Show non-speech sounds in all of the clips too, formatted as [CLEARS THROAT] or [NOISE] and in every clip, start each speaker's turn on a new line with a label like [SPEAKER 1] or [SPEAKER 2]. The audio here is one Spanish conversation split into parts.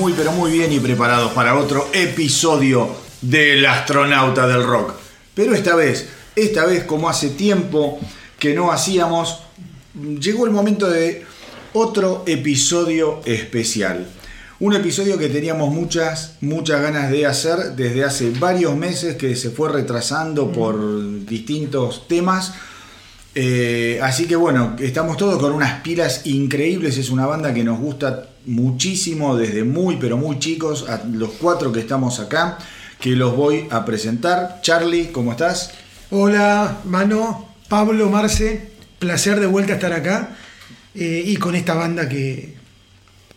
[SPEAKER 1] muy pero muy bien y preparados para otro episodio del astronauta del rock. Pero esta vez, esta vez como hace tiempo que no hacíamos, llegó el momento de otro episodio especial. Un episodio que teníamos muchas, muchas ganas de hacer desde hace varios meses que se fue retrasando por distintos temas eh, así que bueno, estamos todos con unas pilas increíbles. Es una banda que nos gusta muchísimo desde muy, pero muy chicos, a los cuatro que estamos acá, que los voy a presentar. Charlie, ¿cómo estás?
[SPEAKER 2] Hola, Mano, Pablo, Marce, placer de vuelta estar acá eh, y con esta banda que,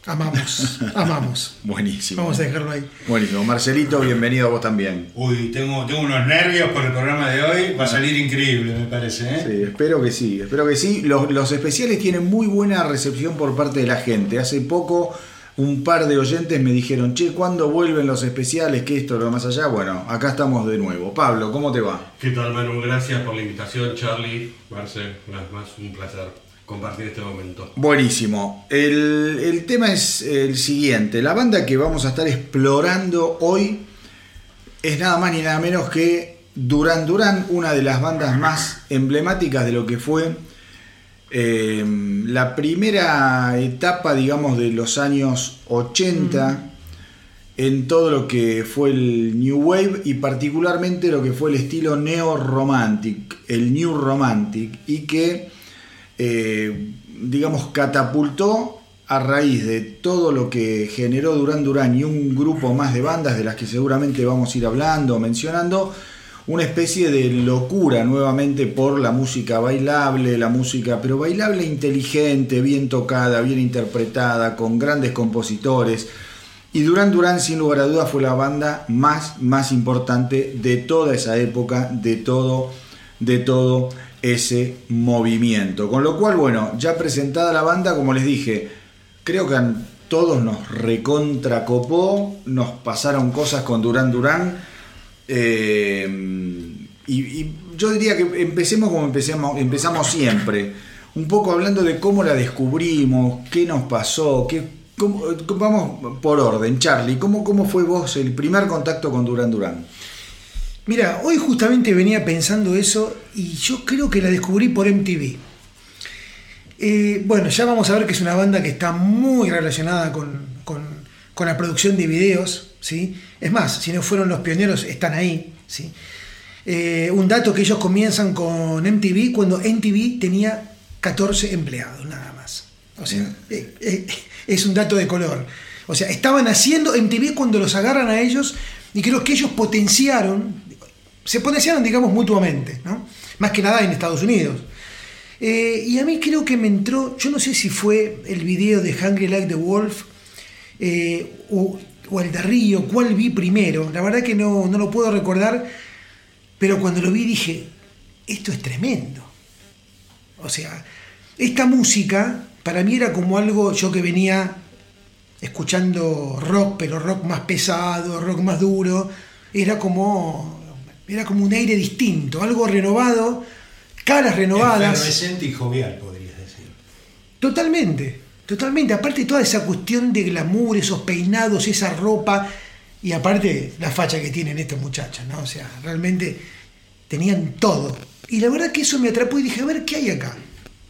[SPEAKER 2] Amamos, amamos. [LAUGHS]
[SPEAKER 1] Buenísimo.
[SPEAKER 2] Vamos a dejarlo ahí.
[SPEAKER 1] Buenísimo. Marcelito, bienvenido a vos también.
[SPEAKER 3] Uy, tengo, tengo unos nervios por el programa de hoy. Va a salir increíble, me parece. ¿eh?
[SPEAKER 1] Sí, espero que sí, espero que sí. Los, los especiales tienen muy buena recepción por parte de la gente. Hace poco un par de oyentes me dijeron, che, ¿cuándo vuelven los especiales? ¿Qué esto, lo más allá? Bueno, acá estamos de nuevo. Pablo, ¿cómo te va?
[SPEAKER 4] ¿Qué tal, Manu? Gracias por la invitación, Charlie, Marce, una vez más, un placer compartir este momento.
[SPEAKER 1] Buenísimo. El, tema es el siguiente. La banda que vamos a estar explorando hoy es nada más ni nada menos que Duran Duran, una de las bandas más emblemáticas de lo que fue eh, la primera etapa, digamos, de los años 80 en todo lo que fue el New Wave y particularmente lo que fue el estilo neo-romantic, el New Romantic, y que eh, digamos, catapultó a raíz de todo lo que generó Durán Durán y un grupo más de bandas de las que seguramente vamos a ir hablando, mencionando, una especie de locura nuevamente por la música bailable, la música, pero bailable inteligente, bien tocada, bien interpretada, con grandes compositores. Y Durán Durán, sin lugar a dudas, fue la banda más, más importante de toda esa época, de todo, de todo ese movimiento. Con lo cual, bueno, ya presentada la banda, como les dije, creo que a todos nos recontracopó, nos pasaron cosas con Durán Durán. Eh, y, yo diría que empecemos como empezamos siempre, un poco hablando de cómo la descubrimos, qué nos pasó, qué, vamos por orden. Charlie, ¿cómo, ¿cómo fue vos el primer contacto con Durán Durán?
[SPEAKER 2] Mira, hoy justamente venía pensando eso y yo creo que la descubrí por MTV. Eh, bueno, ya vamos a ver que es una banda que está muy relacionada con, la producción de videos, ¿sí? Es más, si no fueron los pioneros, están ahí, ¿sí? Eh, un dato que ellos comienzan con MTV cuando MTV tenía 14 empleados, nada más. O sea, eh, es un dato de color. O sea, estaban haciendo MTV cuando los agarran a ellos y creo que ellos potenciaron se potenciaron, digamos, mutuamente, ¿no? Más que nada en Estados Unidos. Eh, y a mí creo que me entró, yo no sé si fue el video de Hungry Like the Wolf eh, o, el de Río, cuál vi primero, la verdad que no, no lo puedo recordar, pero cuando lo vi dije, esto es tremendo. O sea, esta música para mí era como algo, yo que venía escuchando rock, pero rock más pesado, rock más duro, era como era como un aire distinto, algo renovado, caras renovadas.
[SPEAKER 3] Efervescente y jovial, podrías decir.
[SPEAKER 2] Totalmente, totalmente. Aparte toda esa cuestión de glamour, esos peinados, esa ropa, y aparte la facha que tienen estos muchachos, ¿no? O sea, realmente tenían todo. Y la verdad que eso me atrapó y dije, a ver, ¿qué hay acá?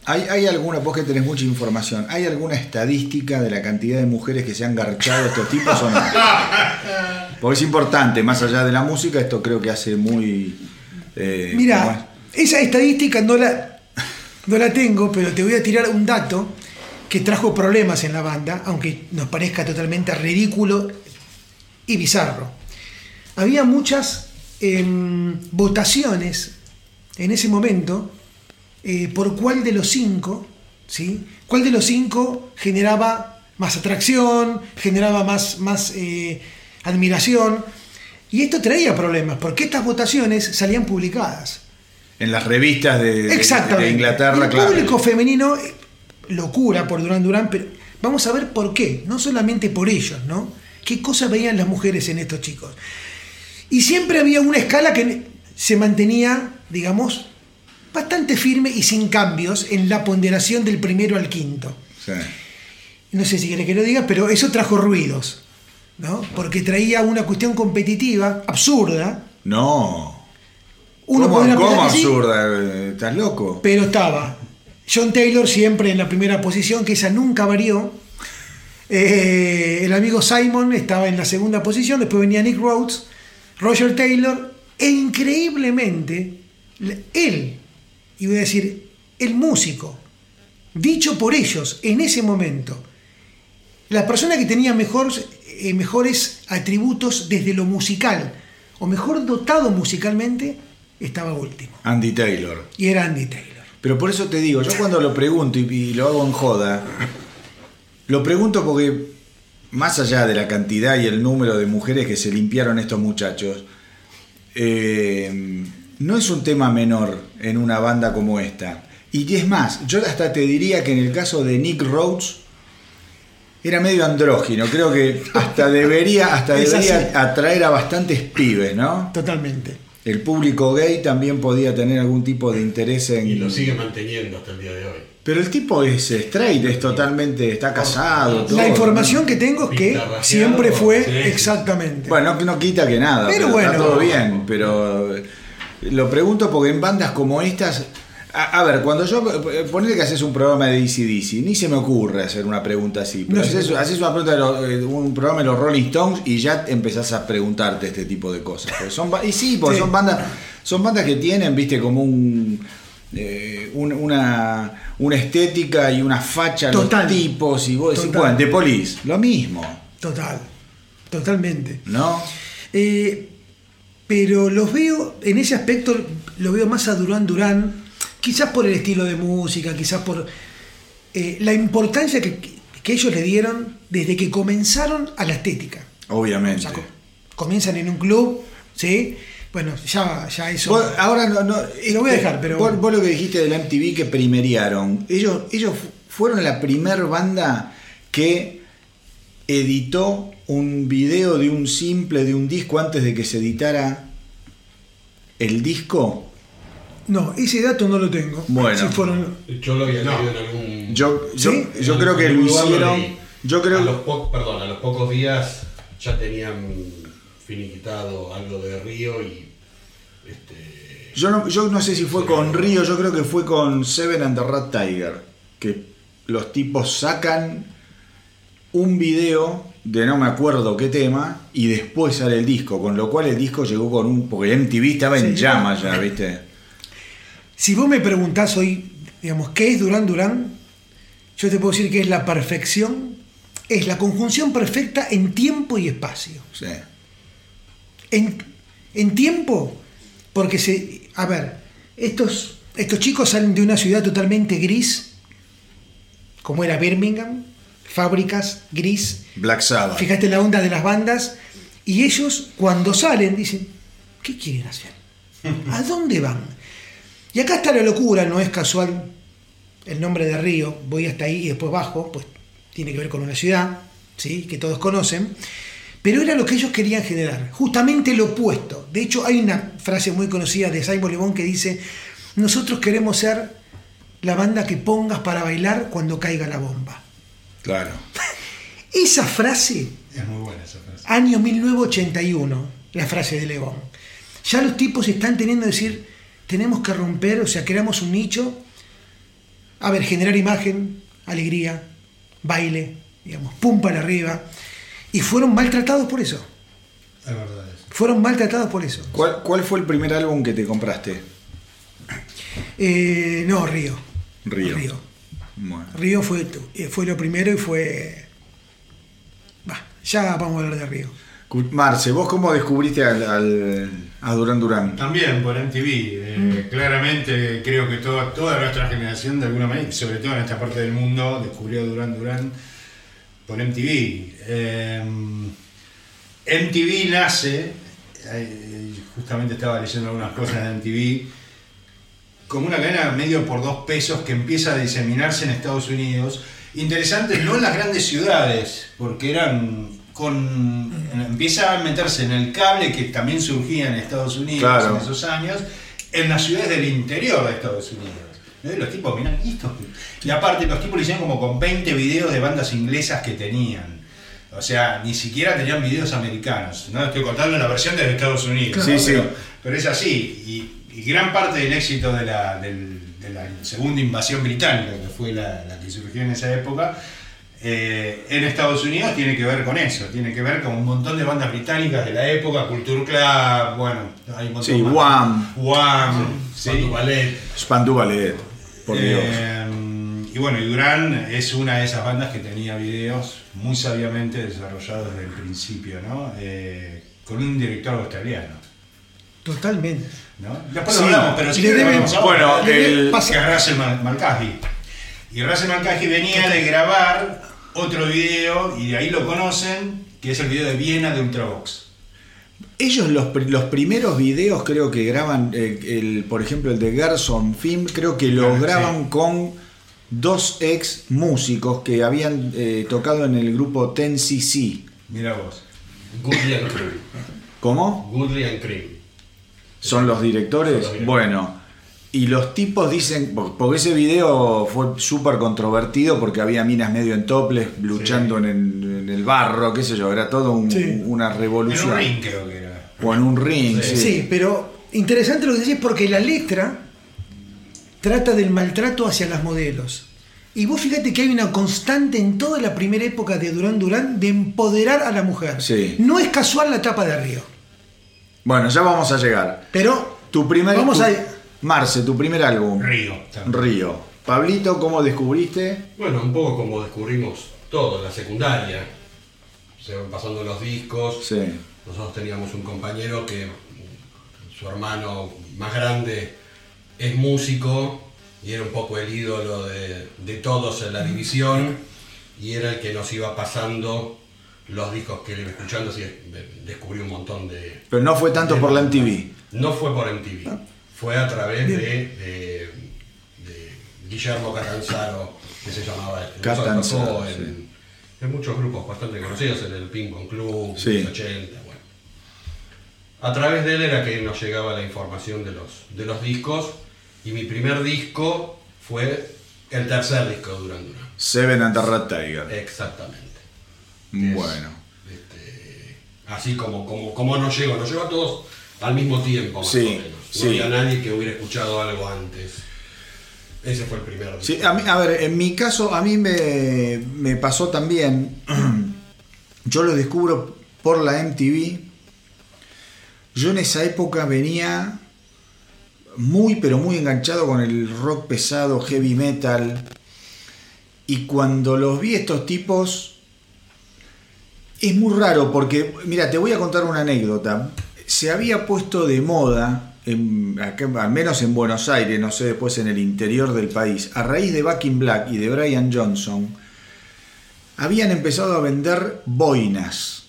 [SPEAKER 1] ¿Hay, alguna, vos que tenés mucha información, ¿hay alguna estadística de la cantidad de mujeres que se han garchado estos tipos o no? [LAUGHS] Porque es importante, más allá de la música, esto creo que hace muy...
[SPEAKER 2] Eh, Mira, esa estadística no la, no la tengo, pero te voy a tirar un dato que trajo problemas en la banda, aunque nos parezca totalmente ridículo y bizarro. Había muchas em, votaciones en ese momento eh, por cuál de los cinco, ¿sí? ¿Cuál de los cinco generaba más atracción, generaba más, más eh, admiración? Y esto traía problemas, porque estas votaciones salían publicadas.
[SPEAKER 1] En las revistas de, de Inglaterra,
[SPEAKER 2] El público femenino, eh, locura por Durán Durán, pero vamos a ver por qué, no solamente por ellos, ¿no? ¿Qué cosas veían las mujeres en estos chicos? Y siempre había una escala que se mantenía, digamos, bastante firme y sin cambios en la ponderación del primero al quinto. no sé si quiere que lo diga, pero eso trajo ruidos, ¿no? Porque traía una cuestión competitiva absurda.
[SPEAKER 1] No.
[SPEAKER 2] Uno
[SPEAKER 1] ¿Cómo, cómo absurda? ¿Estás loco?
[SPEAKER 2] pero estaba John Taylor siempre en la primera posición, que esa nunca varió. Eh, el amigo Simon estaba en la segunda posición, después venía Nick Rhodes, Roger Taylor, e increíblemente, él, y voy a decir, el músico, dicho por ellos en ese momento, la persona que tenía mejores, eh, mejores atributos desde lo musical, o mejor dotado musicalmente, estaba último.
[SPEAKER 1] Andy Taylor.
[SPEAKER 2] Y era Andy Taylor.
[SPEAKER 1] Pero por eso te digo, yo cuando lo pregunto y, y lo hago en joda, lo pregunto porque más allá de la cantidad y el número de mujeres que se limpiaron estos muchachos, eh, no es un tema menor en una banda como esta. Y es más, yo hasta te diría que en el caso de Nick Rhodes era medio andrógino. Creo que hasta debería, hasta [LAUGHS] debería atraer a bastantes pibes, ¿no?
[SPEAKER 2] Totalmente.
[SPEAKER 1] El público gay también podía tener algún tipo de interés en.
[SPEAKER 4] Y lo sigue manteniendo hasta el día de hoy.
[SPEAKER 1] Pero el tipo es straight, es totalmente. está casado. todo,
[SPEAKER 2] La información
[SPEAKER 1] ¿no?
[SPEAKER 2] que tengo es que siempre fue
[SPEAKER 4] sí,
[SPEAKER 2] exactamente.
[SPEAKER 1] Bueno, no, quita que nada,
[SPEAKER 2] Pero
[SPEAKER 1] pero, está
[SPEAKER 2] bueno.
[SPEAKER 1] todo bien. Pero lo pregunto porque en bandas como estas. A, a ver, cuando yo. eh, Ponele que haces un programa de DC ni se me ocurre hacer una pregunta así. Pero
[SPEAKER 2] No
[SPEAKER 1] haces, una pregunta de los- eh, un programa de los Rolling Stones y ya empezás a preguntarte este tipo de cosas. Son, y sí, porque
[SPEAKER 2] Sí.
[SPEAKER 1] son bandas. Son bandas que tienen, viste, como un. eh, un- una, una estética y una facha los
[SPEAKER 2] Total.
[SPEAKER 1] tipos y vos decís, bueno, de Police, lo mismo,
[SPEAKER 2] Total. Totalmente.
[SPEAKER 1] ¿no?
[SPEAKER 2] Eh, pero los veo, en ese aspecto, lo veo más a Durán Durán, quizás por el estilo de música, quizás por eh, la importancia que, que ellos le dieron desde que comenzaron a la estética. O
[SPEAKER 1] Obviamente.
[SPEAKER 2] sea, comienzan en un club, ¿sí? Bueno, ya, ya eso.
[SPEAKER 1] Vos, ahora no, no
[SPEAKER 2] Lo voy a dejar, pero-
[SPEAKER 1] Vos, vos lo que dijiste del MTV que primeriaron. Ellos, ellos fu- fueron la primer banda que editó un video de un simple de un disco antes de que se editara el disco.
[SPEAKER 2] No, ese dato no lo tengo.
[SPEAKER 1] Bueno.
[SPEAKER 2] Si fueron,
[SPEAKER 4] Yo lo había
[SPEAKER 3] No.
[SPEAKER 4] leído en algún.
[SPEAKER 1] Yo, yo,
[SPEAKER 2] ¿Sí?
[SPEAKER 1] yo
[SPEAKER 4] en
[SPEAKER 1] creo que lo hicieron. Yo
[SPEAKER 4] A
[SPEAKER 1] creo
[SPEAKER 4] los po- perdón, a los pocos días ya tenían finiquitado algo de Río y. Este,
[SPEAKER 1] Yo no, yo no sé si fue con Río, yo creo que fue con Seven and the Rat Tiger. Que los tipos sacan un video de no me acuerdo qué tema y después sale el disco. Con lo cual el disco llegó con un. Porque MTV estaba en
[SPEAKER 2] Sí.
[SPEAKER 1] llamas ya, ¿viste?
[SPEAKER 2] si vos me preguntás hoy, digamos, ¿qué es Durán Durán? Yo te puedo decir que es la perfección, es la conjunción perfecta en tiempo y espacio.
[SPEAKER 1] Sí.
[SPEAKER 2] En, en tiempo, porque se. A ver, estos, estos chicos salen de una ciudad totalmente gris, como era Birmingham, fábricas gris.
[SPEAKER 1] Black Sabbath.
[SPEAKER 2] Fíjate la onda de las bandas. Y ellos, cuando salen, dicen: ¿Qué quieren hacer? ¿A dónde van? Y acá está la locura, no es casual el nombre de Río, voy hasta ahí y después bajo, pues tiene que ver con una ciudad, ¿sí? que todos conocen, pero era lo que ellos querían generar, justamente lo opuesto. De hecho, hay una frase muy conocida de Simon Le Bon que dice, nosotros queremos ser la banda que pongas para bailar cuando caiga la bomba.
[SPEAKER 1] Claro. [LAUGHS]
[SPEAKER 2] Esa frase,
[SPEAKER 3] Es muy buena esa frase.
[SPEAKER 2] año 1981, la frase de Lebón. Ya los tipos están teniendo que decir, tenemos que romper, o sea, creamos un nicho, a ver, generar imagen, alegría, baile, digamos, pum para arriba. Y fueron maltratados por eso.
[SPEAKER 3] Es verdad eso.
[SPEAKER 2] Fueron maltratados por eso.
[SPEAKER 1] ¿Cuál, ¿Cuál fue el primer álbum que te compraste?
[SPEAKER 2] Eh, no, Río.
[SPEAKER 1] Río.
[SPEAKER 2] Río.
[SPEAKER 1] Bueno.
[SPEAKER 2] Río fue, eh, fue lo primero y fue... Bah, ya vamos a hablar de Río.
[SPEAKER 1] Marce, ¿vos cómo descubriste al, al- a Durán Durán?
[SPEAKER 3] También por MTV. eh, Claramente creo que toda, toda nuestra generación, de alguna manera, sobre todo en esta parte del mundo, descubrió a Durán Durán por MTV. Eh, MTV nace, eh, justamente estaba leyendo algunas cosas de MTV, como una cadena medio por dos pesos que empieza a diseminarse en Estados Unidos. Interesante, no en las grandes ciudades, porque eran con. empieza a meterse en el cable que también surgía en Estados Unidos
[SPEAKER 1] Claro.
[SPEAKER 3] en esos años, en las ciudades del interior de Estados Unidos. ¿Eh? Los tipos miran, ¿y esto? Y aparte, los tipos lo hicieron como con 20 videos de bandas inglesas que tenían. O sea, ni siquiera tenían videos americanos. No estoy contando la versión de Estados Unidos.
[SPEAKER 1] Sí,
[SPEAKER 3] ¿no?
[SPEAKER 1] sí.
[SPEAKER 3] Pero, pero es así. Y, y gran parte del éxito de la, del- de la segunda invasión británica, que fue la, la que surgió en esa época, eh, en Estados Unidos tiene que ver con eso. Tiene que ver con un montón de bandas británicas de la época, Culture Club, bueno, hay un montón
[SPEAKER 1] Sí,
[SPEAKER 3] más.
[SPEAKER 1] Wham.
[SPEAKER 3] Wham, sí.
[SPEAKER 4] Cuando ballet.
[SPEAKER 1] Spandau Ballet, por Dios.
[SPEAKER 3] Eh, y bueno, y Duran es una de esas bandas que tenía videos muy sabiamente desarrollados desde el principio, ¿no? Eh, con un director australiano,
[SPEAKER 2] Totalmente.
[SPEAKER 3] ¿No? Después
[SPEAKER 1] Sí.
[SPEAKER 3] lo hablamos, pero querés lo
[SPEAKER 2] deben-
[SPEAKER 3] ahora.
[SPEAKER 1] Bueno, el-
[SPEAKER 3] que es Russell Malkavi. Y Russell Malkavi venía de grabar otro video, y de ahí lo conocen, que es el video de Viena de Ultravox.
[SPEAKER 1] Ellos los, pri- los primeros videos creo que graban, eh, el, por ejemplo el de Gerson Film, creo que los
[SPEAKER 3] Claro,
[SPEAKER 1] graban
[SPEAKER 3] sí.
[SPEAKER 1] con dos ex músicos que habían eh, tocado en el grupo 10cc.
[SPEAKER 3] Mira vos.
[SPEAKER 4] Goodley and Cream.
[SPEAKER 1] ¿Cómo?
[SPEAKER 4] Goodley and Cream.
[SPEAKER 1] ¿Son los directores?
[SPEAKER 4] Son los directores.
[SPEAKER 1] Bueno, y los tipos dicen, por- porque ese video fue súper controvertido porque había minas medio en toples luchando en, el, en el barro, qué sé yo, era todo un-
[SPEAKER 2] Sí.
[SPEAKER 1] una
[SPEAKER 3] En
[SPEAKER 1] revolución.
[SPEAKER 3] un ring creo que era.
[SPEAKER 1] O en un ring, sí.
[SPEAKER 2] Sí, pero interesante lo que decís porque la letra trata del maltrato hacia las modelos. Y vos fíjate que hay una constante en toda la primera época de Durán Durán de empoderar a la mujer.
[SPEAKER 1] Sí.
[SPEAKER 2] No es casual la tapa de Río.
[SPEAKER 1] Bueno, ya vamos a llegar.
[SPEAKER 2] Pero
[SPEAKER 1] Tu primer.
[SPEAKER 2] Vamos
[SPEAKER 1] tu-
[SPEAKER 2] a-
[SPEAKER 1] Marce, tu primer álbum.
[SPEAKER 3] Río. también.
[SPEAKER 1] Río. Pablito, ¿cómo descubriste?
[SPEAKER 4] Bueno, un poco como descubrimos todo, la secundaria. Se van pasando los discos.
[SPEAKER 1] Sí.
[SPEAKER 4] Nosotros teníamos un compañero que su hermano más grande es músico y era un poco el ídolo de, de todos en la división y era el que nos iba pasando los discos que él iba escuchando, de- descubrí un montón de...
[SPEAKER 1] Pero no fue tanto
[SPEAKER 4] de
[SPEAKER 1] por la. MTV.
[SPEAKER 4] No fue por MTV, fue a través de,
[SPEAKER 2] Bien.
[SPEAKER 4] de- de Guillermo Catanzaro, que se llamaba. Tocó en,
[SPEAKER 1] sí.
[SPEAKER 4] en muchos grupos bastante conocidos, en el Ping Pong Club,
[SPEAKER 1] Sí.
[SPEAKER 4] los 80, bueno. A través de él era que nos llegaba la información de los, de los discos, y mi primer disco fue el tercer disco de Duran Duran.
[SPEAKER 1] Seven and the Rat Tiger.
[SPEAKER 4] Exactamente. Es,
[SPEAKER 1] Bueno.
[SPEAKER 4] este, así como, como, como nos llegó, nos llegó a todos al mismo tiempo, más
[SPEAKER 1] Sí,
[SPEAKER 4] o menos. No
[SPEAKER 1] sí.
[SPEAKER 4] había nadie que hubiera escuchado algo antes. Ese fue el primer
[SPEAKER 1] Sí,
[SPEAKER 4] disco.
[SPEAKER 1] a, mí- a ver, en mi caso, a mí me, me pasó también. [CLEARS THROAT] Yo lo descubro por la MTV. Yo en esa época venía muy, pero muy enganchado con el rock pesado, heavy metal. Y cuando los vi estos tipos, es muy raro porque, mira, te voy a contar una anécdota. Se había puesto de moda, en- al menos en Buenos Aires, no sé después en el interior del país, a raíz de Back in Black y de Brian Johnson, habían empezado a vender boinas.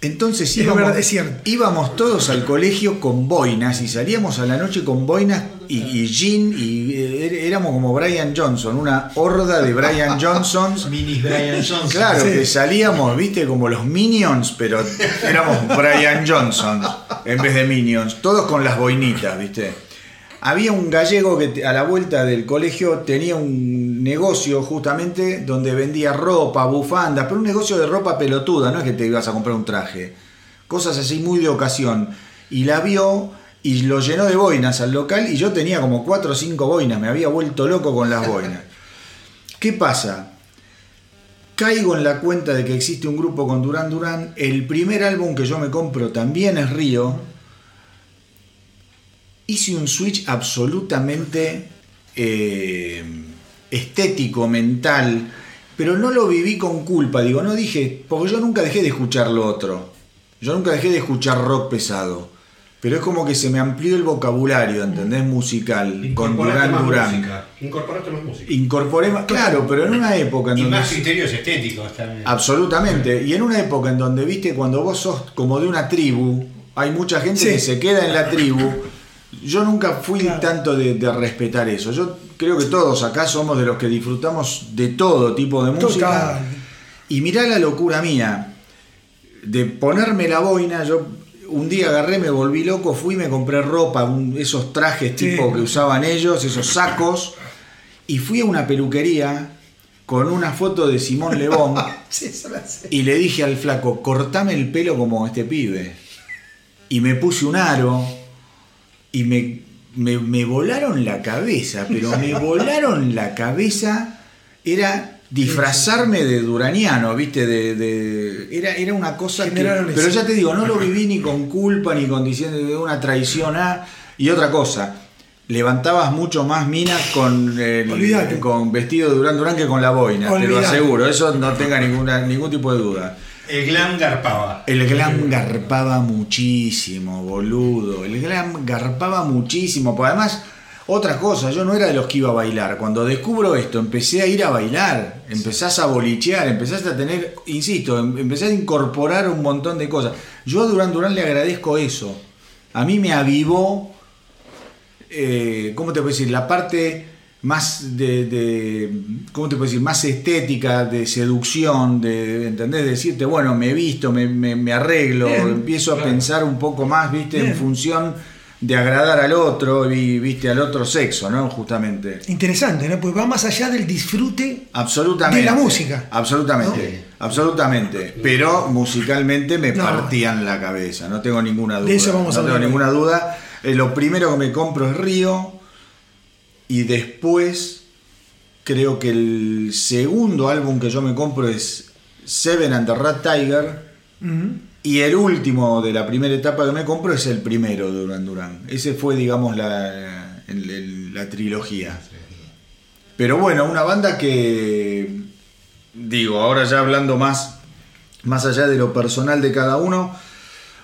[SPEAKER 1] Entonces
[SPEAKER 2] Es
[SPEAKER 1] íbamos,
[SPEAKER 2] verdad, es cierto.
[SPEAKER 1] íbamos todos al colegio con boinas y salíamos a la noche con boinas y, y jean y eh, éramos como Brian Johnson, una horda de Brian [LAUGHS] Johnsons.
[SPEAKER 3] Minis Brian Johnson.
[SPEAKER 1] Claro,
[SPEAKER 2] Sí.
[SPEAKER 1] que salíamos, viste, como los Minions, pero éramos Brian Johnson en vez de Minions, todos con las boinitas, viste. Había un gallego que a la vuelta del colegio tenía un negocio justamente donde vendía ropa, bufandas, pero un negocio de ropa pelotuda, no es que te ibas a comprar un traje. Cosas así muy de ocasión. Y la vio y lo llenó de boinas al local y yo tenía como cuatro o cinco boinas, me había vuelto loco con las boinas. ¿Qué pasa? Caigo en la cuenta de que existe un grupo con Durán Durán. El primer álbum que yo me compro también es Río. Hice un switch absolutamente eh, estético, mental, pero no lo viví con culpa. Digo, no dije, porque yo nunca dejé de escuchar lo otro. Yo nunca dejé de escuchar rock pesado. Pero es como que se me amplió el vocabulario, ¿entendés? Musical, con Durán
[SPEAKER 4] más
[SPEAKER 1] Durán.
[SPEAKER 4] música. Incorporaste más música.
[SPEAKER 1] Incorporé más, claro, pero en una época en
[SPEAKER 3] Y
[SPEAKER 1] donde...
[SPEAKER 3] más criterios estéticos también.
[SPEAKER 1] Absolutamente. Y en una época en donde, viste, cuando vos sos como de una tribu, hay mucha gente
[SPEAKER 2] Sí.
[SPEAKER 1] que se queda en la tribu. Yo nunca fui
[SPEAKER 2] Claro.
[SPEAKER 1] tanto de, de respetar eso. Yo creo que todos acá somos de los que disfrutamos de todo tipo de música.
[SPEAKER 2] Total.
[SPEAKER 1] Y mirá la locura mía de ponerme la boina. Yo un día agarré, me volví loco, fui, me compré ropa, un- esos trajes tipo que usaban ellos, esos sacos, y fui a una peluquería con una foto de Simón Lebón [LAUGHS]
[SPEAKER 2] Sí,
[SPEAKER 1] y le dije al flaco, cortame el pelo como este pibe. Y me puse un aro y me, me, me volaron la cabeza, pero me [LAUGHS] volaron la cabeza. Era disfrazarme de duraniano, ¿viste? De, de- era, era una cosa que... Pero ya te digo, no lo [LAUGHS] viví ni con culpa, ni con diciendo de una traición a... Y otra cosa, levantabas mucho más minas con, el- con vestido de Durán Durán que con la boina, te lo aseguro, eso no tenga ninguna, ningún tipo de duda.
[SPEAKER 3] El glam garpaba.
[SPEAKER 1] El glam garpaba muchísimo, boludo. El glam garpaba muchísimo. Pues además, otra cosa, yo no era de los que iba a bailar. Cuando descubro esto, empecé a ir a bailar. Empezás a bolichear, empezás a tener, insisto, em- empezás a incorporar un montón de cosas. Yo a Durán Durán le agradezco eso. A mí me avivó, eh, ¿cómo te puedo decir? La parte más de, de- ¿cómo te puedo decir? Más estética, de seducción, de, ¿entendés? De decirte, bueno, me visto, me, me- me arreglo,
[SPEAKER 2] Bien,
[SPEAKER 1] empiezo a pensar un poco más, ¿viste? En función de agradar al otro y, ¿viste? Al otro sexo, ¿no? Justamente.
[SPEAKER 2] Interesante, ¿no? Porque va más allá del disfrute.
[SPEAKER 1] Absolutamente.
[SPEAKER 2] De la música.
[SPEAKER 1] Absolutamente. Absolutamente. Pero musicalmente me
[SPEAKER 2] No.
[SPEAKER 1] partían la cabeza, no tengo ninguna duda.
[SPEAKER 2] eso vamos
[SPEAKER 1] no
[SPEAKER 2] a
[SPEAKER 1] tengo ninguna duda. Eh, lo primero que me compro es Río. Y después creo que el segundo álbum que yo me compro es Seven and the Rat Tiger. Y el último de la primera etapa que me compro es el primero de Duran Duran. Ese fue, digamos, la, el- el- la trilogía. Pero bueno, una banda que, digo, ahora ya hablando más, más allá de lo personal de cada uno,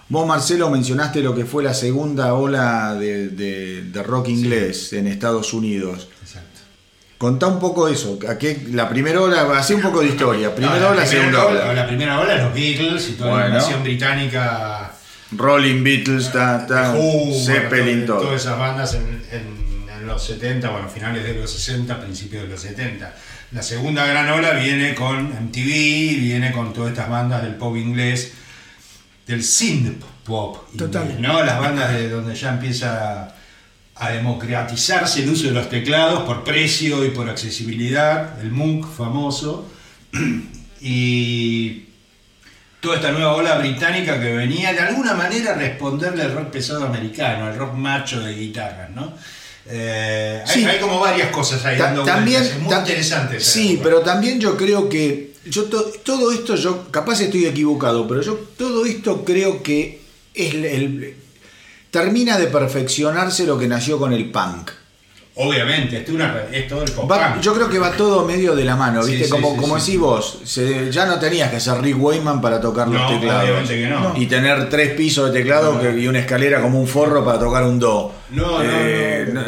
[SPEAKER 1] vos Marcelo mencionaste lo que fue la segunda ola de, de- de rock inglés en Estados Unidos.
[SPEAKER 3] Exacto.
[SPEAKER 1] Contá un poco eso, a qué, la primera ola, hacé un poco de historia, primera
[SPEAKER 3] No,
[SPEAKER 1] ola,
[SPEAKER 3] la primera
[SPEAKER 1] segunda
[SPEAKER 3] ola. La primera ola, los Beatles y toda
[SPEAKER 1] Bueno.
[SPEAKER 3] la invasión británica.
[SPEAKER 1] Rolling Beatles, ta, ta,
[SPEAKER 3] Who,
[SPEAKER 1] Zeppelin,
[SPEAKER 3] bueno, todo-
[SPEAKER 1] todo.
[SPEAKER 3] Todas esas bandas en, en- en los 70, bueno, finales de los 60, principios de los 70. La segunda gran ola viene con MTV, viene con todas estas bandas del pop inglés, del synth pop
[SPEAKER 2] Total.
[SPEAKER 3] ¿no? Las bandas de donde ya empieza a democratizarse el uso de los teclados por precio y por accesibilidad, el Moog famoso, [CLEARS THROAT] y toda esta nueva ola británica que venía de alguna manera a responderle al rock pesado americano, al rock macho de guitarras, ¿no? Eh, hay,
[SPEAKER 1] Sí.
[SPEAKER 3] hay como varias cosas ahí dando
[SPEAKER 1] también,
[SPEAKER 3] vueltas, es muy interesante. esa
[SPEAKER 1] Sí, pero también yo creo que yo to- todo esto yo capaz estoy equivocado, pero yo todo esto creo que es el, el- termina de perfeccionarse lo que nació con el punk.
[SPEAKER 3] Obviamente, es, una- es todo el pop
[SPEAKER 1] Va-
[SPEAKER 3] punk.
[SPEAKER 1] yo creo que va todo medio de la mano, ¿viste?
[SPEAKER 3] sí,
[SPEAKER 1] como
[SPEAKER 3] sí,
[SPEAKER 1] como decís vos, se- ya no tenías que ser Rick Wayman para tocar los teclados.
[SPEAKER 3] obviamente que no.
[SPEAKER 1] Y tener tres pisos de teclado
[SPEAKER 3] No.
[SPEAKER 1] que- y una escalera como un forro para tocar un do.
[SPEAKER 3] No, no,
[SPEAKER 1] Eh,
[SPEAKER 3] no.
[SPEAKER 1] no,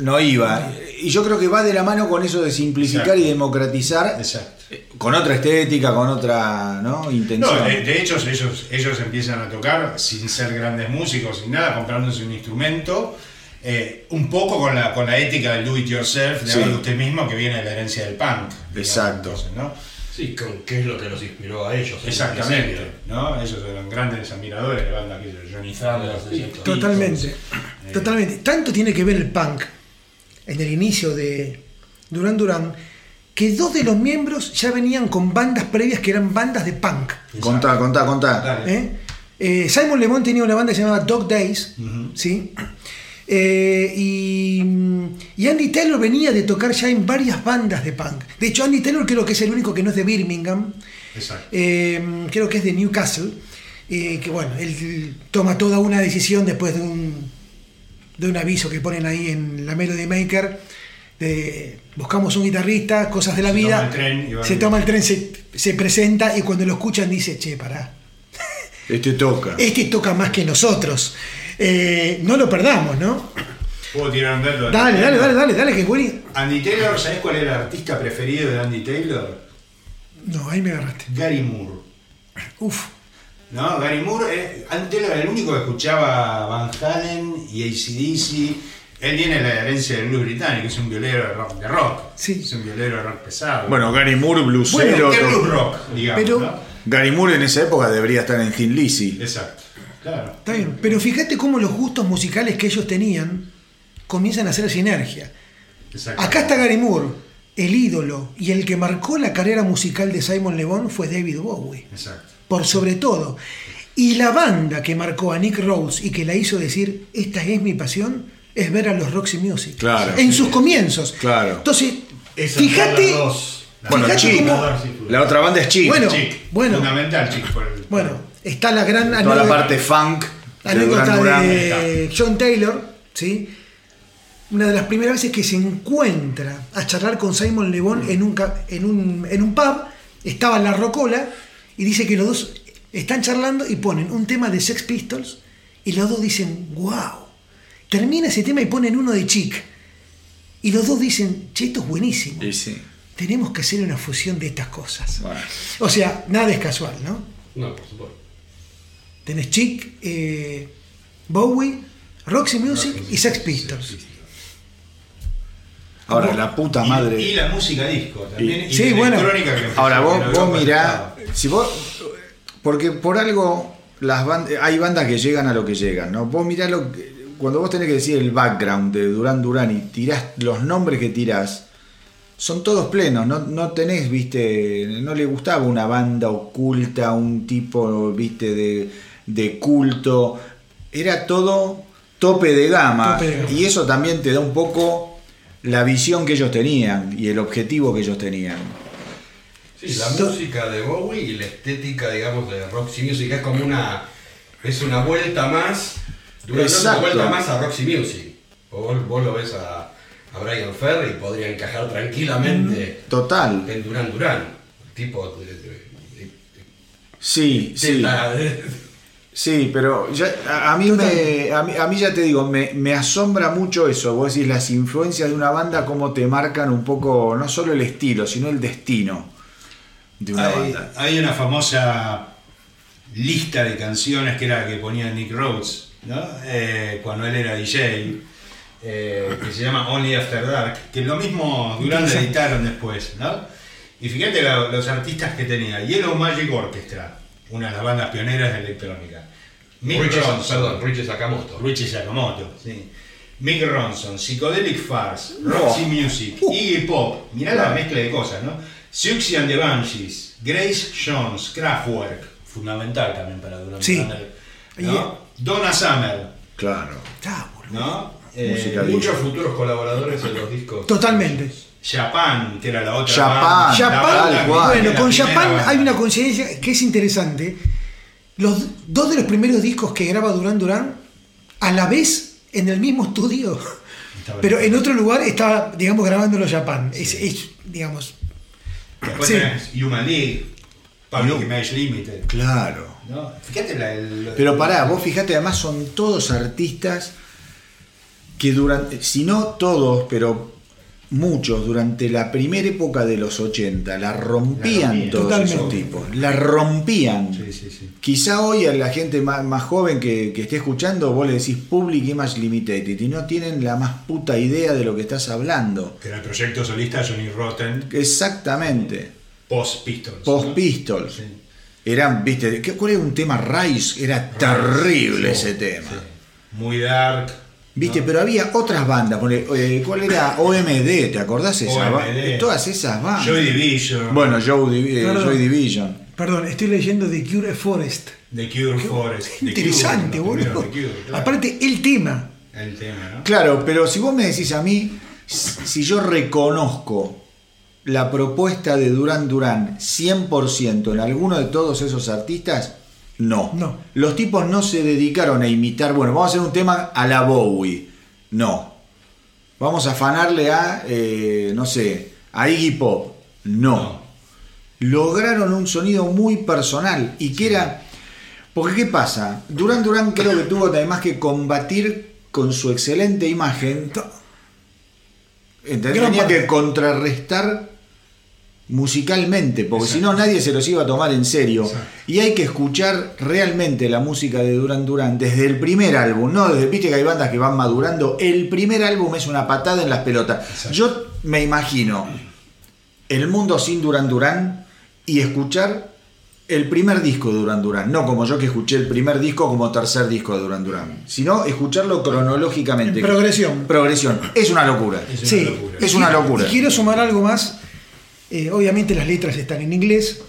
[SPEAKER 1] no iba. Y yo creo que va de la mano con eso de simplificar
[SPEAKER 3] Exacto.
[SPEAKER 1] y democratizar
[SPEAKER 3] Exacto.
[SPEAKER 1] eh, con otra estética, con otra ¿no? intención.
[SPEAKER 3] No, de, de hecho ellos, ellos empiezan a tocar sin ser grandes músicos, sin nada, comprándose un instrumento, eh, un poco con la, con la ética del do it yourself, de
[SPEAKER 1] Sí.
[SPEAKER 3] haga usted mismo, que viene de la herencia del punk. digamos,
[SPEAKER 1] Exacto.
[SPEAKER 3] entonces, ¿no?
[SPEAKER 4] Sí, con qué es lo que los inspiró a ellos. en
[SPEAKER 3] Exactamente. ¿no? Ellos eran grandes admiradores de bandas que Johnny Thunders,
[SPEAKER 2] Totalmente.
[SPEAKER 3] Eh,
[SPEAKER 2] Totalmente. Tanto tiene que ver el punk en el inicio de Duran Duran que dos de los miembros ya venían con bandas previas que eran bandas de punk.
[SPEAKER 1] Contá, contá, contá.
[SPEAKER 2] ¿eh? Eh, Simon Le Bon tenía una banda que se llamaba Dog Days. ¿sí? Eh, y, y Andy Taylor venía de tocar ya en varias bandas de punk. De hecho, Andy Taylor creo que es el único que no es de Birmingham,
[SPEAKER 3] Exacto.
[SPEAKER 2] eh, creo que es de Newcastle, eh, que bueno, él toma toda una decisión después de un, de un aviso que ponen ahí en la Melody Maker, de buscamos un guitarrista, cosas de la
[SPEAKER 3] Se
[SPEAKER 2] vida,
[SPEAKER 3] toma el tren y va-
[SPEAKER 2] se toma el tren, se, se presenta y cuando lo escuchan dice, che, pará,
[SPEAKER 1] Este toca.
[SPEAKER 2] este toca más que nosotros. Eh, no lo perdamos, ¿no?
[SPEAKER 3] ¿Puedo tirar un dato?
[SPEAKER 2] Dale, dale, dale, dale, dale, que bueno.
[SPEAKER 3] Andy Taylor, ¿sabés cuál era el artista preferido de Andy Taylor?
[SPEAKER 2] No, ahí me agarraste.
[SPEAKER 3] Gary Moore.
[SPEAKER 2] Uf,
[SPEAKER 3] No, Gary Moore, eh, Taylor era el único que escuchaba Van Halen y ACDC. Él viene de la herencia del blues británico, es un violero de rock. De rock.
[SPEAKER 2] Sí.
[SPEAKER 3] Es un violero de rock pesado.
[SPEAKER 1] Bueno, Gary Moore, bluesero.
[SPEAKER 2] Bueno,
[SPEAKER 3] ¿qué
[SPEAKER 1] to-
[SPEAKER 3] blues rock, digamos?
[SPEAKER 2] Pero-
[SPEAKER 3] ¿no?
[SPEAKER 1] Gary Moore en esa época debería estar en Thin Lizzy.
[SPEAKER 3] Exacto. Claro.
[SPEAKER 2] Está bien, pero fíjate cómo los gustos musicales que ellos tenían comienzan a hacer sinergia.
[SPEAKER 3] Exacto.
[SPEAKER 2] Acá está Gary Moore, el ídolo, y el que marcó la carrera musical de Simon Le Bon fue David Bowie,
[SPEAKER 3] Exacto.
[SPEAKER 2] Por sobre todo. Y la banda que marcó a Nick Rhodes y que la hizo decir, esta es mi pasión, es ver a los Roxy Music.
[SPEAKER 1] Claro.
[SPEAKER 2] En sus comienzos.
[SPEAKER 1] Claro.
[SPEAKER 2] Entonces, fíjate,
[SPEAKER 1] Bueno, Chic.
[SPEAKER 2] cómo-
[SPEAKER 1] La otra banda es Chic.
[SPEAKER 2] Bueno,
[SPEAKER 3] Chic.
[SPEAKER 2] bueno.
[SPEAKER 3] Fundamental, Chic. por el-
[SPEAKER 2] bueno, está la gran
[SPEAKER 1] Toda la
[SPEAKER 2] anécdota-
[SPEAKER 1] parte funk
[SPEAKER 2] La anécdota de John Taylor, ¿sí? Una de las primeras veces que se encuentra a charlar con Simon Le Bon en un, ca- en un, en un pub, estaba en la rocola y dice que los dos están charlando y ponen un tema de Sex Pistols y los dos dicen, wow. Termina ese tema y ponen uno de Chic. Y los dos dicen, che, esto es buenísimo.
[SPEAKER 1] Y sí.
[SPEAKER 2] Tenemos que hacer una fusión de estas cosas.
[SPEAKER 1] Bueno.
[SPEAKER 2] O sea, nada es casual, ¿no?
[SPEAKER 4] No, por supuesto.
[SPEAKER 2] Tenés Chic, eh, Bowie, Roxy Music y Sex Pistols.
[SPEAKER 1] Ahora, la puta
[SPEAKER 3] Y-
[SPEAKER 1] madre.
[SPEAKER 3] Y, la música disco también. y
[SPEAKER 2] Sí,
[SPEAKER 3] la
[SPEAKER 2] bueno.
[SPEAKER 3] que
[SPEAKER 1] Ahora vos, vos mirá. Si vos, porque por algo las bandas, hay bandas que llegan a lo que llegan, ¿no? Vos mirá lo que, cuando vos tenés que decir el background de Duran Duran y tirás los nombres que tirás, son todos plenos, no, no tenés, viste, no le gustaba una banda oculta, un tipo, viste, de, de culto, era todo tope de gama
[SPEAKER 2] Tope de gama.
[SPEAKER 1] y eso también te da un poco la visión que ellos tenían y el objetivo que ellos tenían.
[SPEAKER 4] Sí, la música de Bowie y la estética, digamos, de Roxy Music es como una. Es una vuelta más. Una vuelta más a Roxy Music. O Vos, vos lo ves a, a Brian Ferry y podría encajar tranquilamente
[SPEAKER 1] Total.
[SPEAKER 4] en Duran Duran. Tipo. de- de- de-
[SPEAKER 1] Sí, sí. Sí, pero ya, a, a mí me, a, mí, a mí ya te digo, me, me asombra mucho eso. Vos decís las influencias de una banda, cómo te marcan un poco, no solo el estilo, sino el destino de una
[SPEAKER 3] Hay,
[SPEAKER 1] banda.
[SPEAKER 3] hay una famosa lista de canciones que era la que ponía Nick Rhodes, ¿no? Eh, cuando él era DJ, eh, que se llama Only After Dark, que lo mismo Duran lo
[SPEAKER 2] Interesante.
[SPEAKER 3] editaron después, ¿no? Y fíjate la- los artistas que tenía. Yellow Magic Orchestra, una de las bandas pioneras de electrónica. Mick
[SPEAKER 4] Richie,
[SPEAKER 3] Ronson,
[SPEAKER 4] perdón, Richie Sakamoto.
[SPEAKER 3] Richie Sakamoto, sí. Mick Ronson, Psychedelic Farce,
[SPEAKER 1] No.
[SPEAKER 3] Roxy Music,
[SPEAKER 1] Uh.
[SPEAKER 3] Iggy Pop, mirá
[SPEAKER 1] Claro.
[SPEAKER 3] la mezcla de cosas, ¿no? Siouxsie and the Banshees, Grace Jones, Kraftwerk, fundamental también para Duran
[SPEAKER 2] Sí.
[SPEAKER 3] Duran, ¿no? Donna Summer,
[SPEAKER 1] Claro.
[SPEAKER 3] ¿no? Eh,
[SPEAKER 4] Muchos futuros colaboradores en los discos.
[SPEAKER 2] Totalmente.
[SPEAKER 3] Japan, que era la otra
[SPEAKER 1] Japan,
[SPEAKER 3] banda. La
[SPEAKER 2] Japan,
[SPEAKER 3] banda
[SPEAKER 2] bueno, con Japan
[SPEAKER 3] banda.
[SPEAKER 2] hay una coincidencia que es interesante. Los dos de los primeros discos que graba Duran Duran, a la vez en el mismo estudio, pero en otro lugar estaba, digamos, grabándolo Japan. Es, es, digamos,
[SPEAKER 3] Después
[SPEAKER 2] sí.
[SPEAKER 3] tenés Human League, Public Image Limited,
[SPEAKER 1] Claro.
[SPEAKER 3] ¿no? Fíjate la, el-
[SPEAKER 1] Pero pará, vos fijate, además son todos artistas que durante, si no todos, pero muchos, durante la primera época de los 80, la rompían,
[SPEAKER 3] La rompían.
[SPEAKER 1] todos
[SPEAKER 2] Totalmente.
[SPEAKER 1] esos tipos. La rompían.
[SPEAKER 3] Sí, sí, sí.
[SPEAKER 1] Quizá hoy a la gente más, más joven que, que esté escuchando, vos le decís Public Image Limited y no tienen la más puta idea de lo que estás hablando.
[SPEAKER 3] Que era el proyecto solista Johnny Rotten,
[SPEAKER 1] Exactamente.
[SPEAKER 3] Post Pistols.
[SPEAKER 1] Post
[SPEAKER 3] ¿no?
[SPEAKER 1] Pistols.
[SPEAKER 3] Sí.
[SPEAKER 1] Eran, viste, ¿qué- ¿cuál era un tema Rise? Era terrible ese tema.
[SPEAKER 3] Sí. Muy dark.
[SPEAKER 1] Viste,
[SPEAKER 3] ¿no?
[SPEAKER 1] pero había otras bandas. eh, ¿Cuál era? OMD, ¿te acordás esa ba-
[SPEAKER 3] OMD.
[SPEAKER 1] Todas esas bandas.
[SPEAKER 3] Joy Division.
[SPEAKER 1] Bueno, Joe Divi- eh,
[SPEAKER 2] Perdón.
[SPEAKER 1] Joy Division.
[SPEAKER 2] perdón, estoy leyendo The Cure Forest.
[SPEAKER 3] The Cure Forest. The
[SPEAKER 2] Interesante, boludo.
[SPEAKER 3] claro.
[SPEAKER 2] Aparte, el tema.
[SPEAKER 3] El tema, ¿no?
[SPEAKER 1] Claro, pero si vos me decís a mí, si yo reconozco la propuesta de Duran Duran 100% en alguno de todos esos artistas, no.
[SPEAKER 2] No.
[SPEAKER 1] Los tipos no se dedicaron a imitar, bueno, vamos a hacer un tema a la Bowie. No. Vamos a afanarle a, eh, no sé, a Iggy Pop. No. Lograron un sonido muy personal y que era... Porque ¿qué pasa? Duran Duran creo que tuvo además que combatir con su excelente imagen.
[SPEAKER 2] Gran
[SPEAKER 1] Tenía que contrarrestar musicalmente, porque si no nadie se los iba a tomar en serio.
[SPEAKER 3] Exacto.
[SPEAKER 1] Y hay que escuchar realmente la música de Duran Duran desde el primer álbum, no desde, viste que hay bandas que van madurando. El primer álbum es una patada en las pelotas.
[SPEAKER 3] Exacto.
[SPEAKER 1] Yo me imagino el mundo sin Duran Duran y escuchar el primer disco de Duran Duran, no como yo que escuché el primer disco como tercer disco de Duran Duran, sino escucharlo cronológicamente.
[SPEAKER 2] En progresión.
[SPEAKER 1] Progresión. Es una locura.
[SPEAKER 3] Es una
[SPEAKER 2] Sí.
[SPEAKER 3] locura.
[SPEAKER 1] Es una locura.
[SPEAKER 2] Y quiero sumar algo más. Eh, obviamente las letras están en inglés.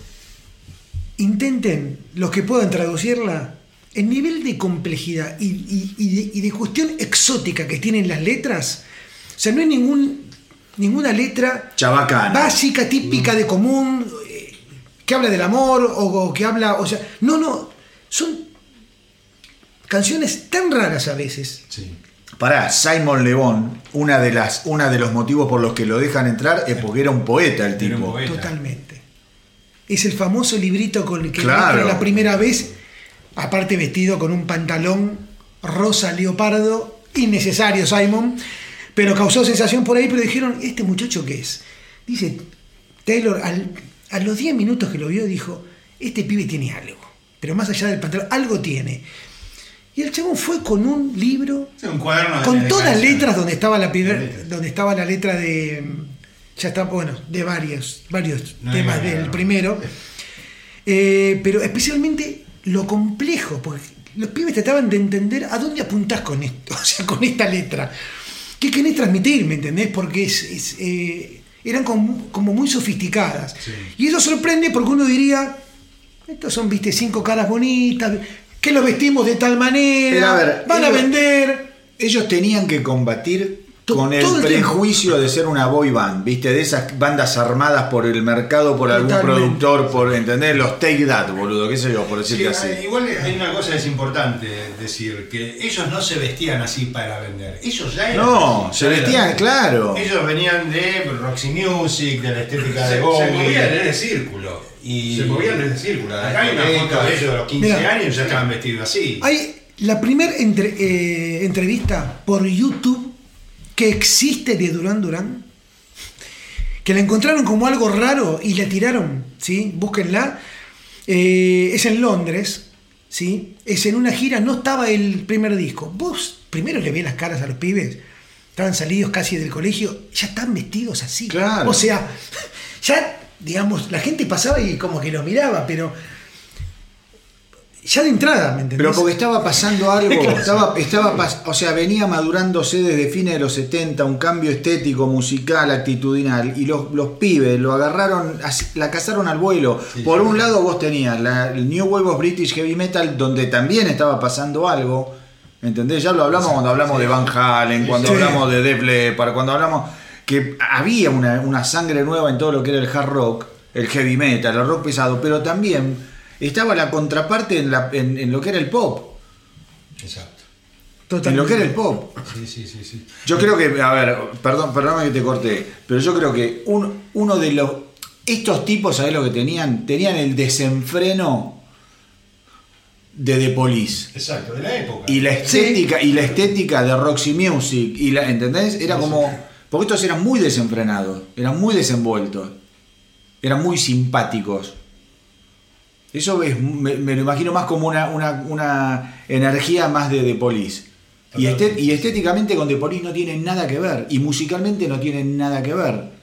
[SPEAKER 2] Intenten, los que puedan traducirla, el nivel de complejidad y, y- y de, y de cuestión exótica que tienen las letras. O sea, no hay ningún, ninguna letra
[SPEAKER 1] Chabacana.
[SPEAKER 2] básica, típica de común, eh, que habla del amor o, o que habla, o sea, no, no, son canciones tan raras a veces.
[SPEAKER 3] Sí.
[SPEAKER 1] Pará, Simon Le Bon, una de las, una de los motivos por los que lo dejan entrar es porque era un poeta el tipo.
[SPEAKER 3] poeta.
[SPEAKER 2] Totalmente. Es el famoso librito con el que
[SPEAKER 1] Claro.
[SPEAKER 2] entra la primera vez, aparte vestido con un pantalón rosa leopardo, innecesario Simon, pero causó sensación por ahí, pero dijeron, ¿este muchacho qué es? Dice, Taylor, al- a los 10 minutos que lo vio, dijo, este pibe tiene algo, pero más allá del pantalón, algo tiene. Y el chabón fue con un libro
[SPEAKER 3] Sí, un cuaderno de-
[SPEAKER 2] con
[SPEAKER 3] de
[SPEAKER 2] todas letras donde estaba la primer-
[SPEAKER 3] Letras.
[SPEAKER 2] donde estaba la letra de ya está bueno de varios varios
[SPEAKER 3] No hay
[SPEAKER 2] temas del
[SPEAKER 3] ¿no?
[SPEAKER 2] primero Eh, pero especialmente lo complejo porque los pibes trataban de entender a dónde apuntás con esto [LAUGHS] o sea con esta letra qué querés transmitir me entendés porque es, es, eh, eran como, como muy sofisticadas
[SPEAKER 3] Sí.
[SPEAKER 2] y eso sorprende porque uno diría estos son viste cinco caras bonitas que los vestimos de tal manera
[SPEAKER 1] a ver,
[SPEAKER 2] van a vender
[SPEAKER 1] Ellos tenían que combatir
[SPEAKER 2] To-
[SPEAKER 1] con el,
[SPEAKER 2] el tiempo.
[SPEAKER 1] prejuicio de ser una boy band, ¿viste? De esas bandas armadas por el mercado, por algún
[SPEAKER 2] Totalmente.
[SPEAKER 1] productor, por entender los take that, boludo, qué sé yo, por
[SPEAKER 3] Sí,
[SPEAKER 1] decirte así.
[SPEAKER 3] igual hay una cosa que es importante decir, que ellos no se vestían así para vender. Ellos ya eran
[SPEAKER 1] No,
[SPEAKER 3] así,
[SPEAKER 1] se vestían,
[SPEAKER 3] eran-
[SPEAKER 1] claro.
[SPEAKER 3] Ellos venían de Roxy Music, de la estética
[SPEAKER 4] Se,
[SPEAKER 3] de
[SPEAKER 4] se
[SPEAKER 3] Bowie.
[SPEAKER 4] movían en ese círculo.
[SPEAKER 3] Y-
[SPEAKER 4] se movían en círculo.
[SPEAKER 3] Acá hay una foto de ellos de los 15
[SPEAKER 2] Mira.
[SPEAKER 3] años ya estaban vestidos así.
[SPEAKER 2] Hay la primera entrevista por YouTube que existe de Durán Durán, que la encontraron como algo raro y la tiraron, ¿sí? Búsquenla. Eh, es en Londres, ¿sí? Es en una gira, no estaba el primer disco. Vos primero le ves las caras a los pibes, estaban salidos casi del colegio, ya están vestidos así.
[SPEAKER 1] Claro.
[SPEAKER 2] O sea, [LAUGHS] ya, digamos, la gente pasaba y como que los miraba, pero ya de entrada, ¿me entendés?
[SPEAKER 1] Pero porque estaba pasando [LAUGHS] algo, estaba, estaba pas- o sea, venía madurándose desde fines de los 70 un cambio estético, musical, actitudinal, y los, los pibes lo agarraron, la cazaron al vuelo.
[SPEAKER 3] Sí,
[SPEAKER 1] Por
[SPEAKER 3] sí.
[SPEAKER 1] un lado vos tenías la, el New Wave of British Heavy Metal, donde también estaba pasando algo, ¿entendés? Ya lo hablamos cuando hablamos de Van Halen, cuando hablamos de Def Leppard, cuando hablamos que había una, una sangre nueva en todo lo que era el hard rock, el heavy metal, el rock pesado, pero también estaba la contraparte en, la- en- en lo que era el pop.
[SPEAKER 3] Exacto.
[SPEAKER 1] En lo que era el pop.
[SPEAKER 3] Sí, sí, sí, sí.
[SPEAKER 1] Yo creo que, a ver, perdón, perdóname que te corté, pero yo creo que un- uno de los. Estos tipos, ¿sabés lo que tenían? Tenían el desenfreno de The Police.
[SPEAKER 3] Exacto, de la época.
[SPEAKER 1] Y la estética, y la estética de Roxy Music, y la, ¿entendés? Era como. Porque estos eran muy desenfrenados, eran muy desenvueltos, eran muy simpáticos. Eso es, me, me lo imagino más como una, una, una energía más de The Police. Y, estet- y estéticamente con The Police no tienen nada que ver. Y musicalmente no tienen nada que ver.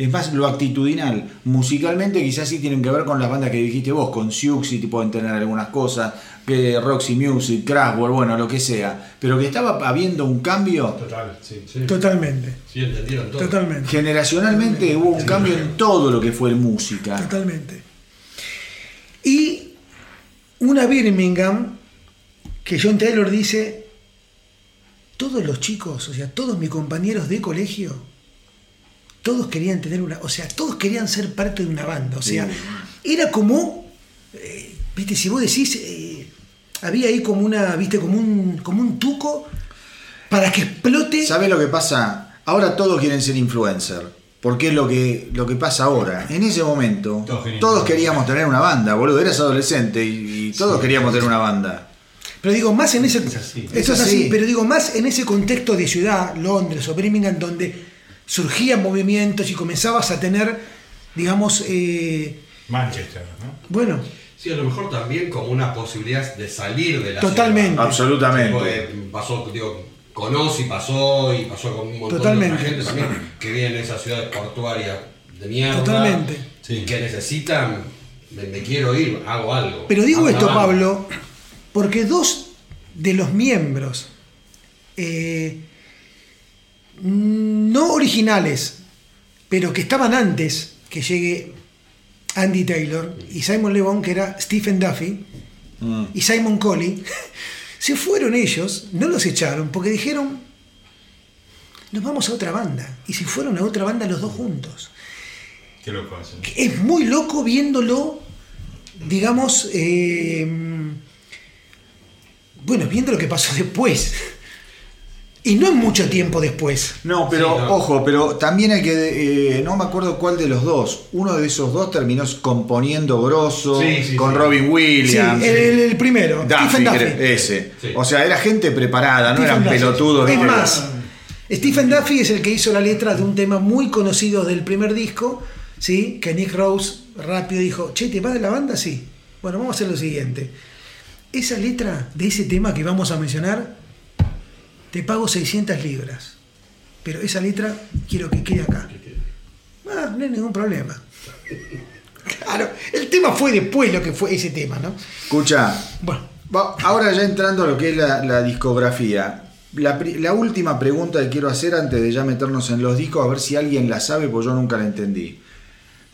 [SPEAKER 1] Es más lo actitudinal. Musicalmente quizás sí tienen que ver con las bandas que dijiste vos, con Siouxsie pueden tener algunas cosas, que Roxy Music, Kraftwerk, bueno, lo que sea. Pero que estaba habiendo un cambio,
[SPEAKER 3] Total, sí.
[SPEAKER 4] Sí,
[SPEAKER 2] Totalmente,
[SPEAKER 4] sí, entendieron todo.
[SPEAKER 2] totalmente.
[SPEAKER 1] generacionalmente hubo un cambio en todo lo que fue música.
[SPEAKER 2] Totalmente. Y una Birmingham que John Taylor dice, todos los chicos, o sea, todos mis compañeros de colegio, todos querían tener una, o sea, todos querían ser parte de una banda, o sea, era como, eh, viste, si vos decís, eh, había ahí como una, viste, como un, como un tuco para que explote.
[SPEAKER 1] ¿Sabes lo que pasa? Ahora todos quieren ser influencer. Porque es lo que, lo que pasa ahora. En ese momento,
[SPEAKER 3] Todos
[SPEAKER 1] queríamos tener una banda, boludo. Eras adolescente y, y todos queríamos tener una banda.
[SPEAKER 2] Pero digo, más en ese.
[SPEAKER 3] Es así.
[SPEAKER 2] Eso es así. pero digo, más en ese contexto de ciudad, Londres o Birmingham, donde surgían movimientos y comenzabas a tener, digamos, eh,
[SPEAKER 3] Manchester, ¿no?
[SPEAKER 2] bueno,
[SPEAKER 4] Sí, a lo mejor también como una posibilidad de salir de la
[SPEAKER 2] Totalmente.
[SPEAKER 4] ciudad.
[SPEAKER 1] Absolutamente.
[SPEAKER 4] Pasó, digo, con Ozzy pasó y pasó con un montón
[SPEAKER 2] Totalmente.
[SPEAKER 4] de gente también que vive en esas ciudades portuarias de mierda.
[SPEAKER 2] Totalmente.
[SPEAKER 3] Sí.
[SPEAKER 4] Y que necesitan me, me quiero ir, hago algo.
[SPEAKER 2] Pero digo esto. Pablo, porque dos de los miembros eh, no originales, pero que estaban antes que llegue Andy Taylor y Simon Le Bon, que era Stephen Duffy
[SPEAKER 1] Mm.
[SPEAKER 2] y Simon Colley, [LAUGHS] se fueron ellos, no los echaron, porque dijeron, nos vamos a otra banda. Y se fueron a otra banda los dos juntos.
[SPEAKER 3] Qué loco eso.
[SPEAKER 2] Es muy loco viéndolo, digamos, eh, bueno, viendo lo que pasó después. Y no es mucho tiempo después.
[SPEAKER 1] No, pero
[SPEAKER 4] Sí, no.
[SPEAKER 1] ojo, pero también hay que. eh, no me acuerdo cuál de los dos. Uno de esos dos terminó componiendo grosso
[SPEAKER 3] Sí, sí,
[SPEAKER 1] con
[SPEAKER 3] sí.
[SPEAKER 1] Robin Williams.
[SPEAKER 2] el, el- el primero,
[SPEAKER 1] Duffy,
[SPEAKER 2] Stephen Duffy.
[SPEAKER 1] ese.
[SPEAKER 4] Sí.
[SPEAKER 1] O sea, era gente preparada, no
[SPEAKER 2] Stephen
[SPEAKER 1] eran
[SPEAKER 2] Duffy.
[SPEAKER 1] pelotudos.
[SPEAKER 2] Es más, Stephen Duffy es el que hizo la letra de un tema muy conocido del primer disco, ¿sí? que Nick Rose rápido dijo, che, ¿te vas de la banda? Sí. Bueno, vamos a hacer lo siguiente. Esa letra de ese tema que vamos a mencionar, te pago 600 libras. Pero esa letra quiero que quede acá. Ah, no hay ningún problema. [LAUGHS] Claro, el tema fue después lo que fue ese tema, ¿no?
[SPEAKER 1] Escucha,
[SPEAKER 2] Bueno,
[SPEAKER 1] Ahora ya entrando a lo que es la, la discografía, la última pregunta que quiero hacer antes de ya meternos en los discos, a ver si alguien la sabe, porque yo nunca la entendí.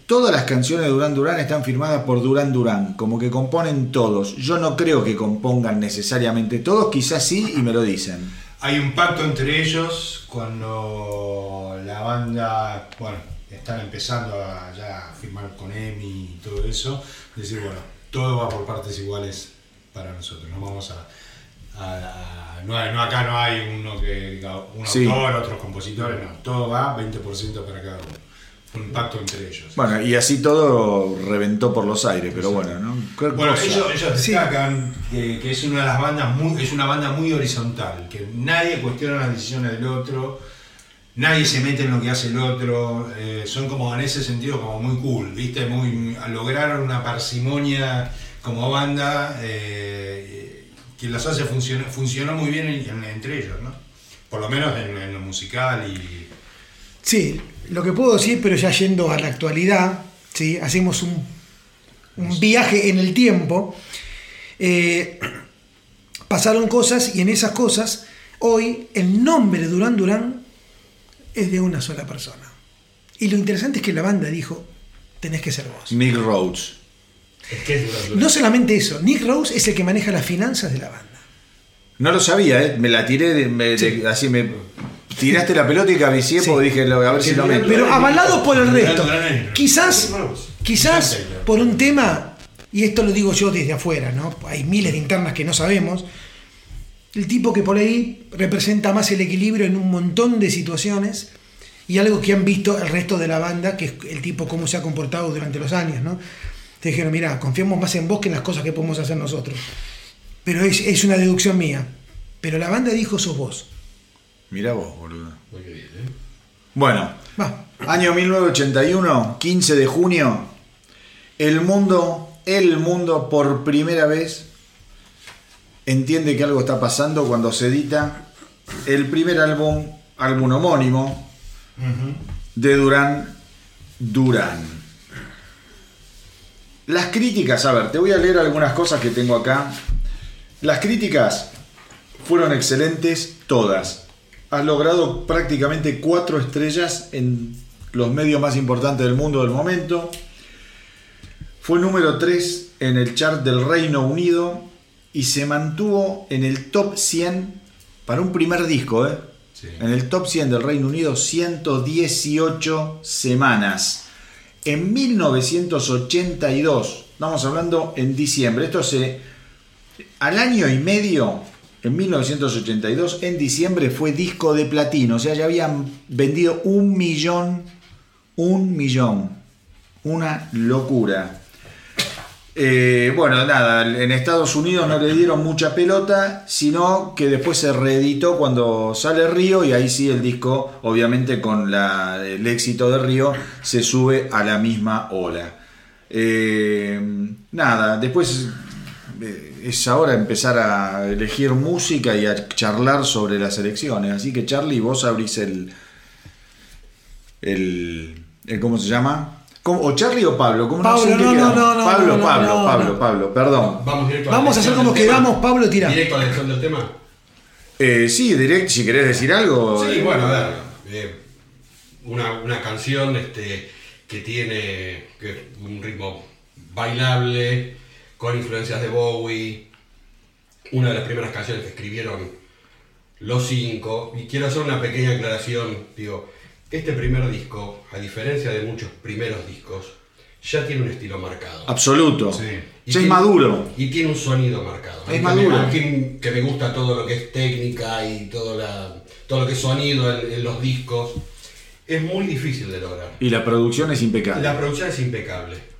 [SPEAKER 1] Todas las canciones de Durán Durán están firmadas por Durán Durán, como que componen todos. Yo no creo que compongan necesariamente todos, quizás sí y me lo dicen.
[SPEAKER 3] Hay un pacto entre ellos cuando la banda, bueno, están empezando a ya firmar con EMI y todo eso. Decir, bueno, todo va por partes iguales para nosotros. No vamos a. a- a- no, hay- no, acá no hay uno que diga un
[SPEAKER 1] Sí.
[SPEAKER 3] autor, otros compositores, no. Todo va 20% para cada uno. Un pacto entre ellos.
[SPEAKER 1] Bueno, y así todo reventó por los aires, pero bueno, ¿no? ¿Qué
[SPEAKER 3] Bueno, ellos, ellos
[SPEAKER 2] Sí.
[SPEAKER 3] destacan que, que es una de las bandas muy, es una banda muy horizontal, que nadie cuestiona las decisiones del otro, nadie se mete en lo que hace el otro, eh, son como en ese sentido como muy cool, viste, muy lograron una parsimonia como banda eh, que las hace funcionar, funcionó muy bien en- en- entre ellos, ¿no? Por lo menos en, en lo musical y
[SPEAKER 2] Sí, lo que puedo decir, pero ya yendo a la actualidad, ¿sí? hacemos un, un viaje en el tiempo. eh, pasaron cosas y en esas cosas, hoy el nombre de Durán Durán es de una sola persona. Y lo interesante es que la banda dijo, tenés que ser vos.
[SPEAKER 1] Nick Rhodes.
[SPEAKER 4] Es que es Durán Durán.
[SPEAKER 2] No solamente eso, Nick Rose es el que maneja las finanzas de la banda.
[SPEAKER 1] No lo sabía, ¿eh? me la tiré, de- me- de- así me tiraste la pelota y cabicié
[SPEAKER 2] Sí.
[SPEAKER 1] porque dije, a ver si lo meto.
[SPEAKER 2] Pero avalado por el resto. Quizás, quizás por un tema, y esto lo digo yo desde afuera, ¿no? Hay miles de internas que no sabemos. El tipo que por ahí representa más el equilibrio en un montón de situaciones y algo que han visto el resto de la banda, que es el tipo cómo se ha comportado durante los años, ¿no? Te dijeron, mira, confiamos más en vos que en las cosas que podemos hacer nosotros. Pero es, es una deducción mía. Pero la banda dijo, sos vos.
[SPEAKER 1] Mirá vos, boludo.
[SPEAKER 4] Muy bien, ¿eh?
[SPEAKER 1] Bueno,
[SPEAKER 2] Va.
[SPEAKER 1] año 1981, 15 de junio, el mundo, el mundo por primera vez entiende que algo está pasando cuando se edita el primer álbum, álbum homónimo de Durán Durán. Las críticas, a ver, te voy a leer algunas cosas que tengo acá. Las críticas fueron excelentes todas. Has logrado prácticamente cuatro estrellas en los medios más importantes del mundo del momento. Fue número 3 en el chart del Reino Unido y se mantuvo en el top 100 para un primer disco, ¿eh?
[SPEAKER 3] Sí.
[SPEAKER 1] En el top 100 del Reino Unido 118 semanas. En 1982, estamos hablando en diciembre, esto se al año y medio, en 1982, en diciembre fue disco de platino, o sea, ya habían vendido un millón, un millón, una locura. Eh, bueno, nada, en Estados Unidos no le dieron mucha pelota, sino que después se reeditó cuando sale Río y ahí sí el disco, obviamente con el éxito de Río, se sube a la misma ola. Eh, nada, después eh, es ahora empezar a elegir música y a charlar sobre las elecciones. Así que Charlie, vos abrís el, el, el- ¿cómo se llama? ¿Cómo- ¿O Charlie o Pablo? ¿Cómo
[SPEAKER 2] Pablo,
[SPEAKER 1] sé
[SPEAKER 2] no, no,
[SPEAKER 1] quedamos?
[SPEAKER 2] no, no,
[SPEAKER 1] Pablo,
[SPEAKER 2] no, no,
[SPEAKER 1] Pablo,
[SPEAKER 2] no,
[SPEAKER 1] Pablo,
[SPEAKER 2] no.
[SPEAKER 1] Pablo, perdón.
[SPEAKER 4] Vamos directo
[SPEAKER 2] Vamos a hacer como
[SPEAKER 4] tema.
[SPEAKER 2] quedamos, Pablo, tira.
[SPEAKER 4] Directo a la elección del tema.
[SPEAKER 1] Eh, sí, direct, si querés decir algo.
[SPEAKER 4] Sí,
[SPEAKER 1] eh,
[SPEAKER 4] bueno, a ver. eh, una, una canción este, que tiene que, un ritmo bailable, con influencias de Bowie. Una de las primeras canciones que escribieron los cinco. Y quiero hacer una pequeña aclaración. Digo, este primer disco, a diferencia de muchos primeros discos, ya tiene un estilo marcado.
[SPEAKER 1] Absoluto.
[SPEAKER 3] Sí.
[SPEAKER 4] Y
[SPEAKER 1] Ya es maduro.
[SPEAKER 4] Y tiene un sonido marcado.
[SPEAKER 1] Es maduro.
[SPEAKER 4] Que que me gusta todo lo que es técnica y todo, la, todo lo que es sonido en, en los discos. Es muy difícil de lograr.
[SPEAKER 1] Y la producción es impecable.
[SPEAKER 4] La producción es impecable.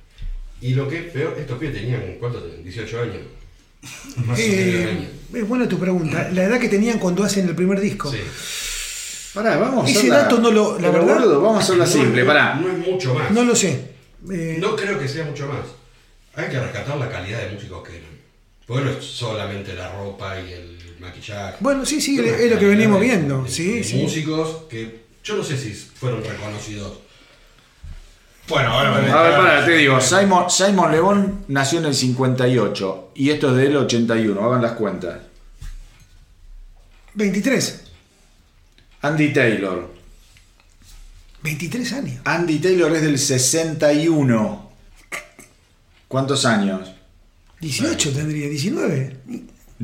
[SPEAKER 4] Y lo que es peor, estos pibes tenían, ¿cuánto tenían? 18 años. Más o menos
[SPEAKER 2] Eh,
[SPEAKER 4] años.
[SPEAKER 2] es buena tu pregunta. La edad que tenían cuando hacen el primer disco.
[SPEAKER 4] Sí.
[SPEAKER 1] Pará, vamos a
[SPEAKER 2] Ese
[SPEAKER 1] hacerla-
[SPEAKER 2] dato no lo- la verdad-
[SPEAKER 1] vamos a hacerla
[SPEAKER 4] No,
[SPEAKER 1] simple,
[SPEAKER 4] no,
[SPEAKER 1] pará.
[SPEAKER 4] No es mucho más.
[SPEAKER 2] No lo sé. Eh,
[SPEAKER 4] No creo que sea mucho más. Hay que rescatar la calidad de músicos que eran. Porque no es solamente la ropa y el maquillaje.
[SPEAKER 2] Bueno, sí, sí, es lo que venimos
[SPEAKER 4] de-
[SPEAKER 2] viendo.
[SPEAKER 4] de-
[SPEAKER 2] Sí,
[SPEAKER 4] de
[SPEAKER 2] sí.
[SPEAKER 4] Músicos que yo no sé si fueron reconocidos.
[SPEAKER 3] Bueno, ahora
[SPEAKER 1] A ver, pará, te digo, Simon, Simon Le Bon nació en el 58 y esto es del 81, hagan las cuentas.
[SPEAKER 2] 23.
[SPEAKER 1] Andy Taylor.
[SPEAKER 2] 23 años.
[SPEAKER 1] Andy Taylor es del 61. ¿Cuántos años?
[SPEAKER 2] 18 tendría, 19.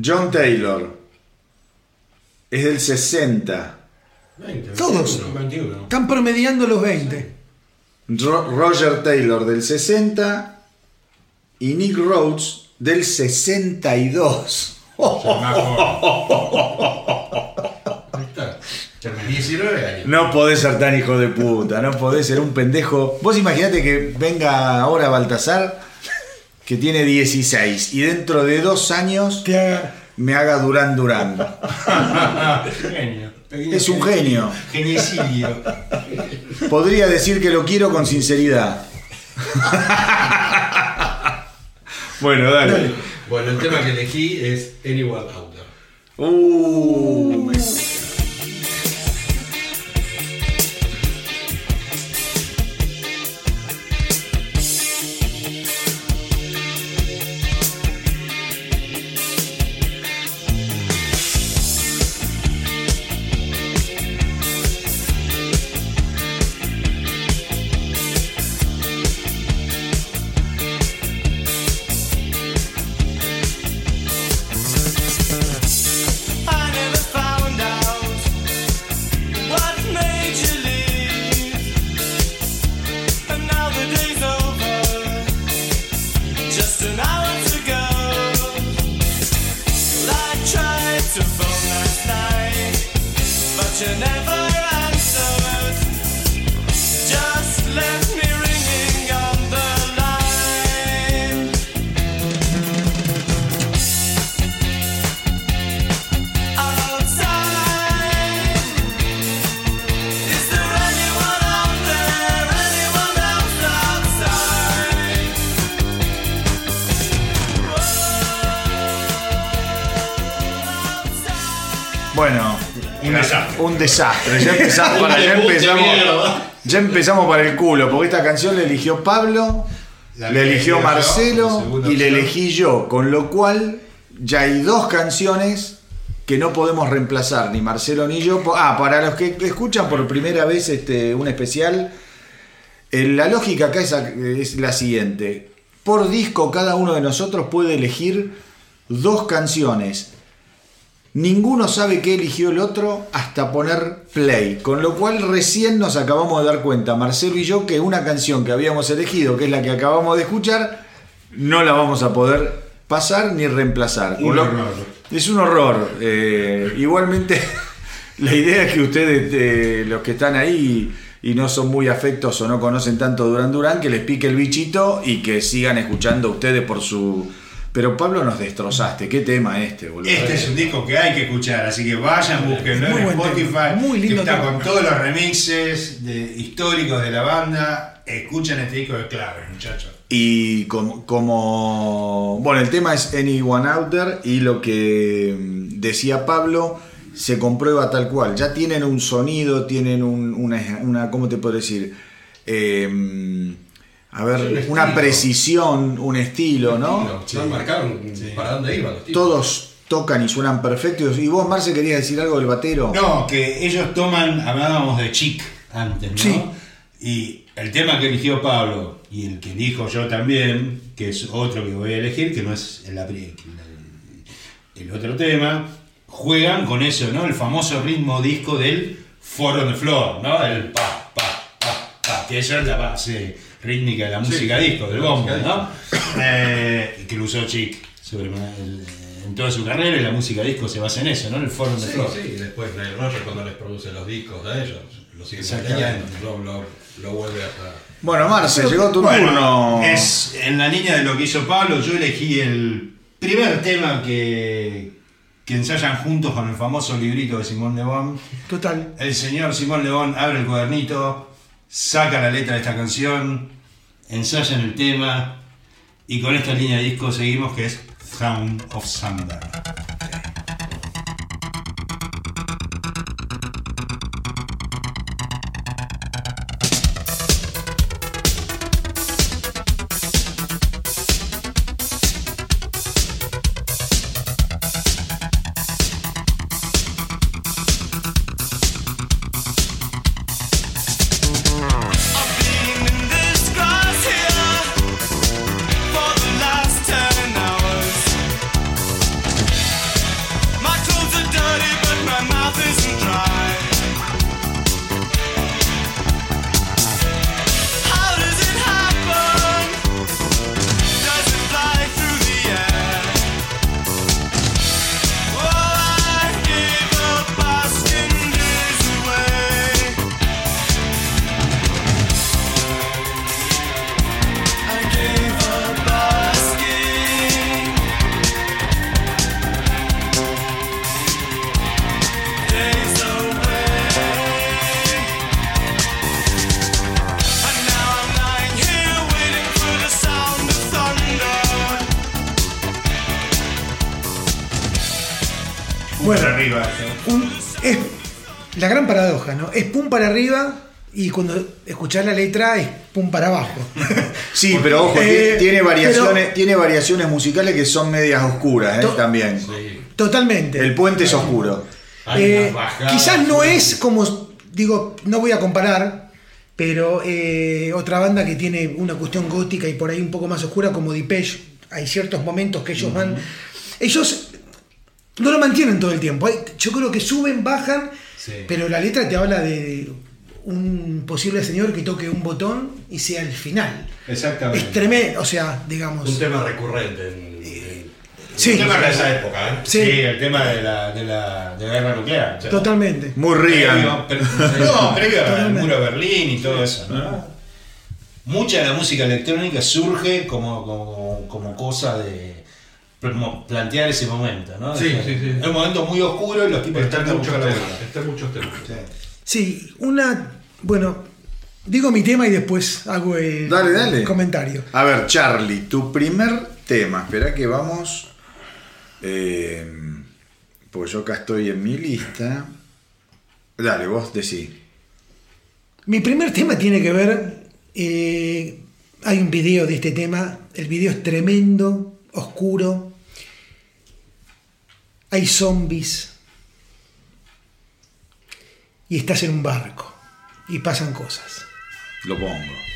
[SPEAKER 1] John Taylor es del 60.
[SPEAKER 4] 20,
[SPEAKER 2] Todos.
[SPEAKER 4] 21, 21.
[SPEAKER 2] Están promediando los 20.
[SPEAKER 1] Ro- Roger Taylor del 60 y Nick Rhodes del 62. [LAUGHS]
[SPEAKER 4] Ahí está. 19 años.
[SPEAKER 1] No podés ser tan hijo de puta, no podés ser un pendejo. Vos imaginate que venga ahora Baltasar, que tiene 16, y dentro de dos años me haga Durán Durán. [LAUGHS]
[SPEAKER 3] Genio. Pequeño
[SPEAKER 1] Es un
[SPEAKER 3] genio. Geniecilio.
[SPEAKER 1] Podría decir que lo quiero con sinceridad. bueno, dale.
[SPEAKER 4] Bueno, el tema que elegí es Anyone Out There.
[SPEAKER 1] Uh, me- ya empezamos para el culo, porque esta canción la eligió Pablo,
[SPEAKER 3] La
[SPEAKER 1] eligió
[SPEAKER 3] yo,
[SPEAKER 1] Marcelo y la elegí yo, con lo cual ya hay dos canciones que no podemos reemplazar, ni Marcelo ni yo. Ah, para los que escuchan por primera vez este, un especial, eh, la lógica acá es, es la siguiente. Por disco cada uno de nosotros puede elegir dos canciones. Ninguno sabe qué eligió el otro hasta poner play. Con lo cual recién nos acabamos de dar cuenta, Marcelo y yo, que una canción que habíamos elegido, que es la que acabamos de escuchar, no la vamos a poder pasar ni reemplazar.
[SPEAKER 3] Un horror.
[SPEAKER 1] Es un horror. Eh, igualmente, [LAUGHS] la idea es que ustedes, eh, los que están ahí y no son muy afectos o no conocen tanto Durán Durán, que les pique el bichito y que sigan escuchando ustedes por su... Pero Pablo nos destrozaste, qué tema este, boludo.
[SPEAKER 3] Este es un disco que hay que escuchar, así que vayan, búsquenlo
[SPEAKER 2] Muy
[SPEAKER 3] en Spotify.
[SPEAKER 2] tema, muy lindo
[SPEAKER 3] Está
[SPEAKER 2] tema.
[SPEAKER 3] con todos los remixes de, históricos de la banda. Escuchen este disco de clave, muchachos.
[SPEAKER 1] Y como, como- Bueno, el tema es Anyone Out There y lo que mm, decía Pablo se comprueba tal cual. Ya tienen un sonido, tienen un- una, una- ¿Cómo te puedo decir? Eh, a ver,
[SPEAKER 4] Un
[SPEAKER 1] una
[SPEAKER 4] estilo.
[SPEAKER 1] precisión, un estilo, ¿no?
[SPEAKER 4] No, no marcaron para dónde iban los tipos.
[SPEAKER 1] Todos tocan y suenan perfectos. ¿Y vos, Marce, querías decir algo del batero?
[SPEAKER 3] No, que ellos toman, hablábamos de Chic antes, ¿no?
[SPEAKER 2] Sí.
[SPEAKER 3] Y el tema que eligió Pablo y el que elijo yo también, que es otro que voy a elegir, que no es el, el- el otro tema, juegan con eso, ¿no? El famoso ritmo disco del Four on the Floor, ¿no? El pa, pa, pa, pa, que eso es la base rítmica de la música disco, del bombo, ¿no? Eh, que lo usó Chic sobre, el- en toda su carrera y la música disco se basa en eso, ¿no? El Four on the
[SPEAKER 4] Sí,
[SPEAKER 3] Floor.
[SPEAKER 4] sí, y después Nile Rodgers cuando les produce los discos a ellos, lo sigue manteniendo, lo, lo, lo vuelve a...
[SPEAKER 1] Bueno, Marce, llegó tu
[SPEAKER 3] Bueno,
[SPEAKER 1] turno.
[SPEAKER 3] es en la línea de lo que hizo Pablo, yo elegí el primer tema que, que ensayan juntos con el famoso librito de Simón Le Bon.
[SPEAKER 2] Total.
[SPEAKER 3] El señor Simón Le Bon abre el cuadernito, saca la letra de esta canción, ensayan el tema y con esta línea de disco seguimos que es Sound of Thunder.
[SPEAKER 2] Para arriba y cuando escuchás la letra es pum para abajo. [LAUGHS]
[SPEAKER 1] Sí, [LAUGHS] pero ojo,
[SPEAKER 2] Eh,
[SPEAKER 1] tiene, variaciones,
[SPEAKER 2] pero-
[SPEAKER 1] tiene variaciones musicales que son medias oscuras, ¿eh?
[SPEAKER 2] To-
[SPEAKER 1] También.
[SPEAKER 4] Sí.
[SPEAKER 2] Totalmente.
[SPEAKER 1] El puente es oscuro.
[SPEAKER 2] Eh, quizás no es como, digo, no voy a comparar, pero eh, otra banda que tiene una cuestión gótica y por ahí un poco más oscura como Depeche, hay ciertos momentos que ellos van, ellos no lo mantienen todo el tiempo, yo creo que suben, bajan,
[SPEAKER 4] Sí.
[SPEAKER 2] pero la letra te habla de un posible señor que toque un botón y sea el final.
[SPEAKER 3] Exactamente.
[SPEAKER 2] Es tremendo, o sea, digamos...
[SPEAKER 4] Un tema recurrente en, en-
[SPEAKER 2] Sí.
[SPEAKER 4] un tema de esa época, ¿eh?
[SPEAKER 2] Sí.
[SPEAKER 3] Sí, el tema de la, de la, de la guerra nuclear. o sea,
[SPEAKER 2] Totalmente.
[SPEAKER 1] Muy Reagan.
[SPEAKER 3] No, previo [LAUGHS] al muro de Berlín y todo eso. ¿no? Mucha de la música electrónica surge como, como, como cosa de como plantear ese momento. ¿no?
[SPEAKER 4] Sí,
[SPEAKER 3] Es-
[SPEAKER 4] sí, sí.
[SPEAKER 3] Es un momento muy oscuro y los tipos
[SPEAKER 4] Están
[SPEAKER 3] están
[SPEAKER 4] muchos temas, están muchos temas.
[SPEAKER 2] Sí, una. Bueno, digo mi tema y después hago el,
[SPEAKER 1] Dale, dale.
[SPEAKER 2] el comentario.
[SPEAKER 1] A ver, Charlie, tu primer tema. Espera que vamos. eh, porque yo acá estoy en mi lista. Dale, vos decís.
[SPEAKER 2] Mi primer tema tiene que ver. eh, hay un video de este tema. El video es tremendo, oscuro. Hay zombies. Y estás en un barco. Y pasan cosas.
[SPEAKER 1] Lo pongo.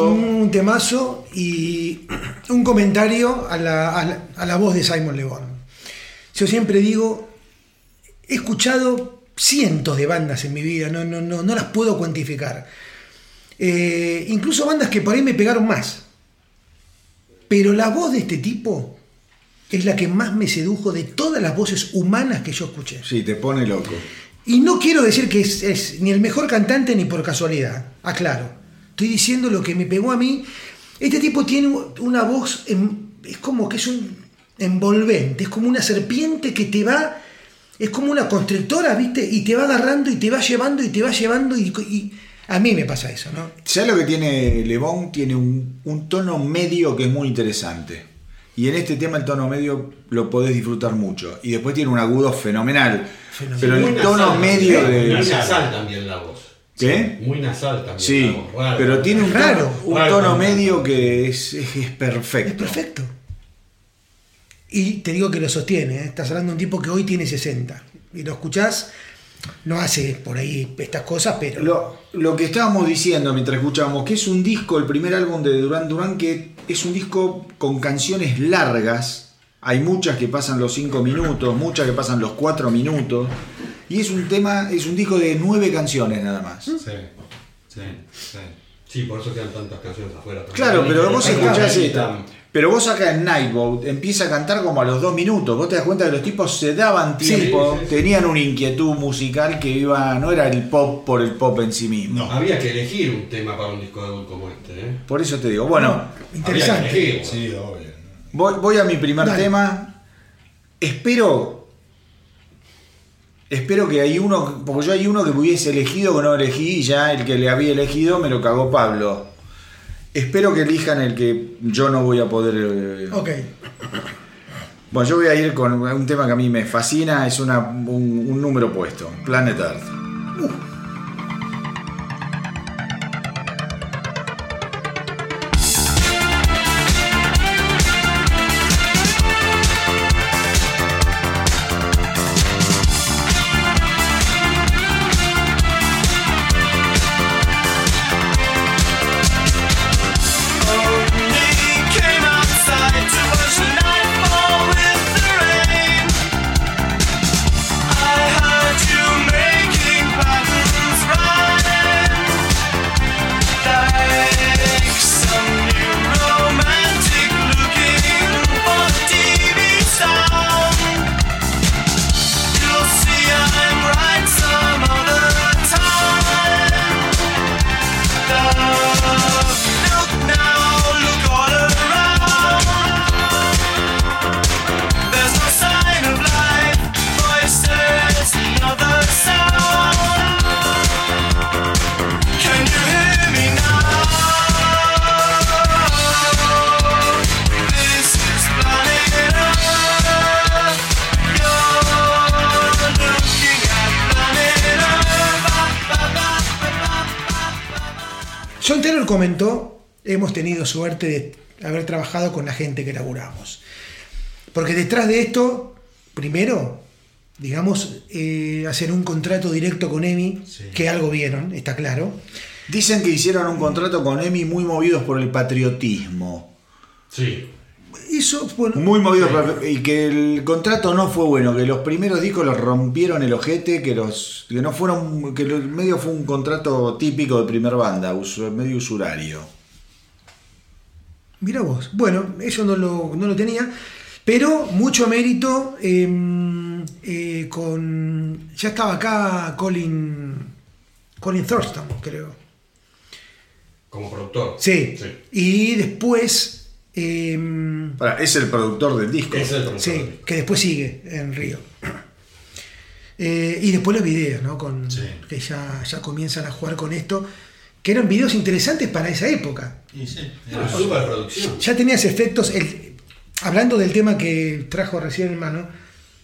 [SPEAKER 1] Temazo.
[SPEAKER 2] Un temazo y [CLEARS THROAT] un comentario a la, a la- a la voz de Simon Le Bon. Yo siempre digo, he escuchado cientos de bandas en mi vida, no, no, no, no las puedo cuantificar. Eh, incluso bandas que por ahí me pegaron más. Pero la voz de este tipo es la que más me sedujo de todas las voces humanas que yo escuché.
[SPEAKER 1] Sí, te pone loco.
[SPEAKER 2] Y no quiero decir que es, es ni el mejor cantante ni por casualidad, aclaro. Estoy diciendo lo que me pegó a mí. Este tipo tiene una voz, en- es como que es un envolvente, es como una serpiente que te va, es como una constrictora, ¿viste? Y te va agarrando y te va llevando y te va llevando y, y a mí me pasa eso, ¿no?
[SPEAKER 1] ¿Sabes lo que tiene Lebón? Tiene un, un tono medio que es muy interesante. Y en este tema el tono medio lo podés disfrutar mucho. Y después tiene un agudo fenomenal.
[SPEAKER 2] Fenomenal.
[SPEAKER 1] Pero el tono medio de...
[SPEAKER 4] nasal también la voz.
[SPEAKER 1] ¿Qué?
[SPEAKER 4] Muy nasal también
[SPEAKER 1] Sí,
[SPEAKER 4] raro.
[SPEAKER 1] pero tiene un
[SPEAKER 2] Raro.
[SPEAKER 1] tono, un
[SPEAKER 4] Raro
[SPEAKER 1] tono medio que es, es- es perfecto.
[SPEAKER 2] Es perfecto. Y te digo que lo sostiene, ¿eh? estás hablando de un tipo que hoy tiene 60. Y lo escuchás, no hace por ahí estas cosas, pero...
[SPEAKER 1] Lo, lo que estábamos diciendo mientras escuchábamos, que es un disco, el primer álbum de Duran Duran, que es un disco con canciones largas. Hay muchas que pasan los 5 minutos, muchas que pasan los 4 minutos. Y es un tema, es un disco de 9 canciones nada más.
[SPEAKER 3] Sí, sí, sí.
[SPEAKER 4] Sí, por eso quedan tantas canciones afuera.
[SPEAKER 1] Claro, pero vos escuchás esta. Pero vos acá en Nightboat empieza a cantar como a los dos minutos. Vos te das cuenta que los tipos se daban tiempo,
[SPEAKER 4] sí, sí.
[SPEAKER 1] tenían una inquietud musical que iba, no era el pop por el pop en sí mismo.
[SPEAKER 3] No.
[SPEAKER 4] Había que elegir un tema para un disco de debut como este, ¿eh?
[SPEAKER 1] Por eso te digo, bueno,
[SPEAKER 2] Interesante.
[SPEAKER 4] Había que elegir.
[SPEAKER 3] Sí, obvio.
[SPEAKER 1] voy, voy a mi primer
[SPEAKER 2] Dale.
[SPEAKER 1] tema. Espero. Espero que hay uno, porque yo hay uno que hubiese elegido que no elegí y ya el que le había elegido me lo cagó Pablo. Espero que elijan el que yo no voy a poder. eh,
[SPEAKER 2] Ok.
[SPEAKER 1] Bueno, yo voy a ir con un tema que a mí me fascina, es una- un, un número puesto, Planet Earth.
[SPEAKER 5] Only
[SPEAKER 2] hemos tenido suerte de haber trabajado con la gente que laburamos. Porque detrás de esto, primero, digamos, eh, hacer un contrato directo con EMI,
[SPEAKER 3] Sí.
[SPEAKER 2] que algo vieron, está claro.
[SPEAKER 1] Dicen que hicieron un contrato con Emi muy movidos por el patriotismo.
[SPEAKER 4] Sí.
[SPEAKER 2] Eso, bueno,
[SPEAKER 1] Muy movidos y que el contrato no fue bueno, que los primeros discos los rompieron el ojete, que los que no fueron que lo- medio fue un contrato típico de primer banda, medio usurario.
[SPEAKER 2] Mira vos. Bueno, eso no lo, no lo tenía. Pero mucho mérito eh, eh, con. Ya estaba acá Colin. Colin Thurston, creo.
[SPEAKER 4] Como productor.
[SPEAKER 2] Sí.
[SPEAKER 4] Sí.
[SPEAKER 2] Y después. eh,
[SPEAKER 1] Pará, es el productor del disco.
[SPEAKER 4] Es el productor.
[SPEAKER 2] sí, que después sigue en Río. Eh, y después los videos, ¿no? Con,
[SPEAKER 3] Sí.
[SPEAKER 2] Que ya, ya comienzan a jugar con esto. Que eran videos interesantes para esa época.
[SPEAKER 3] Y sí,
[SPEAKER 4] Una superproducción.
[SPEAKER 2] Ya tenías efectos. el- hablando del tema que trajo recién hermano,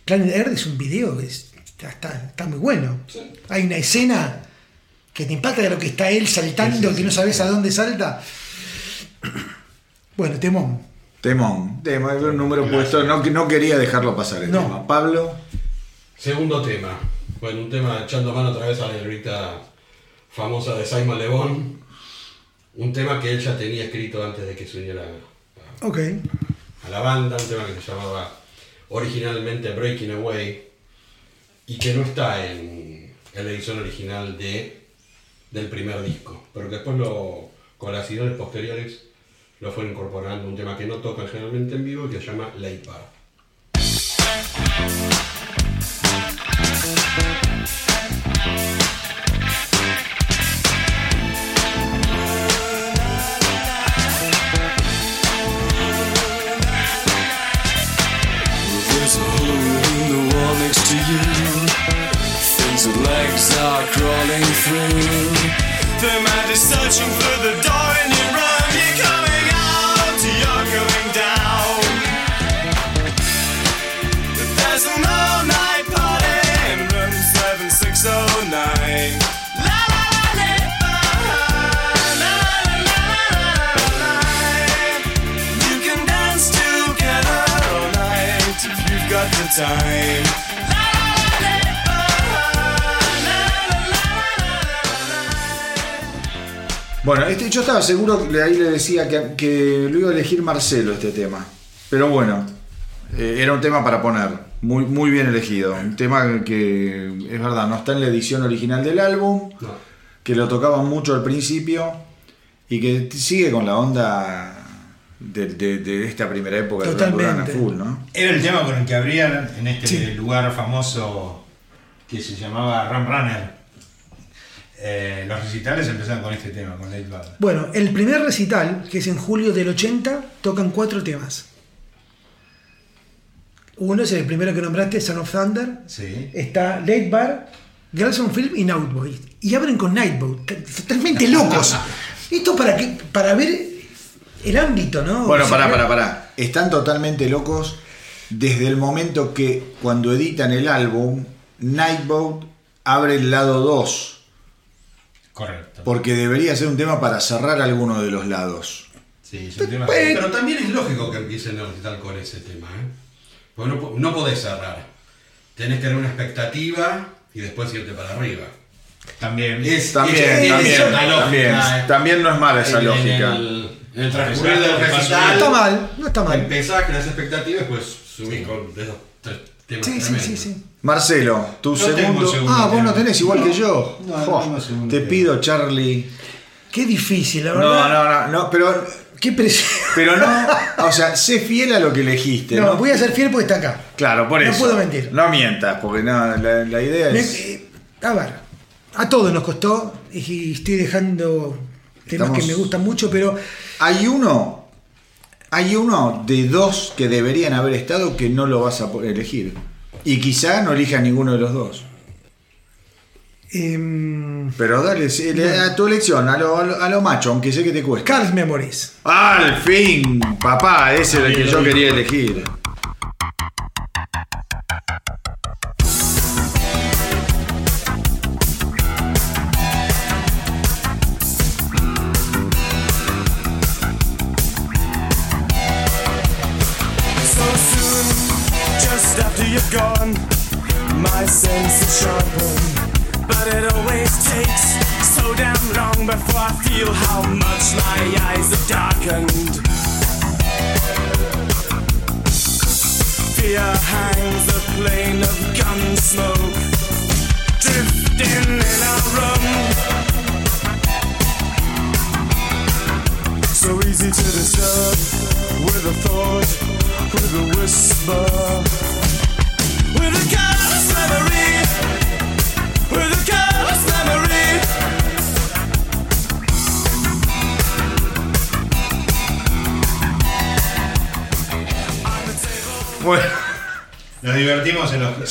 [SPEAKER 2] Planet Earth es un video que es está, está muy bueno. Hay una escena que te impacta de lo que está él saltando, que no sabes a dónde salta. Bueno, temón.
[SPEAKER 1] Temón, temón, era un número puesto, no, no quería dejarlo pasar el
[SPEAKER 2] No.
[SPEAKER 1] tema. Pablo,
[SPEAKER 4] Segundo tema. Bueno, un tema echando mano otra vez a la negrita famosa de Simon Le Bon. Un tema que él ya tenía escrito antes de que se uniera a,
[SPEAKER 2] Ok.
[SPEAKER 4] a la banda, un tema que se llamaba originalmente Breaking Away y que no está en, en la edición original de, del primer disco, pero que después lo, con las ediciones posteriores lo fueron incorporando, un tema que no tocan generalmente en vivo y que se llama Late Bar.
[SPEAKER 5] There's a crawling through. The man is searching for the door in your room. You're coming out, you're going down. But there's an all-night party in room 7609. La
[SPEAKER 1] Bueno, este, yo estaba seguro, que ahí le decía que, que lo iba a elegir Marcelo este tema. Pero bueno, eh, era un tema para poner, muy, muy bien elegido. Un tema que es verdad, no está en la edición original del álbum,
[SPEAKER 4] No.
[SPEAKER 1] que lo tocaban mucho al principio y que sigue con la onda de, de- de esta primera época de
[SPEAKER 2] Totalmente.
[SPEAKER 1] full, ¿no?
[SPEAKER 3] Era el tema con el que abrían en este
[SPEAKER 2] Sí.
[SPEAKER 3] lugar famoso que se llamaba Ram Runner. Eh, los recitales empezaron con este tema, con Late Bad.
[SPEAKER 2] Bueno, el primer recital, que es en julio del 80, tocan cuatro temas. Uno es el primero que nombraste, Son of Thunder.
[SPEAKER 3] Sí.
[SPEAKER 2] Está Late Bar, Girls on Film y Nightboy. Y abren con Nightboat. Totalmente locos. [LAUGHS] Esto para que para ver el ámbito, ¿no?
[SPEAKER 1] Bueno, pará, pará, pará. Están totalmente locos desde el momento que cuando editan el álbum, Nightboat abre el lado 2.
[SPEAKER 3] Correcto.
[SPEAKER 1] Porque debería ser un tema para cerrar alguno de los lados.
[SPEAKER 3] Sí, es un tema.
[SPEAKER 2] Pues,
[SPEAKER 4] Pero también es lógico que empiecen a recital con ese tema, ¿eh? Porque no, no podés cerrar. Tenés que tener una expectativa y después irte para arriba.
[SPEAKER 3] También.
[SPEAKER 4] Es,
[SPEAKER 1] También,
[SPEAKER 4] es- es
[SPEAKER 1] también, también,
[SPEAKER 4] ¿eh?
[SPEAKER 1] también no es mala esa
[SPEAKER 4] En- en
[SPEAKER 1] lógica.
[SPEAKER 4] el, en el transcurrir del
[SPEAKER 3] No
[SPEAKER 4] recital.
[SPEAKER 2] No está mal, no está mal.
[SPEAKER 4] Empezás con las expectativas y pues subís con esos tres
[SPEAKER 2] Sí, sí, sí, sí.
[SPEAKER 1] Marcelo, tu
[SPEAKER 3] No
[SPEAKER 1] segundo.
[SPEAKER 3] segundo
[SPEAKER 1] Ah, vos no tenés igual que yo.
[SPEAKER 3] No, no
[SPEAKER 1] te
[SPEAKER 3] tema.
[SPEAKER 1] pido, Charlie.
[SPEAKER 2] Qué difícil, la
[SPEAKER 1] No,
[SPEAKER 2] verdad.
[SPEAKER 1] no, no, no, pero,
[SPEAKER 2] Qué presión.
[SPEAKER 1] pero no, [LAUGHS] o sea, sé fiel a lo que elegiste.
[SPEAKER 2] No,
[SPEAKER 1] No,
[SPEAKER 2] voy a ser fiel porque está acá.
[SPEAKER 1] Claro, por
[SPEAKER 2] no
[SPEAKER 1] eso.
[SPEAKER 2] puedo mentir.
[SPEAKER 1] No mientas, porque no, la, la idea
[SPEAKER 2] Me-
[SPEAKER 1] es.
[SPEAKER 2] eh, a ver, a todos nos costó y estoy dejando temas
[SPEAKER 1] Estamos-
[SPEAKER 2] que me gustan mucho, pero
[SPEAKER 1] Hay uno, hay uno de dos que deberían haber estado que no lo vas a poder elegir. Y quizá no elijas ninguno de los dos.
[SPEAKER 2] em,
[SPEAKER 1] Pero dale, sí, le- a tu elección, a lo, a lo- a lo macho, aunque sé que te cuesta.
[SPEAKER 2] Carl's Memories.
[SPEAKER 1] Al fin, papá, ese era el que yo quería elegir.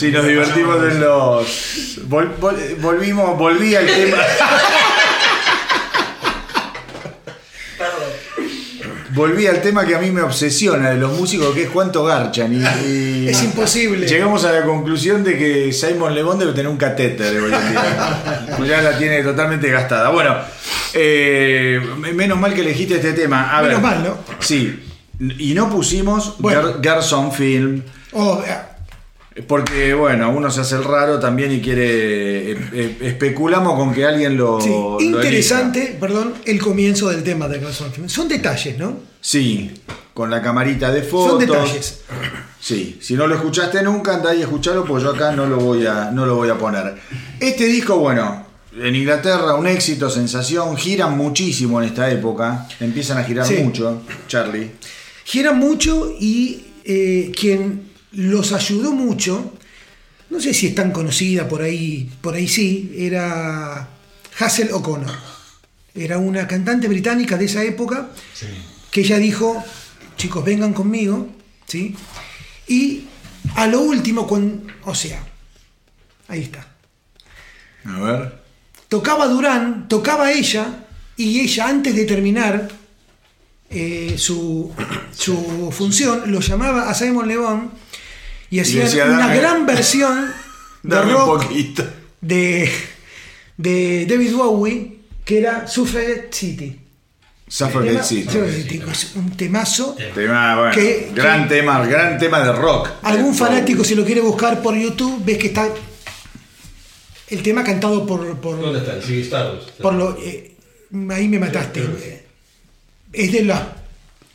[SPEAKER 1] Sí, nos divertimos en los. vol- vol- volvimos, volví al tema. volví al tema que a mí me obsesiona de los músicos, que es cuánto garchan. Y, y [LAUGHS]
[SPEAKER 2] Es imposible.
[SPEAKER 1] Llegamos a la conclusión de que Simon Le Bon debe tener un catéter hoy en día. Ya la tiene totalmente gastada. Bueno, eh, menos mal que elegiste este tema. A
[SPEAKER 2] Menos
[SPEAKER 1] ver,
[SPEAKER 2] mal, ¿no?
[SPEAKER 1] Sí. Y no pusimos
[SPEAKER 2] Bueno.
[SPEAKER 1] Gar- Garson Film.
[SPEAKER 2] Oh, eh,
[SPEAKER 1] Porque, bueno, uno se hace el raro también y quiere. eh, eh, especulamos con que alguien lo.
[SPEAKER 2] sí,
[SPEAKER 1] lo
[SPEAKER 2] interesante, perdón, el comienzo del tema de Film. Son detalles, ¿no?
[SPEAKER 1] Sí, con la camarita de fotos.
[SPEAKER 2] Son detalles.
[SPEAKER 1] Sí, si no lo escuchaste nunca, anda ahí a escucharlo, pues yo acá no lo voy a, no lo voy a poner. Este disco, bueno, en Inglaterra un éxito, sensación, giran muchísimo en esta época, empiezan a girar
[SPEAKER 2] Sí.
[SPEAKER 1] mucho, Charlie.
[SPEAKER 2] Giran mucho y eh, quien los ayudó mucho, no sé si es tan conocida por ahí, por ahí sí, era Hazel O'Connor. Era una cantante británica de esa época
[SPEAKER 3] Sí.
[SPEAKER 2] que ella dijo, chicos, vengan conmigo, ¿sí? Y a lo último, con, o sea, ahí está.
[SPEAKER 1] A ver.
[SPEAKER 2] Tocaba Durán, tocaba ella, y ella antes de terminar eh, su, [CLEARS THROAT] su función, lo llamaba a Simon León y hacían
[SPEAKER 1] decía,
[SPEAKER 2] una
[SPEAKER 1] "Dame-
[SPEAKER 2] gran versión [LAUGHS] de rock
[SPEAKER 1] poquito.
[SPEAKER 2] de, de David Bowie, que era Suffragette City.
[SPEAKER 1] Suffragette City.
[SPEAKER 2] City, es un temazo.
[SPEAKER 1] Tema, bueno,
[SPEAKER 2] Que-
[SPEAKER 1] gran
[SPEAKER 2] que-
[SPEAKER 1] tema, gran tema de rock.
[SPEAKER 2] Algún
[SPEAKER 1] Eh,
[SPEAKER 2] fanático, si lo quiere buscar por YouTube, ves que está el tema cantado por, por,
[SPEAKER 4] ¿Dónde está? El Ziggy Stardust.
[SPEAKER 2] por lo. eh, ahí me mataste. Eh, Es de la,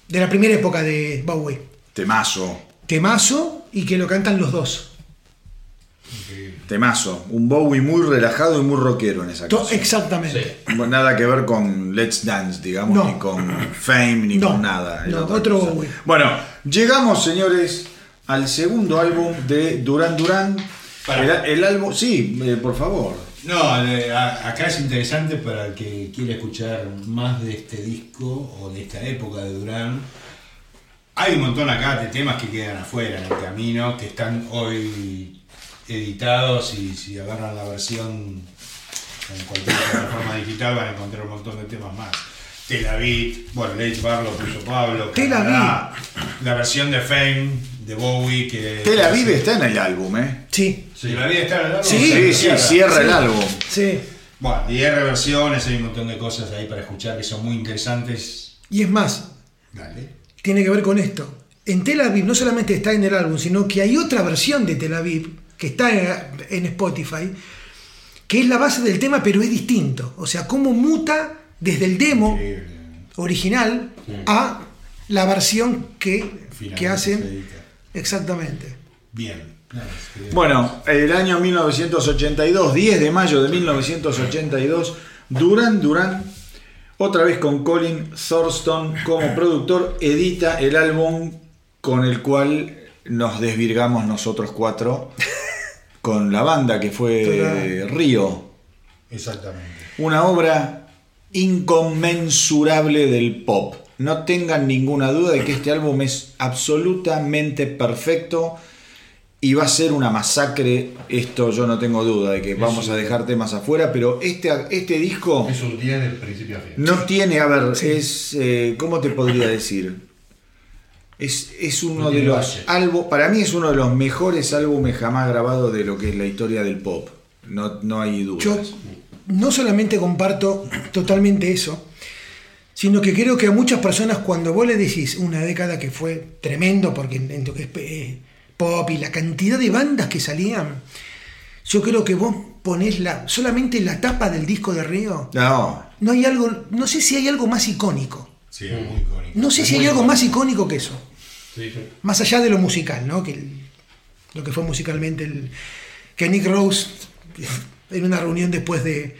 [SPEAKER 2] de la primera época de Bowie.
[SPEAKER 1] Temazo,
[SPEAKER 2] Temazo y que lo cantan los dos.
[SPEAKER 1] temazo. Un Bowie muy relajado y muy rockero en esa canción.
[SPEAKER 2] exactamente.
[SPEAKER 1] Bueno, Nada que ver con Let's Dance, digamos,
[SPEAKER 2] No.
[SPEAKER 1] ni con Fame, ni
[SPEAKER 2] No,
[SPEAKER 1] con nada.
[SPEAKER 2] no, otro
[SPEAKER 1] cosa.
[SPEAKER 2] Bowie.
[SPEAKER 1] Bueno, llegamos, señores, al segundo álbum de Duran Duran. El, el álbum, sí, eh, por favor.
[SPEAKER 3] No, eh, acá es interesante para el que quiere escuchar más de este disco o de esta época de Durán. Hay un montón acá de temas que quedan afuera en el camino, que están hoy editados y si agarran la versión en cualquier plataforma digital van a encontrar un montón de temas más. Tel Aviv, bueno, Lech Bar lo puso Pablo,
[SPEAKER 2] Tel
[SPEAKER 3] Canadá, la versión de Fame de Bowie que...
[SPEAKER 1] Tel Aviv está en el álbum, ¿eh?
[SPEAKER 2] Sí,
[SPEAKER 3] Tel Aviv está en el álbum?
[SPEAKER 2] Sí.
[SPEAKER 1] Sí, sí, cierra el álbum.
[SPEAKER 2] sí.
[SPEAKER 3] Bueno, y hay reversiones, hay un montón de cosas ahí para escuchar que son muy interesantes.
[SPEAKER 2] Y es más,
[SPEAKER 3] Dale.
[SPEAKER 2] Tiene que ver con esto. En Tel Aviv no solamente está en el álbum, sino que hay otra versión de Tel Aviv que está en, Spotify, que es la base del tema, pero es distinto. O sea, cómo muta desde el demo
[SPEAKER 3] Increíble.
[SPEAKER 2] original a la versión que, que hacen. Exactamente.
[SPEAKER 3] Bien.
[SPEAKER 1] Bueno, el año 1982, 10 de mayo de 1982, Duran Duran, otra vez con Colin Thurston como productor, edita el álbum con el cual nos desvirgamos nosotros cuatro con la banda que fue. Río.
[SPEAKER 3] Exactamente.
[SPEAKER 1] Una obra inconmensurable del pop. No tengan ninguna duda de que este álbum es absolutamente perfecto y va a ser una masacre. Esto yo no tengo duda de que vamos a dejar temas afuera, pero este, este disco
[SPEAKER 6] Es un día del principio a fin.
[SPEAKER 1] no tiene, a ver,
[SPEAKER 2] Sí.
[SPEAKER 1] es, eh, ¿cómo te podría decir? Es, es uno
[SPEAKER 3] No
[SPEAKER 1] de los álbumes, para mí es uno de los mejores álbumes jamás grabados de lo que es la historia del pop. No, no hay dudas.
[SPEAKER 2] Yo no solamente comparto totalmente eso, sino que creo que a muchas personas cuando vos le decís una década que fue tremendo, porque en es eh, pop y la cantidad de bandas que salían, yo creo que vos ponés la, solamente la tapa del disco de Río,
[SPEAKER 1] No,
[SPEAKER 2] no hay algo, no sé si hay algo más icónico.
[SPEAKER 3] Sí, es muy icónico.
[SPEAKER 2] No sé
[SPEAKER 3] Es
[SPEAKER 2] si hay algo
[SPEAKER 3] icónico.
[SPEAKER 2] más icónico que eso.
[SPEAKER 4] Sí, sí.
[SPEAKER 2] Más allá de lo musical, ¿no? Que el- lo que fue musicalmente el, que Nick Rose en una reunión después de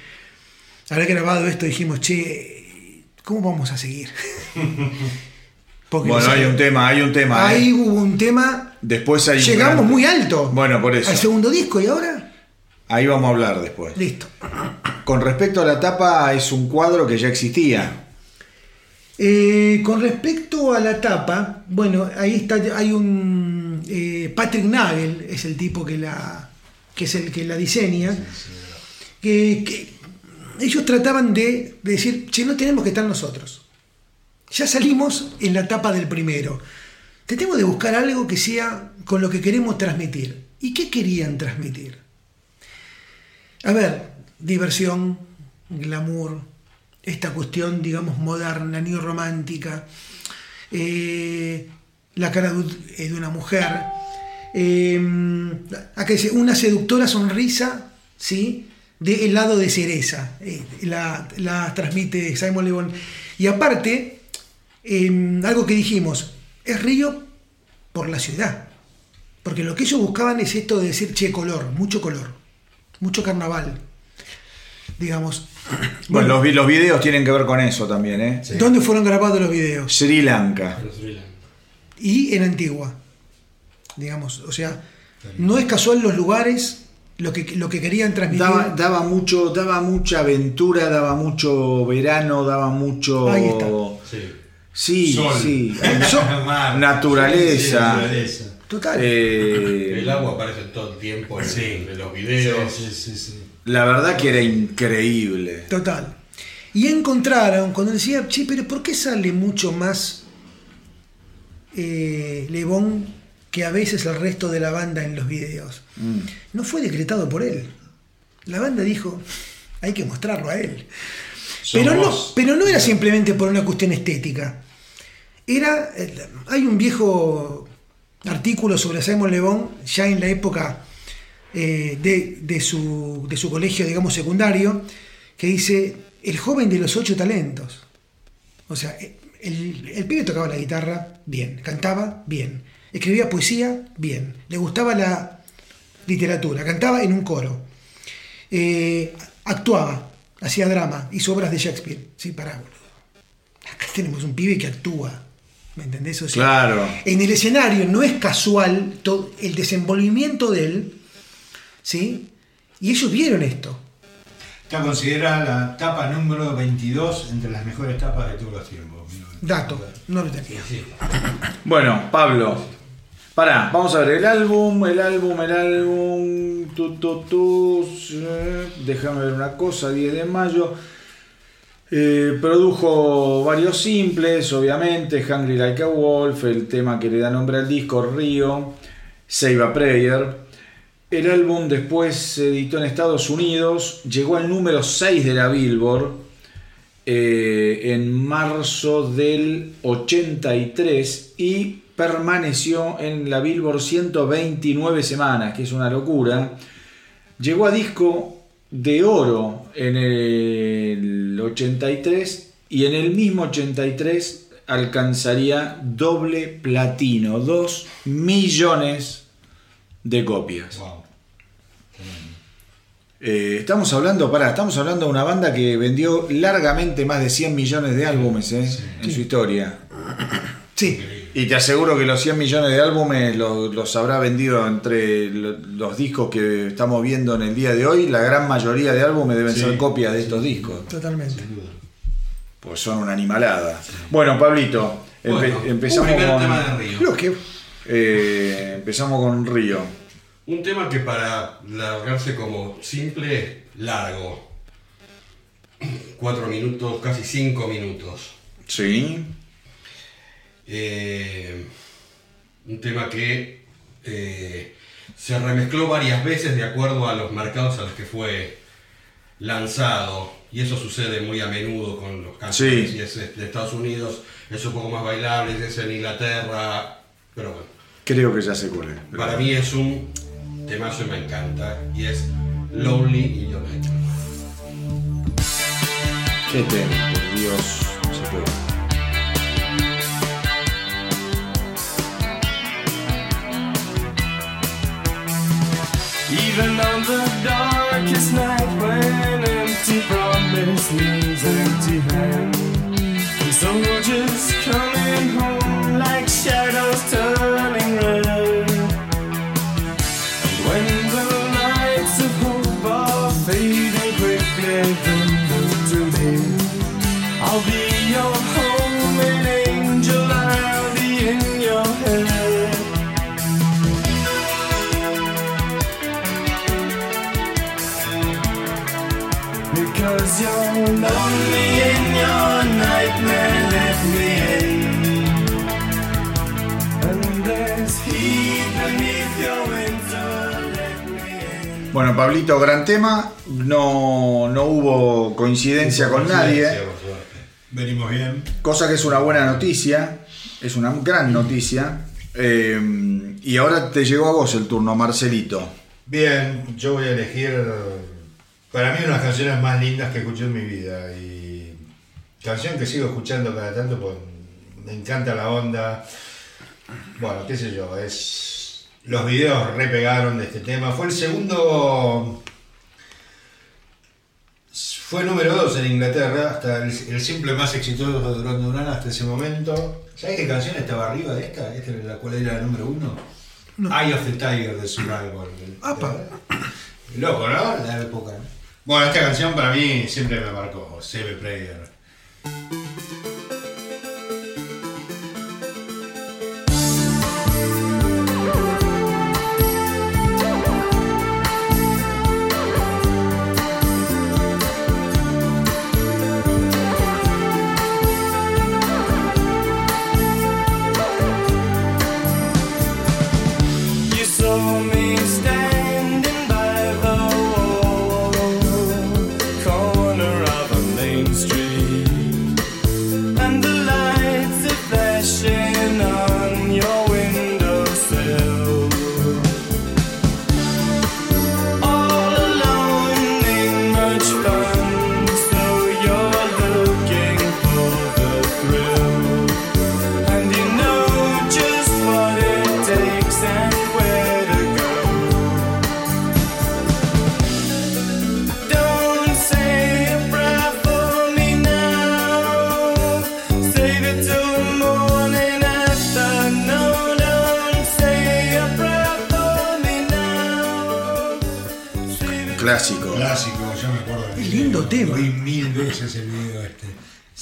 [SPEAKER 2] haber grabado esto dijimos, che, ¿cómo vamos a seguir? [LAUGHS] Porque
[SPEAKER 1] bueno, hay un tema, hay un tema.
[SPEAKER 2] ahí
[SPEAKER 1] ¿eh?
[SPEAKER 2] hubo un tema,
[SPEAKER 1] Después hay un
[SPEAKER 2] llegamos
[SPEAKER 1] gran-
[SPEAKER 2] muy alto
[SPEAKER 1] Bueno, por eso.
[SPEAKER 2] al segundo disco y ahora,
[SPEAKER 1] Ahí vamos a hablar después.
[SPEAKER 2] listo.
[SPEAKER 1] Con respecto a la tapa, es un cuadro que ya existía.
[SPEAKER 2] Eh, con respecto a la tapa, bueno, ahí está, hay un eh, Patrick Nagel, es el tipo que la que es el que la diseña, que, que ellos trataban de, de decir, che, no tenemos que estar nosotros. ya salimos en la etapa del primero. Tratemos de buscar algo que sea con lo que queremos transmitir. ¿Y qué querían transmitir? A ver, diversión, glamour, esta cuestión, digamos, moderna, ni romántica, eh, la cara de, una mujer, eh, una seductora sonrisa, ¿sí? De helado de cereza, eh, la, la transmite Simon Le Bon. Y aparte, eh, algo que dijimos, es Río por la ciudad. Porque lo que ellos buscaban es esto de decir, che, color, mucho color, mucho carnaval. Digamos.
[SPEAKER 1] Bueno, los, vi- los videos tienen que ver con eso también, ¿eh?
[SPEAKER 4] Sí.
[SPEAKER 2] ¿Dónde fueron grabados los videos?
[SPEAKER 1] Sri Lanka.
[SPEAKER 4] Pero Sri Lanka.
[SPEAKER 2] y en Antigua. Digamos, o sea, no es casual los lugares, lo que, lo que querían transmitir.
[SPEAKER 1] Daba, daba mucho, daba mucha aventura, daba mucho verano, daba mucho.
[SPEAKER 2] Ahí está.
[SPEAKER 4] Sí.
[SPEAKER 1] Sí,
[SPEAKER 3] Sol.
[SPEAKER 1] sí. [LAUGHS]
[SPEAKER 3] Mar.
[SPEAKER 1] Naturaleza.
[SPEAKER 3] Sí, naturaleza.
[SPEAKER 2] Total.
[SPEAKER 1] Eh,
[SPEAKER 4] El agua aparece todo el tiempo en,
[SPEAKER 3] Sí.
[SPEAKER 4] en los videos.
[SPEAKER 3] sí, sí, sí.
[SPEAKER 1] la verdad que era increíble.
[SPEAKER 2] Total. Y encontraron, cuando decía, che, pero ¿por qué sale mucho más eh, Lebón que a veces el resto de la banda en los videos?
[SPEAKER 1] Mm.
[SPEAKER 2] No fue decretado por él. La banda dijo, hay que mostrarlo a él. Pero no, pero no era simplemente por una cuestión estética. Era. eh, Hay un viejo artículo sobre Simon Le Bon, ya en la época eh, de, de su, de su colegio, digamos, secundario, que dice: El joven de los ocho talentos. O sea, eh, el, el pibe tocaba la guitarra bien, cantaba bien, escribía poesía bien, le gustaba la literatura, cantaba en un coro, actuaba, hacía drama, hizo obras de Shakespeare. Sí. Acá tenemos un pibe que actúa. ¿Me entendés? O sea,
[SPEAKER 1] Claro.
[SPEAKER 2] En el escenario no es casual to- el desenvolvimiento de él, ¿sí? Y ellos vieron esto.
[SPEAKER 3] Está considerada la tapa número 22 entre las mejores tapas de todos los tiempos.
[SPEAKER 2] Dato, no lo tenía.
[SPEAKER 1] Bueno, Pablo. Pará, vamos a ver el álbum, el álbum, el álbum. Tu, tu, tu, eh, déjame ver una cosa, 10 de mayo. Eh, produjo varios simples, obviamente, Hungry Like a Wolf, el tema que le da nombre al disco, Río, Save a Prayer. El álbum después se editó en Estados Unidos, llegó al número 6 de la Billboard eh, en marzo del 83 y permaneció en la Billboard 129 semanas, que es una locura. Llegó a disco de oro en el 83 y en el mismo 83 alcanzaría doble platino, 2 millones de copias.
[SPEAKER 3] Wow.
[SPEAKER 1] Eh, estamos hablando, para, estamos hablando de una banda que vendió largamente más de 100 millones de álbumes eh, en su historia.
[SPEAKER 2] Sí,
[SPEAKER 1] Y te aseguro que los 100 millones de álbumes los, los habrá vendido entre lo- los discos que estamos viendo en el día de hoy. La gran mayoría de álbumes deben
[SPEAKER 3] Sí,
[SPEAKER 1] ser copias de estos discos.
[SPEAKER 2] totalmente.
[SPEAKER 3] Sin duda.
[SPEAKER 1] Pues son una animalada. Bueno, Pablito, empe-
[SPEAKER 4] Bueno,
[SPEAKER 1] empezamos,
[SPEAKER 4] un
[SPEAKER 1] con,
[SPEAKER 4] tema de Río.
[SPEAKER 2] Lo que
[SPEAKER 1] eh, empezamos con Río.
[SPEAKER 4] Un tema que para largarse como simple, largo. Cuatro minutos, casi cinco minutos.
[SPEAKER 1] Sí.
[SPEAKER 4] Eh, un tema que eh, se remezcló varias veces de acuerdo a los mercados a los que fue lanzado. Y eso sucede muy a menudo con los canciones.
[SPEAKER 1] Sí.
[SPEAKER 4] Y es de Estados Unidos, es un poco más bailable, es en Inglaterra. Pero bueno,
[SPEAKER 1] Creo que ya sé cuál es. pero-
[SPEAKER 4] para mí es un temazo y me encanta. Y es Lonely in Your Night.
[SPEAKER 1] Qué tema, por Dios. Se puede.
[SPEAKER 5] Even on the darkest night when empty
[SPEAKER 1] Bueno, Pablito, gran tema. No, no hubo coincidencia con nadie.
[SPEAKER 3] Coincidencia, por suerte. Venimos bien.
[SPEAKER 1] Cosa que es una buena noticia. Es una gran noticia. Eh, y ahora te llegó a vos el turno, Marcelito.
[SPEAKER 3] Bien, yo voy a elegir para mí una de las canciones más lindas que escuché en mi vida y canción que sigo escuchando cada tanto porque me encanta la onda. Bueno, qué sé yo, es los videos repegaron de este tema. Fue el segundo fue número 2 en Inglaterra, hasta el, el simple más exitoso de Duran Duran hasta ese momento. ¿Sabes qué canción estaba arriba de esta? Esta era la cual era la número 1. Eye of the Tiger de Survival. [COUGHS]
[SPEAKER 2] Apa.
[SPEAKER 3] Loco, ¿no? La época. Bueno, esta canción para mí siempre me marcó. Save Prayer.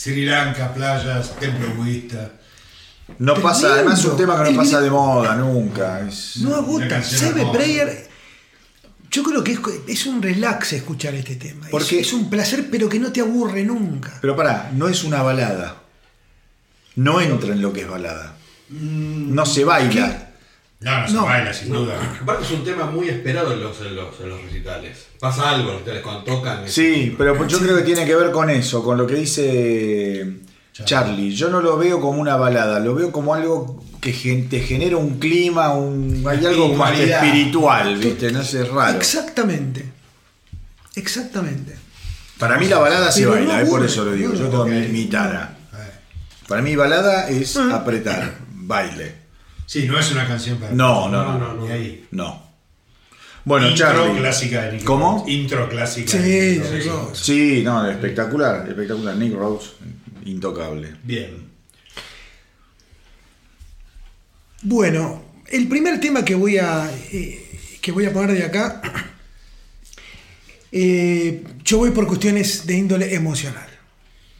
[SPEAKER 3] Sri Lanka, playas, templo budista.
[SPEAKER 1] No pasa, además es un tema que
[SPEAKER 2] El
[SPEAKER 1] no pasa
[SPEAKER 2] video-
[SPEAKER 1] de moda nunca. es-
[SPEAKER 2] No agota. Save. Prayer. Yo creo que es, es un relax escuchar este tema.
[SPEAKER 1] Porque-
[SPEAKER 2] es, un placer, pero que no te aburre nunca.
[SPEAKER 1] Pero pará, no es una balada. No entra en lo que es balada. No se baila.
[SPEAKER 3] No, no se
[SPEAKER 2] No.
[SPEAKER 3] baila, sin duda.
[SPEAKER 4] Aparte es un tema muy esperado en los, en los, en los recitales. Pasa algo en los recitales cuando tocan.
[SPEAKER 1] Sí, pero yo creo que tiene que ver con eso, con lo que dice Charlie. Yo no lo veo como una balada, lo veo como algo que te genera un clima, un, hay algo más espiritual, ¿viste? No sé, es raro.
[SPEAKER 2] Exactamente. Exactamente.
[SPEAKER 1] Para mí la balada se
[SPEAKER 2] Pero no
[SPEAKER 1] baila, eh, por eso lo digo. Yo tengo mi, mi tara. Para mí balada es
[SPEAKER 2] Ah.
[SPEAKER 1] apretar, baile.
[SPEAKER 3] Sí, no es una canción para.
[SPEAKER 1] No, no, no,
[SPEAKER 4] no, no.
[SPEAKER 3] Ni ahí.
[SPEAKER 1] No. Bueno,
[SPEAKER 3] Intro
[SPEAKER 1] Charlie.
[SPEAKER 3] clásica de Nick
[SPEAKER 1] ¿Cómo?
[SPEAKER 3] Intro clásica.
[SPEAKER 2] Sí,
[SPEAKER 3] de Nick
[SPEAKER 2] sí. Sí,
[SPEAKER 1] no, espectacular, espectacular. Nick Rose, intocable.
[SPEAKER 3] Bien.
[SPEAKER 2] Bueno, el primer tema que voy a, eh, que voy a poner de acá, eh, yo voy por cuestiones de índole emocional.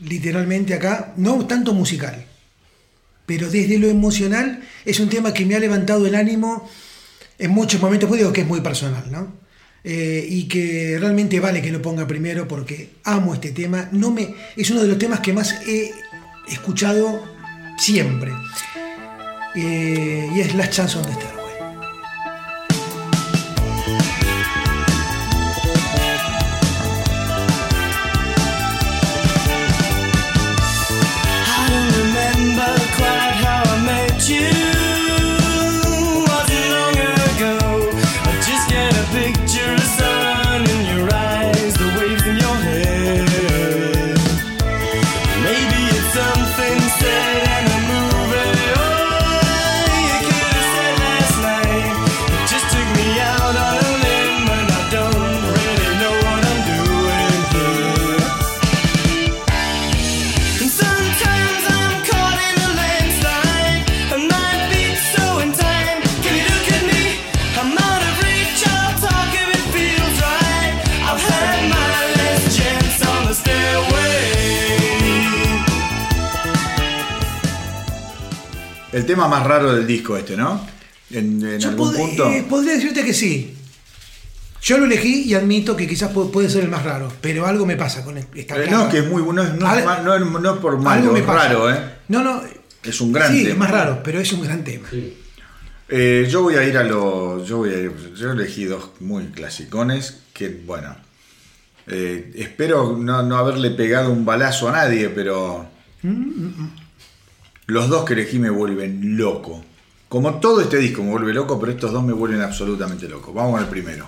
[SPEAKER 2] Literalmente acá, no tanto musical, pero desde lo emocional es un tema que me ha levantado el ánimo en muchos momentos, pues digo que es muy personal, ¿no? Eh, y que realmente vale que lo ponga primero porque amo este tema. No me, es uno de los temas que más he escuchado siempre. Eh, y es Last Chance on the
[SPEAKER 1] El tema más raro del disco este, ¿no? En, en
[SPEAKER 2] Yo
[SPEAKER 1] algún
[SPEAKER 2] pod-
[SPEAKER 1] punto.
[SPEAKER 2] eh, podría decirte que sí. Yo lo elegí y admito que quizás pu- puede ser el más raro, pero algo me pasa con esta
[SPEAKER 1] Eh, no, que es muy bueno, no, es- no,
[SPEAKER 2] Al-
[SPEAKER 1] no, no por malo,
[SPEAKER 2] me
[SPEAKER 1] es
[SPEAKER 2] pasa.
[SPEAKER 1] raro, ¿eh?
[SPEAKER 2] No, no.
[SPEAKER 1] Es un gran
[SPEAKER 2] sí,
[SPEAKER 1] tema.
[SPEAKER 2] es más raro, pero es un gran tema.
[SPEAKER 1] Eh, Eh, yo voy a ir a los. Yo voy a ir. Yo elegí dos muy clasicones. Que bueno. eh, espero no, no haberle pegado un balazo a nadie, pero. Los dos que elegí me vuelven loco. Como todo este disco me vuelve loco, pero estos dos me vuelven absolutamente loco. Vamos el primero.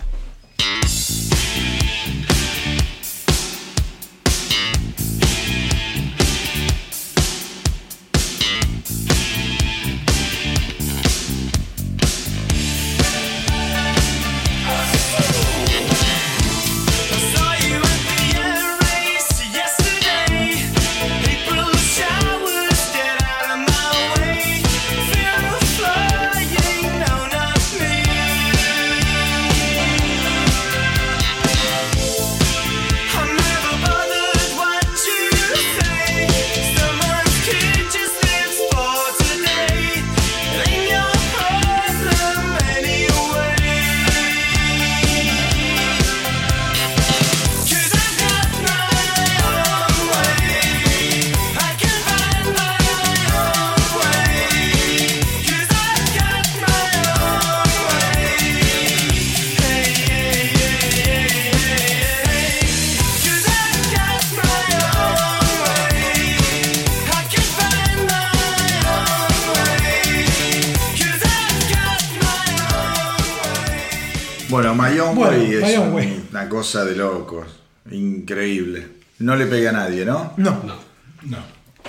[SPEAKER 1] Cosa de locos. Increíble. No le pega a nadie, ¿no?
[SPEAKER 2] No.
[SPEAKER 4] No.
[SPEAKER 3] No.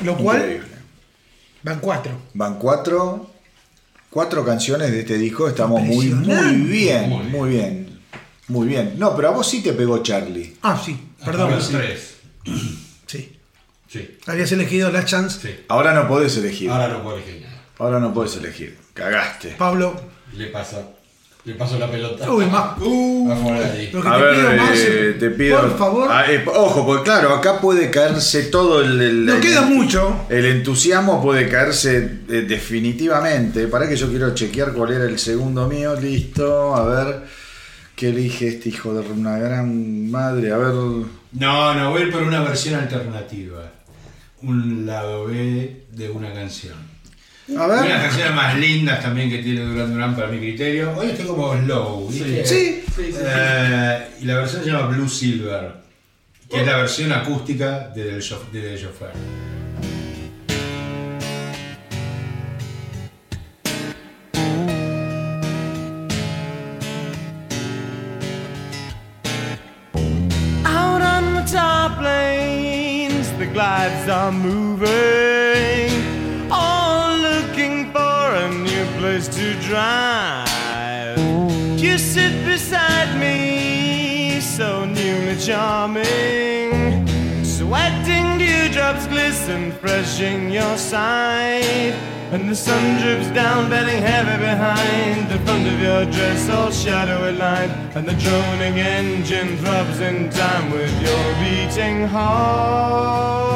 [SPEAKER 2] Lo cual
[SPEAKER 1] Increíble.
[SPEAKER 2] van cuatro.
[SPEAKER 1] Van cuatro, cuatro canciones de este disco. Estamos muy, muy bien,
[SPEAKER 4] Muy bien.
[SPEAKER 1] muy bien. Muy bien. No, pero a vos sí te pegó Charlie.
[SPEAKER 2] Ah, sí, perdón.
[SPEAKER 4] Los tres. [CLEARS THROAT]
[SPEAKER 2] Sí.
[SPEAKER 4] Sí.
[SPEAKER 2] Habías elegido Last Chance.
[SPEAKER 4] Sí.
[SPEAKER 1] Ahora no podés elegir.
[SPEAKER 4] Ahora no puedo elegir nada.
[SPEAKER 1] Ahora no podés elegir. Cagaste.
[SPEAKER 2] Pablo,
[SPEAKER 4] Le pasa. Le paso la pelota.
[SPEAKER 2] Uy, más.
[SPEAKER 4] Uh, Afuera de ahí.
[SPEAKER 2] lo que
[SPEAKER 1] A
[SPEAKER 2] te
[SPEAKER 1] ver,
[SPEAKER 2] pido,
[SPEAKER 1] eh,
[SPEAKER 2] Marcel,
[SPEAKER 1] te pido.
[SPEAKER 2] por favor,
[SPEAKER 1] Ah, eh, ojo, porque claro, acá puede caerse todo el. el-
[SPEAKER 2] no
[SPEAKER 1] el-
[SPEAKER 2] queda mucho.
[SPEAKER 1] El entusiasmo puede caerse eh, definitivamente. Para que yo quiero chequear cuál era el segundo mío. Listo. A ver. ¿Qué elige este hijo de una gran madre? A ver.
[SPEAKER 3] No, no, voy a ir por una versión alternativa. Un lado B de una canción.
[SPEAKER 1] A
[SPEAKER 3] Una de las canciones más lindas también que tiene Duran Duran para mi criterio. Hoy estoy como slow, ¿viste?
[SPEAKER 2] Sí.
[SPEAKER 3] Eh, y la versión se llama Blue Silver, que es la versión acústica de Del de Chauffeur.
[SPEAKER 5] Out on the top lanes, the glides are moving, glisten your side. And the sun drips down, bedding heavy behind the front of your dress, all shadowy line. And the droning engine throbs in time with your beating heart.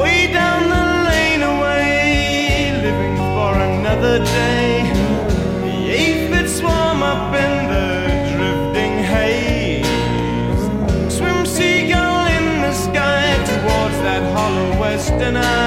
[SPEAKER 5] Way down the lane away, living for another day. And I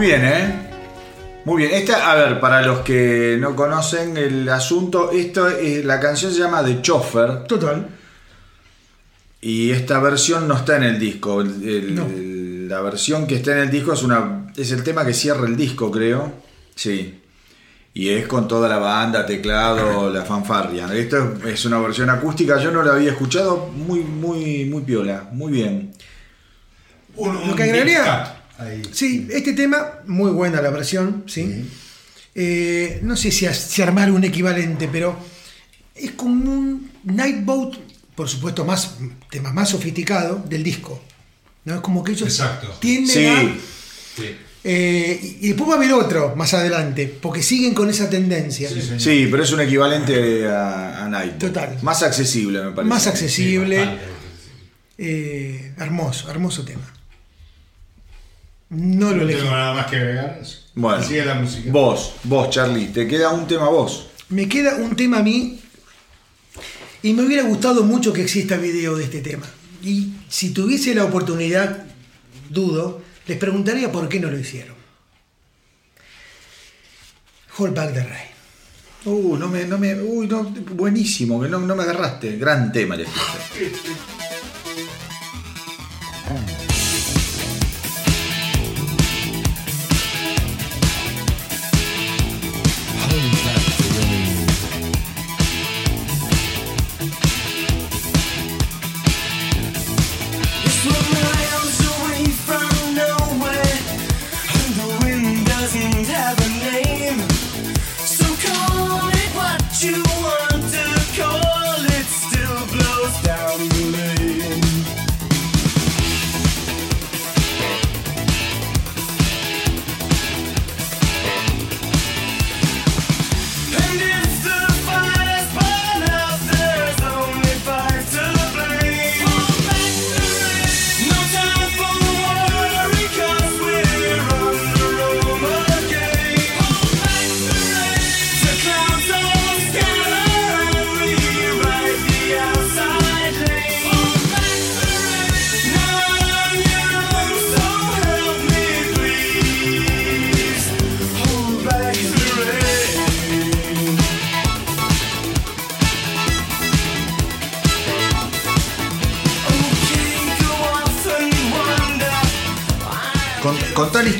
[SPEAKER 1] Muy bien, ¿eh? Muy bien. Esta, a ver, para los que no conocen el asunto, esto es, la canción se llama The Choffer
[SPEAKER 2] Total.
[SPEAKER 1] y esta versión no está en el disco. El- el-
[SPEAKER 2] No.
[SPEAKER 1] el- la versión que está en el disco es una es el tema que cierra el disco, creo. Sí. Y es con toda la banda, teclado, [LAUGHS] la fanfarria. Esto es- es una versión acústica, yo no la había escuchado, muy, muy, muy piola, muy bien.
[SPEAKER 3] Un-
[SPEAKER 2] Lo
[SPEAKER 3] un
[SPEAKER 2] que agregaría-
[SPEAKER 3] ahí.
[SPEAKER 2] Sí, este tema, muy buena la versión, ¿sí? Eh, no sé si, armar un equivalente, pero es como un Nightboat por supuesto, más temas más sofisticados del disco. ¿no? Es como que ellos
[SPEAKER 3] Exacto.
[SPEAKER 2] tienden
[SPEAKER 5] Sí.
[SPEAKER 2] a.
[SPEAKER 4] Sí.
[SPEAKER 2] eh, y después va a haber otro más adelante, porque siguen con esa tendencia.
[SPEAKER 5] Sí, pero es un equivalente a, a Nightbot.
[SPEAKER 2] Total.
[SPEAKER 5] Más accesible, me parece.
[SPEAKER 2] Más accesible. Eh, hermoso, hermoso tema. No lo
[SPEAKER 3] No
[SPEAKER 2] elegí.
[SPEAKER 3] tengo nada más que agregar.
[SPEAKER 5] Bueno,
[SPEAKER 3] Sigue la música.
[SPEAKER 5] vos, vos, Charlie, te queda un tema a vos.
[SPEAKER 2] Me queda un tema a mí y me hubiera gustado mucho que exista video de este tema. Y si tuviese la oportunidad, dudo, les preguntaría por qué no lo hicieron. Hold Back the Rain.
[SPEAKER 5] Uh, no me, no me, uy, no, buenísimo, que no, no me agarraste. Gran tema elegiste. [LAUGHS]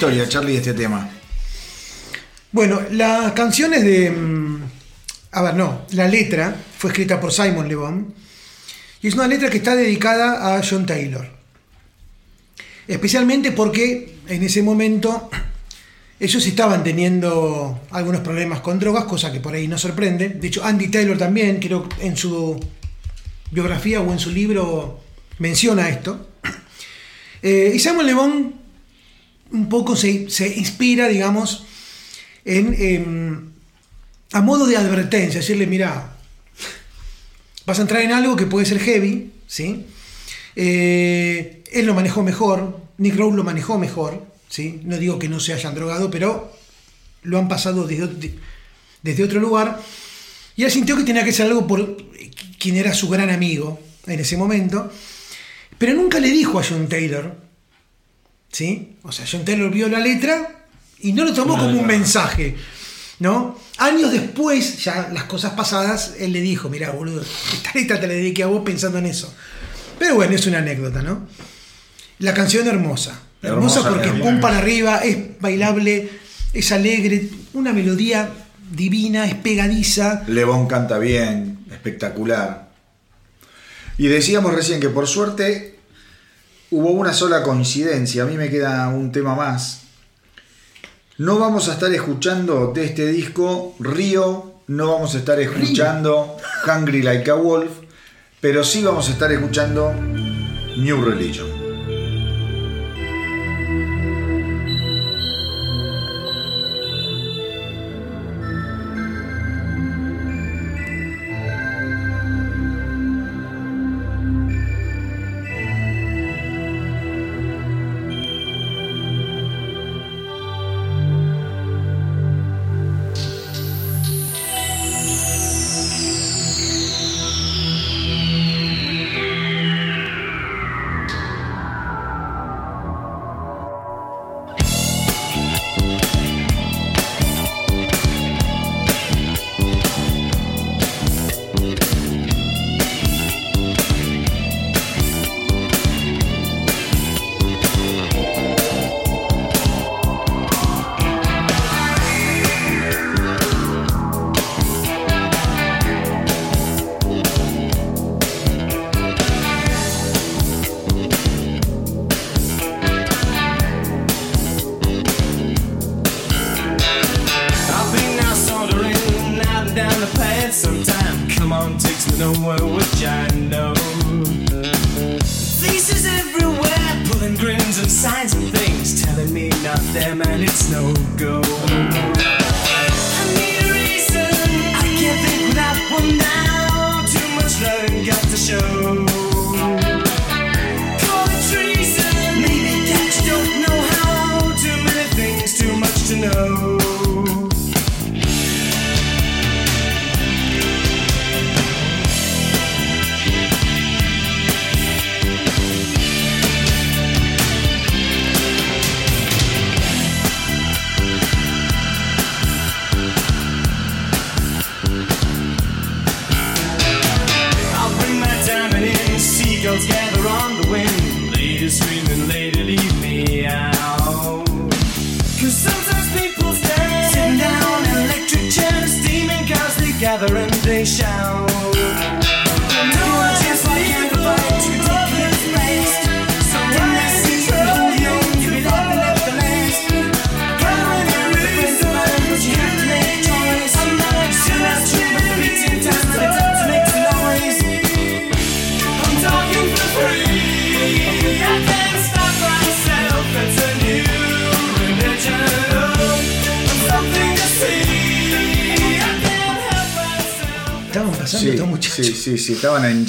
[SPEAKER 5] historia, Charlie, de este tema.
[SPEAKER 2] Bueno, las canciones de... mm, A ver, no, la letra fue escrita por Simon Le Bon y es una letra que está dedicada a John Taylor. Especialmente porque en ese momento [CLEARS THROAT] ellos estaban teniendo algunos problemas con drogas, cosa que por ahí no sorprende. De hecho, Andy Taylor también, creo en su biografía o en su libro menciona esto. [CLEARS THROAT] Eh, y Simon Le Bon un poco se, se inspira, digamos, en, a modo de advertencia, decirle, mira, vas a entrar en algo que puede ser heavy, ¿sí? Eh, él lo manejó mejor, Nick Rose lo manejó mejor, ¿sí? No digo que no se hayan drogado, pero lo han pasado desde, desde otro lugar. Y él sintió que tenía que hacer algo por quien era su gran amigo en ese momento, pero nunca le dijo a John Taylor, ¿sí? O sea, John Taylor vio la letra y no lo tomó
[SPEAKER 3] No,
[SPEAKER 2] como un mensaje, ¿no? Años después, ya las cosas pasadas, él le dijo, mira, boludo, esta letra te la dediqué a vos pensando en eso. Pero bueno, es una anécdota, ¿no? La canción hermosa. Hermosa,
[SPEAKER 5] Hermosa,
[SPEAKER 2] porque
[SPEAKER 5] hermosa.
[SPEAKER 2] pum para arriba, es bailable, es alegre, una melodía divina, es pegadiza.
[SPEAKER 5] Lebón canta bien, espectacular. Y decíamos recién que por suerte hubo una sola coincidencia. A mí me queda un tema más. No vamos a estar escuchando de este disco Río, no vamos a estar escuchando Hungry Like a Wolf, pero sí vamos a estar escuchando New Religion.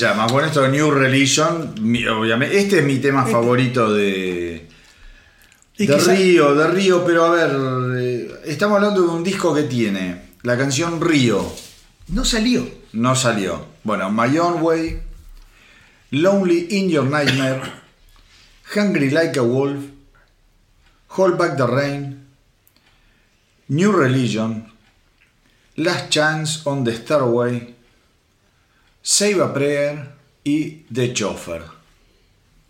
[SPEAKER 1] Llamas. Bueno, esto de New Religion, mi- obviamente, este es mi tema favorito de,
[SPEAKER 2] Y
[SPEAKER 1] de
[SPEAKER 2] quizá-
[SPEAKER 1] Río, de Río, pero a ver, eh, estamos hablando de un disco que tiene la canción Río,
[SPEAKER 2] No salió.
[SPEAKER 1] no salió. Bueno, My Own Way, Lonely in Your Nightmare, [COUGHS] Hungry Like a Wolf, Hold Back the Rain, New Religion, Last Chance on the Starway, Save a Prayer y The Chauffeur.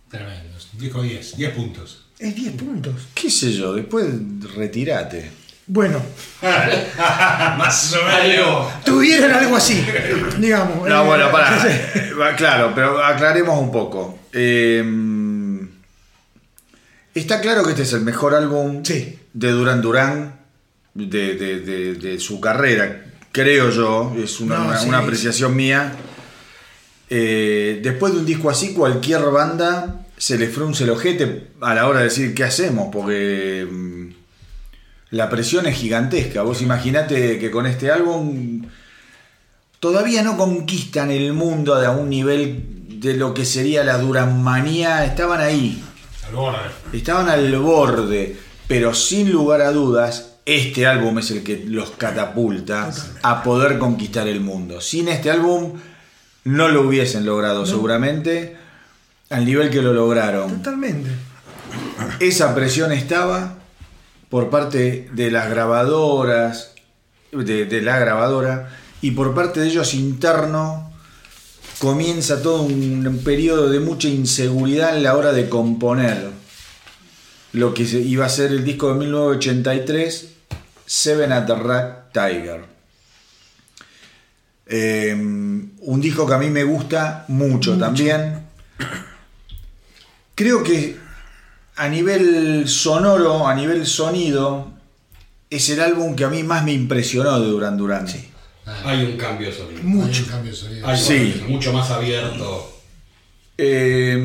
[SPEAKER 3] Tremendos. Disco 10, 10 puntos.
[SPEAKER 2] Es 10 puntos.
[SPEAKER 1] ¿Qué sé yo? Después retirate.
[SPEAKER 2] Bueno, [LAUGHS]
[SPEAKER 3] Más o menos.
[SPEAKER 2] tuvieron algo así, digamos.
[SPEAKER 1] No,
[SPEAKER 2] Eh,
[SPEAKER 1] bueno, para. [LAUGHS] Claro, pero aclaremos un poco. Eh, está claro que este es el mejor álbum
[SPEAKER 2] Sí.
[SPEAKER 1] de Duran Duran de, de- de- de su carrera, creo yo. Es una,
[SPEAKER 2] No,
[SPEAKER 1] una-
[SPEAKER 2] sí.
[SPEAKER 1] una apreciación mía. Eh, después de un disco así, cualquier banda se le frunce el ojete a la hora de decir qué hacemos, porque mm, la presión es gigantesca. Vos imaginate que con este álbum todavía no conquistan el mundo a un nivel de lo que sería la Duranmanía. Estaban ahí,
[SPEAKER 3] Al borde.
[SPEAKER 1] estaban al borde, pero sin lugar a dudas, este álbum es el que los catapulta a poder conquistar el mundo. Sin este álbum no lo hubiesen logrado seguramente al nivel que lo lograron.
[SPEAKER 2] Totalmente.
[SPEAKER 1] Esa presión estaba por parte de las grabadoras, de, de la grabadora, y por parte de ellos interno comienza todo un periodo de mucha inseguridad en la hora de componer lo que iba a ser el disco de 1983, Seven at the Rat Tiger. Eh, un disco que a mí me gusta mucho, también. Creo que a nivel sonoro, a nivel sonido, es el álbum que a mí más me impresionó de Duran Duran.
[SPEAKER 4] Hay un cambio de sonido.
[SPEAKER 2] Mucho.
[SPEAKER 3] Hay un cambio de sonido.
[SPEAKER 4] Hay
[SPEAKER 1] Sí.
[SPEAKER 4] un- mucho más abierto.
[SPEAKER 1] Eh,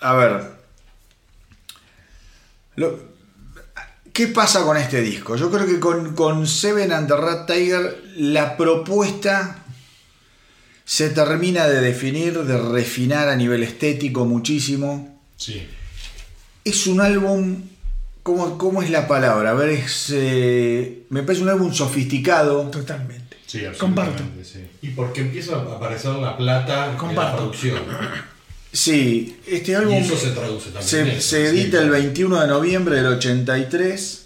[SPEAKER 1] a ver. Lo- ¿Qué pasa con este disco? Yo creo que con, con Seven and the Rat Tiger la propuesta se termina de definir, de refinar a nivel estético muchísimo.
[SPEAKER 3] Sí.
[SPEAKER 1] Es un álbum. ¿Cómo, cómo es la palabra? A ver, es. eh, me parece un álbum sofisticado.
[SPEAKER 2] Totalmente.
[SPEAKER 3] Sí,
[SPEAKER 2] Comparto.
[SPEAKER 3] sí.
[SPEAKER 4] Y porque empieza a aparecer la plata en la
[SPEAKER 2] Comparto.
[SPEAKER 4] producción. [LAUGHS]
[SPEAKER 1] Sí, este
[SPEAKER 4] Y
[SPEAKER 1] álbum.
[SPEAKER 4] eso se traduce también.
[SPEAKER 1] Se,
[SPEAKER 4] en eso,
[SPEAKER 1] se
[SPEAKER 4] sí.
[SPEAKER 1] edita el 21 de noviembre del 83.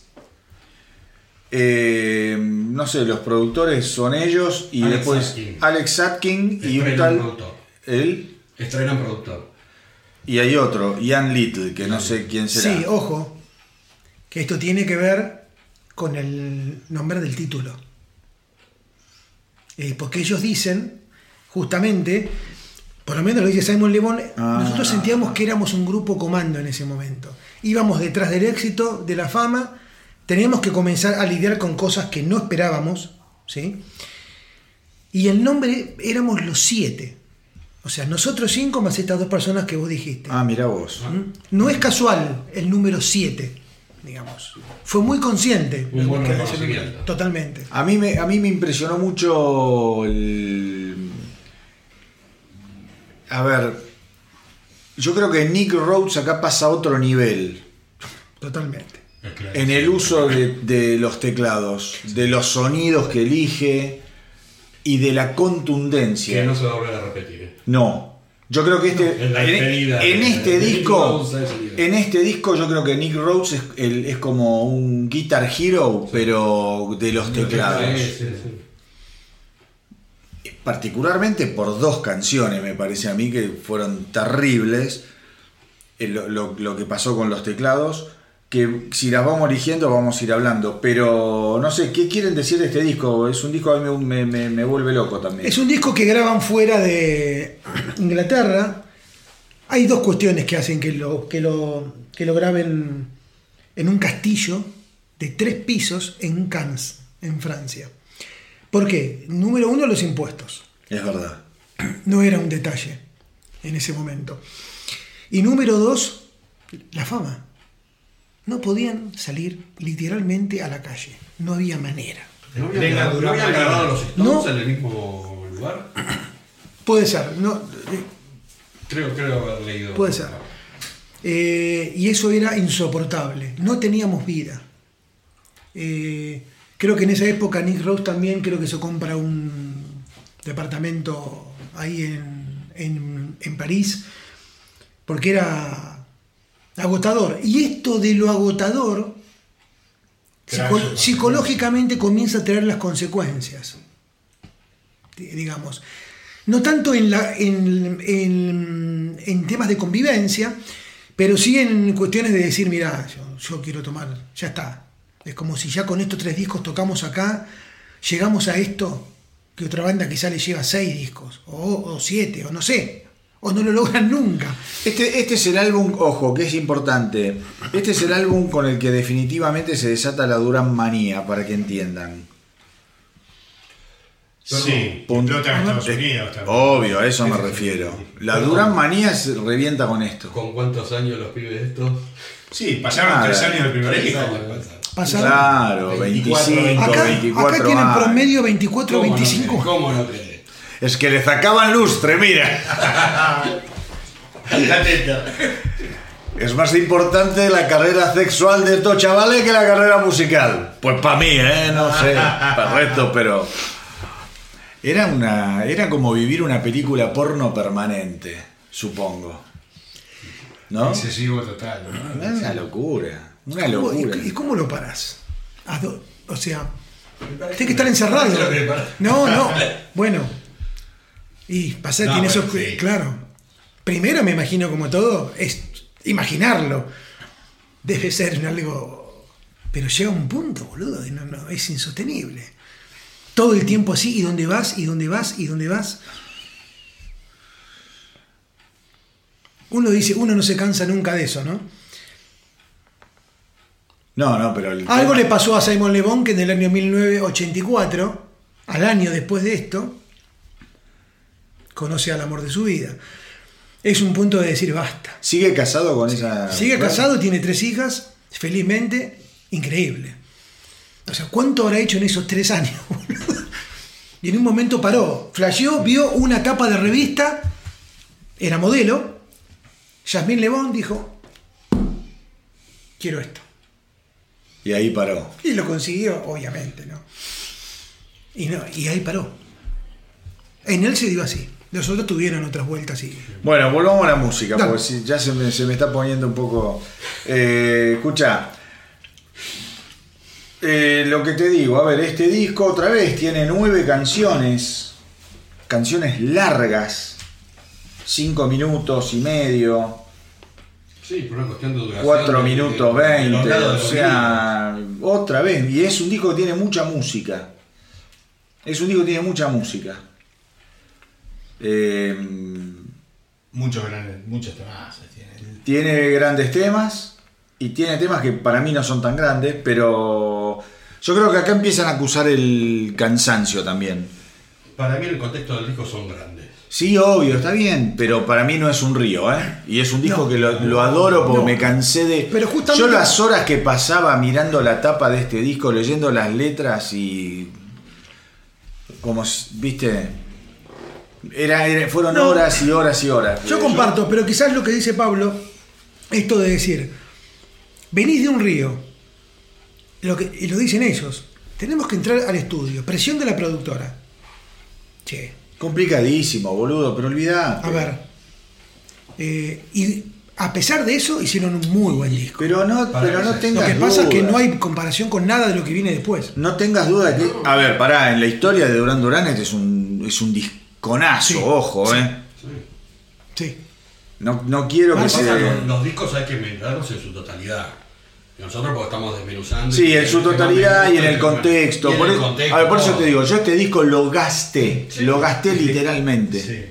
[SPEAKER 1] Eh, no sé, los productores son ellos y
[SPEAKER 4] Alex
[SPEAKER 1] después
[SPEAKER 4] Atkin.
[SPEAKER 1] Alex Atkin y un tal.
[SPEAKER 4] productor.
[SPEAKER 1] Él
[SPEAKER 4] Estrenan productor.
[SPEAKER 1] y hay otro, Ian Little, que no sé quién será.
[SPEAKER 2] Sí, ojo, que esto tiene que ver con el nombre del título. Eh, porque ellos dicen, justamente, por lo menos lo dice Simon Le Bon,
[SPEAKER 1] Ah.
[SPEAKER 2] nosotros sentíamos que éramos un grupo comando en ese momento. Íbamos detrás del éxito, de la fama, teníamos que comenzar a lidiar con cosas que no esperábamos, ¿sí? Y el nombre éramos los siete. O sea, nosotros cinco más estas dos personas que vos dijiste.
[SPEAKER 1] Ah, mira vos.
[SPEAKER 2] No es casual el número 7, digamos. Fue muy consciente.
[SPEAKER 4] Un
[SPEAKER 2] la
[SPEAKER 4] buen
[SPEAKER 2] búsqueda de ese
[SPEAKER 4] reconocimiento.
[SPEAKER 2] número. Totalmente.
[SPEAKER 1] A mí me, a mí me impresionó mucho el... A ver, yo creo que Nick Rhodes acá pasa a otro nivel
[SPEAKER 2] Totalmente.
[SPEAKER 1] En el uso de, de los teclados, de los sonidos que elige y de la contundencia.
[SPEAKER 4] Que no se va a volver a repetir. ¿eh?
[SPEAKER 1] No. Yo creo que este.
[SPEAKER 4] en
[SPEAKER 1] en, este disco. En este disco yo creo que Nick Rhodes es, el- es como un guitar hero, pero de los teclados.
[SPEAKER 4] Sí, sí, sí.
[SPEAKER 1] Particularmente por dos canciones, me parece a mí, que fueron terribles. eh, Lo, que pasó con los teclados. que si las vamos eligiendo vamos a ir hablando. Pero no sé, ¿qué quieren decir de este disco? Es un disco que a mí me, me- me vuelve loco también.
[SPEAKER 2] Es un disco que graban fuera de Inglaterra. Hay dos cuestiones que hacen que lo, que lo, que lo graben en un castillo de tres pisos en Cannes, en Francia. ¿Por qué? Número uno, los impuestos.
[SPEAKER 1] Es verdad.
[SPEAKER 2] No era un detalle en ese momento. Y número dos, la fama. No podían salir literalmente a la calle. No había manera.
[SPEAKER 4] ¿No habían, grabado- ¿no
[SPEAKER 3] Durán,
[SPEAKER 4] habían
[SPEAKER 3] venga.
[SPEAKER 4] grabado los Stones
[SPEAKER 2] No.
[SPEAKER 4] en el mismo lugar?
[SPEAKER 2] Puede ser, no, eh,
[SPEAKER 4] Creo, creo haber leído.
[SPEAKER 2] Puede ser. Eh, y eso era insoportable. No teníamos vida. Eh, creo que en esa época Nick Rose también creo que se compra un departamento ahí en, en- en París porque era agotador. Y esto de lo agotador psico- psicológicamente comienza a tener las consecuencias. Di- Digamos. No tanto en, la, en, en- en temas de convivencia, pero sí en cuestiones de decir, mira, yo, yo quiero tomar, ya está. Es como si ya con estos tres discos tocamos acá, llegamos a esto, que otra banda quizá le lleva seis discos, o, o siete, o no sé, o no lo logran [LAUGHS] nunca.
[SPEAKER 1] Este, este es el álbum, ojo, que es importante. Este es el álbum con el que definitivamente se desata la Duran manía, para que entiendan.
[SPEAKER 3] Sí,
[SPEAKER 1] Punto.
[SPEAKER 3] explota en Estados Unidos también.
[SPEAKER 1] Obvio, a eso me refiero. La. Duran manía se revienta con esto.
[SPEAKER 4] ¿Con cuántos años los pibes estos?
[SPEAKER 3] Sí, pasaron
[SPEAKER 1] Ah,
[SPEAKER 3] tres años del primer disco.
[SPEAKER 4] Pasaron.
[SPEAKER 1] Claro,
[SPEAKER 3] 24,
[SPEAKER 1] 25,
[SPEAKER 2] acá,
[SPEAKER 1] 24
[SPEAKER 2] acá tienen
[SPEAKER 1] años.
[SPEAKER 2] promedio 24
[SPEAKER 4] ¿Cómo no
[SPEAKER 2] 25.
[SPEAKER 4] crees? ¿Cómo no crees?
[SPEAKER 1] Es que le sacaban lustre, mira. Es más importante la carrera sexual de estos chavales que la carrera musical. Pues para mí, ¿eh? No sé, para el resto, pero... Era, una, era como vivir una película porno permanente, supongo. ¿No?
[SPEAKER 3] Excesivo total. ¿no?
[SPEAKER 1] Era una locura, una
[SPEAKER 2] ¿Cómo-
[SPEAKER 1] locura.
[SPEAKER 2] ¿Y, y cómo lo parás? O sea, tiene que estar encerrado. No, no. [LAUGHS] Bueno. Y pasar
[SPEAKER 3] No,
[SPEAKER 2] tiene
[SPEAKER 3] bueno,
[SPEAKER 2] esos.
[SPEAKER 3] sí.
[SPEAKER 2] Claro. Primero me imagino como todo, es imaginarlo. Debe ser un algo. Pero llega un punto, boludo, y no, no, es insostenible. Todo el tiempo así, y dónde vas, y dónde vas, y dónde vas. Uno dice, uno no se cansa nunca de eso, ¿no?
[SPEAKER 1] No, no, pero... el
[SPEAKER 2] Algo le pasó a Simon Le Bon que en el año 1984, al año después de esto, conoce al amor de su vida. Es un punto de decir basta.
[SPEAKER 1] ¿Sigue casado con esa...
[SPEAKER 2] Sigue
[SPEAKER 1] mujer?
[SPEAKER 2] casado, tiene tres hijas, felizmente, increíble. O sea, ¿cuánto habrá hecho en esos tres años? [LAUGHS] y en un momento paró, flasheó, vio una tapa de revista, era modelo, Jasmine Le Bon dijo, quiero esto.
[SPEAKER 1] Y ahí paró.
[SPEAKER 2] Y lo consiguió, obviamente, ¿no? Y, no, y ahí paró. En él se dio así. Los otros tuvieron otras vueltas y.
[SPEAKER 1] Bueno, volvamos a la música,
[SPEAKER 2] Dale.
[SPEAKER 1] porque ya se me, se me está poniendo un poco... Eh, escucha, eh, lo que te digo, a ver, este disco otra vez tiene nueve canciones, canciones largas, cinco minutos y medio,
[SPEAKER 4] Sí, por una cuestión de duración.
[SPEAKER 1] cuatro minutos veinte, o
[SPEAKER 4] de
[SPEAKER 1] otra vez, y es un disco que tiene mucha música, es un disco que tiene mucha música. Eh,
[SPEAKER 3] Muchos grandes, muchos temas.
[SPEAKER 1] Tiene grandes temas y tiene temas que para mí no son tan grandes, pero yo creo que acá empiezan a acusar el cansancio también.
[SPEAKER 4] Para mí, el contexto del disco son grandes.
[SPEAKER 1] Sí, obvio, está bien, pero para mí no es un río, ¿eh? Y es un disco
[SPEAKER 2] No.
[SPEAKER 1] que lo, lo adoro porque
[SPEAKER 2] No.
[SPEAKER 1] me cansé de...
[SPEAKER 2] Pero justamente-
[SPEAKER 1] Yo las horas que pasaba mirando la tapa de este disco, leyendo las letras y... Como, viste... Era, era- fueron
[SPEAKER 2] No.
[SPEAKER 1] horas y horas y horas.
[SPEAKER 2] Yo comparto, pero quizás lo que dice Pablo, esto de decir, venís de un río, lo que, y lo dicen ellos, tenemos que entrar al estudio, presión de la productora. Che,
[SPEAKER 1] Complicadísimo, boludo, pero olvidate.
[SPEAKER 2] a ver. eh, y a pesar de eso, hicieron un muy buen disco.
[SPEAKER 1] Pero no,
[SPEAKER 4] Para
[SPEAKER 1] pero no tengas
[SPEAKER 2] Lo que pasa es que no hay comparación con nada de lo que viene después.
[SPEAKER 1] No tengas duda de que. A ver, pará, en la historia de Durán Durán este es un, es un disconazo,
[SPEAKER 2] Sí,
[SPEAKER 1] ojo,
[SPEAKER 2] sí.
[SPEAKER 1] eh.
[SPEAKER 2] Sí.
[SPEAKER 1] No, no quiero que se.
[SPEAKER 4] Los, los discos hay que mirarlos en su totalidad. Nosotros porque estamos desmenuzando.
[SPEAKER 1] Sí, en su totalidad y en el contexto. Por
[SPEAKER 4] el
[SPEAKER 1] a ver, por eso te digo, yo este disco lo gasté. Lo gasté literalmente.
[SPEAKER 3] Sí.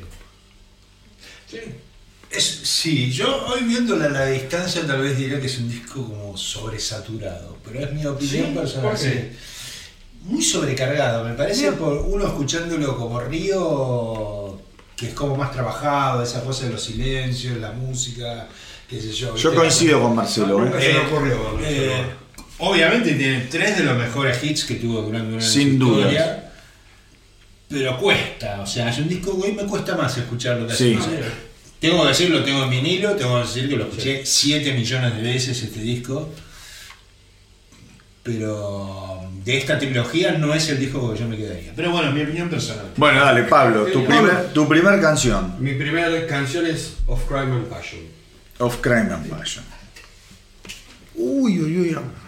[SPEAKER 4] Sí.
[SPEAKER 6] Es- sí, yo hoy viéndola a la distancia tal vez diría que es un disco como sobresaturado, pero es mi opinión
[SPEAKER 4] Sí,
[SPEAKER 6] personal. Muy sobrecargado, me parece por uno escuchándolo como Río, que es como más trabajado, esa cosa de los silencios, la música, qué sé yo.
[SPEAKER 1] Coincido con Marcelo.
[SPEAKER 3] Nunca
[SPEAKER 1] ¿eh?
[SPEAKER 3] se me
[SPEAKER 6] Eh,
[SPEAKER 3] ocurrió.
[SPEAKER 6] eh,
[SPEAKER 3] Obviamente tiene tres de los mejores hits que tuvo durante una
[SPEAKER 1] Sin dudas.
[SPEAKER 6] Pero cuesta, o sea, es un disco que hoy me cuesta más escucharlo. que hace
[SPEAKER 1] Sí.
[SPEAKER 6] Tengo que decirlo, tengo en vinilo, tengo que decir que lo escuché 7 millones de veces este disco. Pero de esta trilogía no es el disco que yo me quedaría.
[SPEAKER 3] Pero bueno, mi opinión personal.
[SPEAKER 1] Bueno, dale, Pablo, tu primer, tu primer canción.
[SPEAKER 4] Mi primera canción es Of Crime and Passion.
[SPEAKER 1] Of Crime and Passion.
[SPEAKER 2] Uy, uy, uy.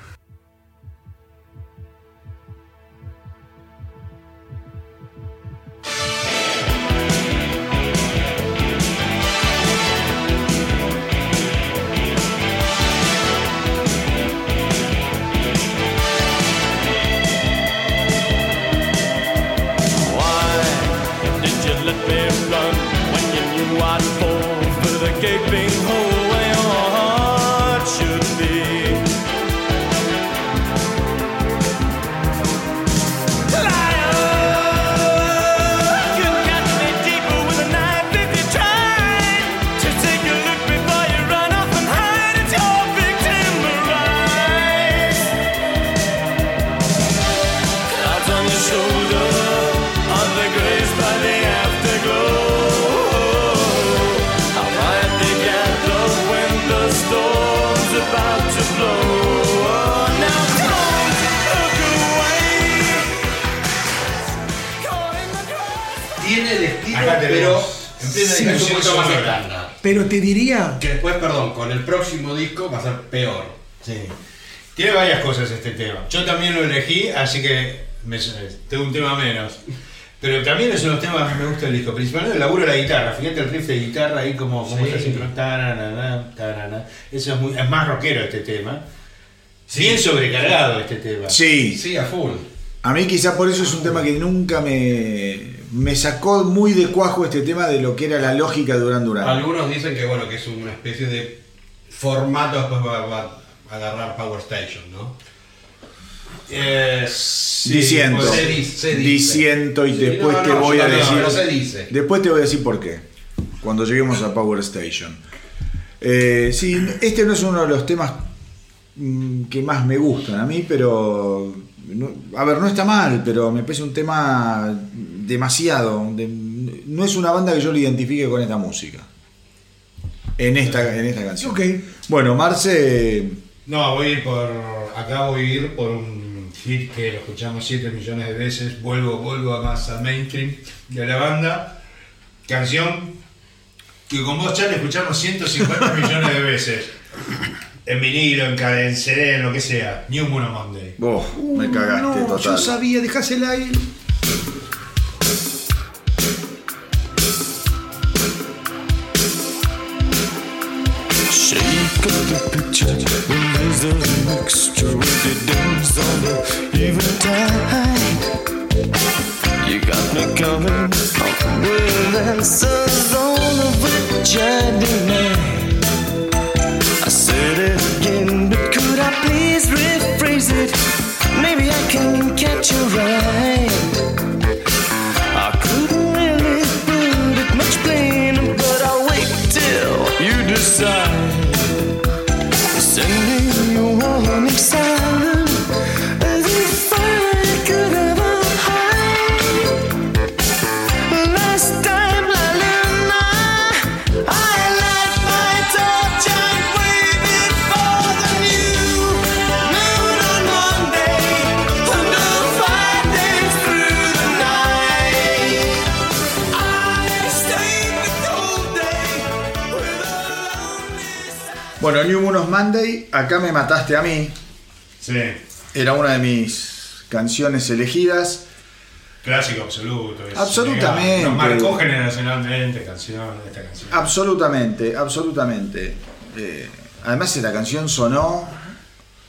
[SPEAKER 4] Más estándar.
[SPEAKER 2] Pero te diría,
[SPEAKER 4] Que después, perdón, con el próximo disco va a ser peor.
[SPEAKER 3] Sí. Tiene varias cosas este tema. Yo también lo elegí, así que me, tengo un tema menos. Pero también es uno de los temas que más me gusta del disco. Principalmente el laburo de la guitarra. Fíjate el riff de guitarra ahí como, como
[SPEAKER 4] Sí.
[SPEAKER 3] está siempre. tararana, tararana. Eso es, muy, es más rockero este tema. Bien sobrecargado este tema.
[SPEAKER 1] Sí,
[SPEAKER 4] Sí, a full.
[SPEAKER 1] a mí quizá por eso es un tema que nunca me, me sacó muy de cuajo este tema de lo que era la lógica de Duran Duran.
[SPEAKER 4] Algunos dicen que bueno, que es una especie de formato después va, va a agarrar Power Station, ¿no?
[SPEAKER 3] Eh, sí,
[SPEAKER 1] Diciendo,
[SPEAKER 3] pues,
[SPEAKER 4] se dice, se dice.
[SPEAKER 1] diciendo y
[SPEAKER 4] Sí,
[SPEAKER 1] después
[SPEAKER 4] no,
[SPEAKER 1] te voy a
[SPEAKER 4] no,
[SPEAKER 1] decir.
[SPEAKER 4] se dice.
[SPEAKER 1] Después te voy a decir por qué. Cuando lleguemos a Power Station. Eh, sí, este no es uno de los temas mm, que más me gustan a mí, pero. no- a ver, no está mal, pero me parece un tema demasiado. de- no es una banda que yo lo identifique con esta música. En esta, en esta canción.
[SPEAKER 2] ok.
[SPEAKER 1] Bueno, Marce.
[SPEAKER 3] No, voy a ir por. Acá voy a ir por un hit que lo escuchamos 7 millones de veces. Vuelvo, vuelvo a más al mainstream de la banda. Canción que con vos, Charlie, escuchamos 150 [LAUGHS] millones de veces. En vinilo, en, en CD, en lo que sea. New Moon on Monday.
[SPEAKER 1] Oh, me cagaste
[SPEAKER 2] no,
[SPEAKER 1] total.
[SPEAKER 2] yo sabía, dejásela ahí.
[SPEAKER 5] Picture when there's a mixture with the dance on the eventide. You got me coming up with answers on of which I deny. I said it
[SPEAKER 1] acá me mataste a mí.
[SPEAKER 3] Sí.
[SPEAKER 1] Era una de mis canciones elegidas.
[SPEAKER 3] Clásico absoluto. es
[SPEAKER 1] Absolutamente.
[SPEAKER 3] Nos marcó generacionalmente canción, esta canción.
[SPEAKER 1] Absolutamente, absolutamente. Eh, además esta canción sonó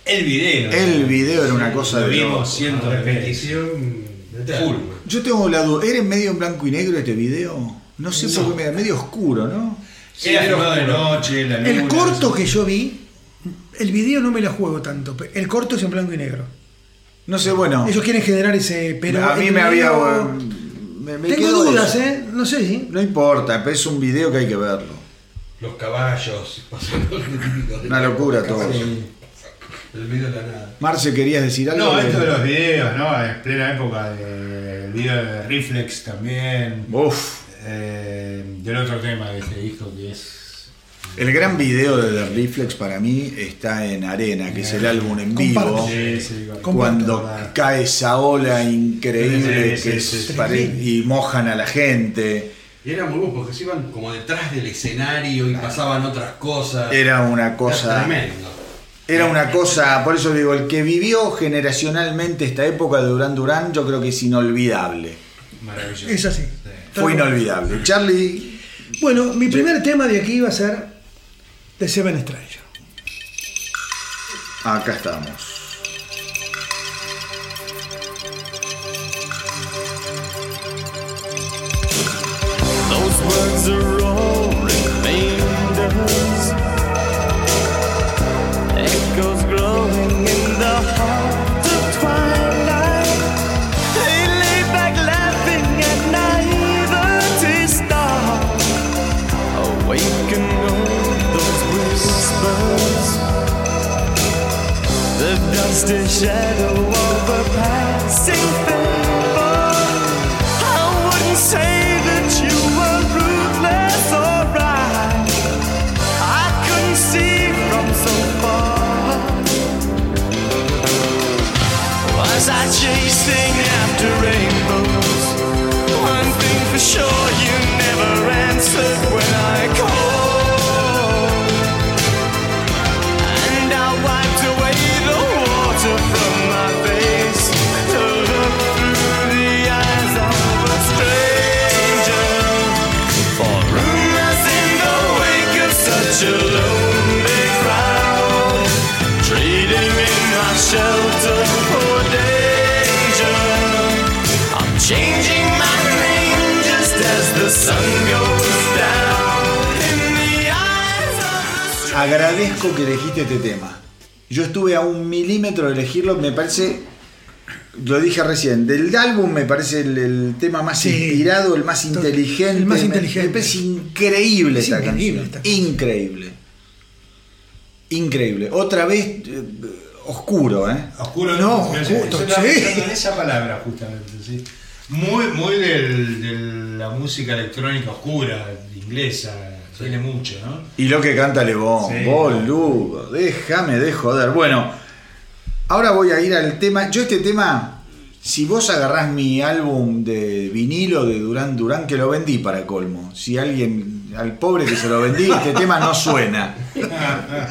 [SPEAKER 6] El video.
[SPEAKER 1] El video era una cosa
[SPEAKER 6] Lo
[SPEAKER 1] de
[SPEAKER 6] vimos
[SPEAKER 1] loco.
[SPEAKER 6] cientos de.
[SPEAKER 4] Repetición
[SPEAKER 6] Full.
[SPEAKER 1] Yo tengo la duda, ¿era en medio en blanco y negro este video? No sé por
[SPEAKER 6] No.
[SPEAKER 1] qué me da medio oscuro, ¿no?
[SPEAKER 6] Sí, era de noche, la luna.
[SPEAKER 2] El corto que yo vi, el video no me lo juego tanto. El corto es en blanco y negro.
[SPEAKER 1] No sé, bueno.
[SPEAKER 2] Ellos quieren generar ese. Pero
[SPEAKER 1] a mí me había.
[SPEAKER 2] video-
[SPEAKER 1] Me, me
[SPEAKER 2] Tengo dudas,
[SPEAKER 1] eso.
[SPEAKER 2] ¿eh? No sé, ¿sí?
[SPEAKER 1] No importa, pero es un video que hay que verlo.
[SPEAKER 4] Los caballos, [LAUGHS]
[SPEAKER 1] Una locura todo.
[SPEAKER 6] Sí.
[SPEAKER 4] El video de la nada.
[SPEAKER 1] Marce, ¿querías decir algo?
[SPEAKER 3] No, esto de los videos, ¿no? En plena época del video de Reflex también.
[SPEAKER 1] Uf,
[SPEAKER 3] Eh, del otro tema de este disco que es.
[SPEAKER 1] El gran video de The Reflex para mí está en Arena, que es el álbum en vivo.
[SPEAKER 3] Sí, sí,
[SPEAKER 2] Comparto.
[SPEAKER 1] Cuando cae esa ola increíble
[SPEAKER 3] Sí, sí,
[SPEAKER 1] que
[SPEAKER 3] sí,
[SPEAKER 1] es
[SPEAKER 3] sí.
[SPEAKER 1] pare- y mojan a la gente.
[SPEAKER 4] Y era muy bueno porque se iban como detrás del escenario y pasaban otras cosas.
[SPEAKER 1] Era una
[SPEAKER 4] Era
[SPEAKER 1] cosa.
[SPEAKER 4] tremendo.
[SPEAKER 1] Era una cosa, por eso digo, el que vivió generacionalmente esta época de Durán Durán, yo creo que es inolvidable.
[SPEAKER 3] Maravilloso.
[SPEAKER 2] Es así.
[SPEAKER 1] Fue inolvidable. Charlie,
[SPEAKER 2] Bueno, mi primer tema de aquí va a ser The Seven Stranger.
[SPEAKER 1] acá estamos.
[SPEAKER 5] Those words are all remainders. Echoes glowing in the heart The dusty shadow of a passing favor.
[SPEAKER 1] Agradezco que elegiste este tema. Yo estuve a un milímetro de elegirlo, me parece, lo dije recién, del álbum me parece el, el tema más
[SPEAKER 2] Sí.
[SPEAKER 1] inspirado, el más inteligente.
[SPEAKER 2] el más inteligente.
[SPEAKER 1] Me parece increíble
[SPEAKER 2] Es
[SPEAKER 1] esta
[SPEAKER 2] increíble
[SPEAKER 1] canción.
[SPEAKER 2] esta canción.
[SPEAKER 1] Increíble. Increíble. Otra vez eh, oscuro, ¿eh?
[SPEAKER 3] Oscuro,
[SPEAKER 2] No, justo,
[SPEAKER 3] yo
[SPEAKER 2] sí.
[SPEAKER 3] en esa palabra justamente, sí. Muy, muy del- de la música electrónica oscura, inglesa, tiene mucho, ¿no?
[SPEAKER 1] Y lo que canta Lebón,
[SPEAKER 3] Sí.
[SPEAKER 1] boludo, déjame de joder. Bueno, ahora voy a ir al tema. Yo este tema, si vos agarrás mi álbum de vinilo de Durán Durán, que lo vendí para colmo. Si alguien, al pobre que se lo vendí, este tema no suena.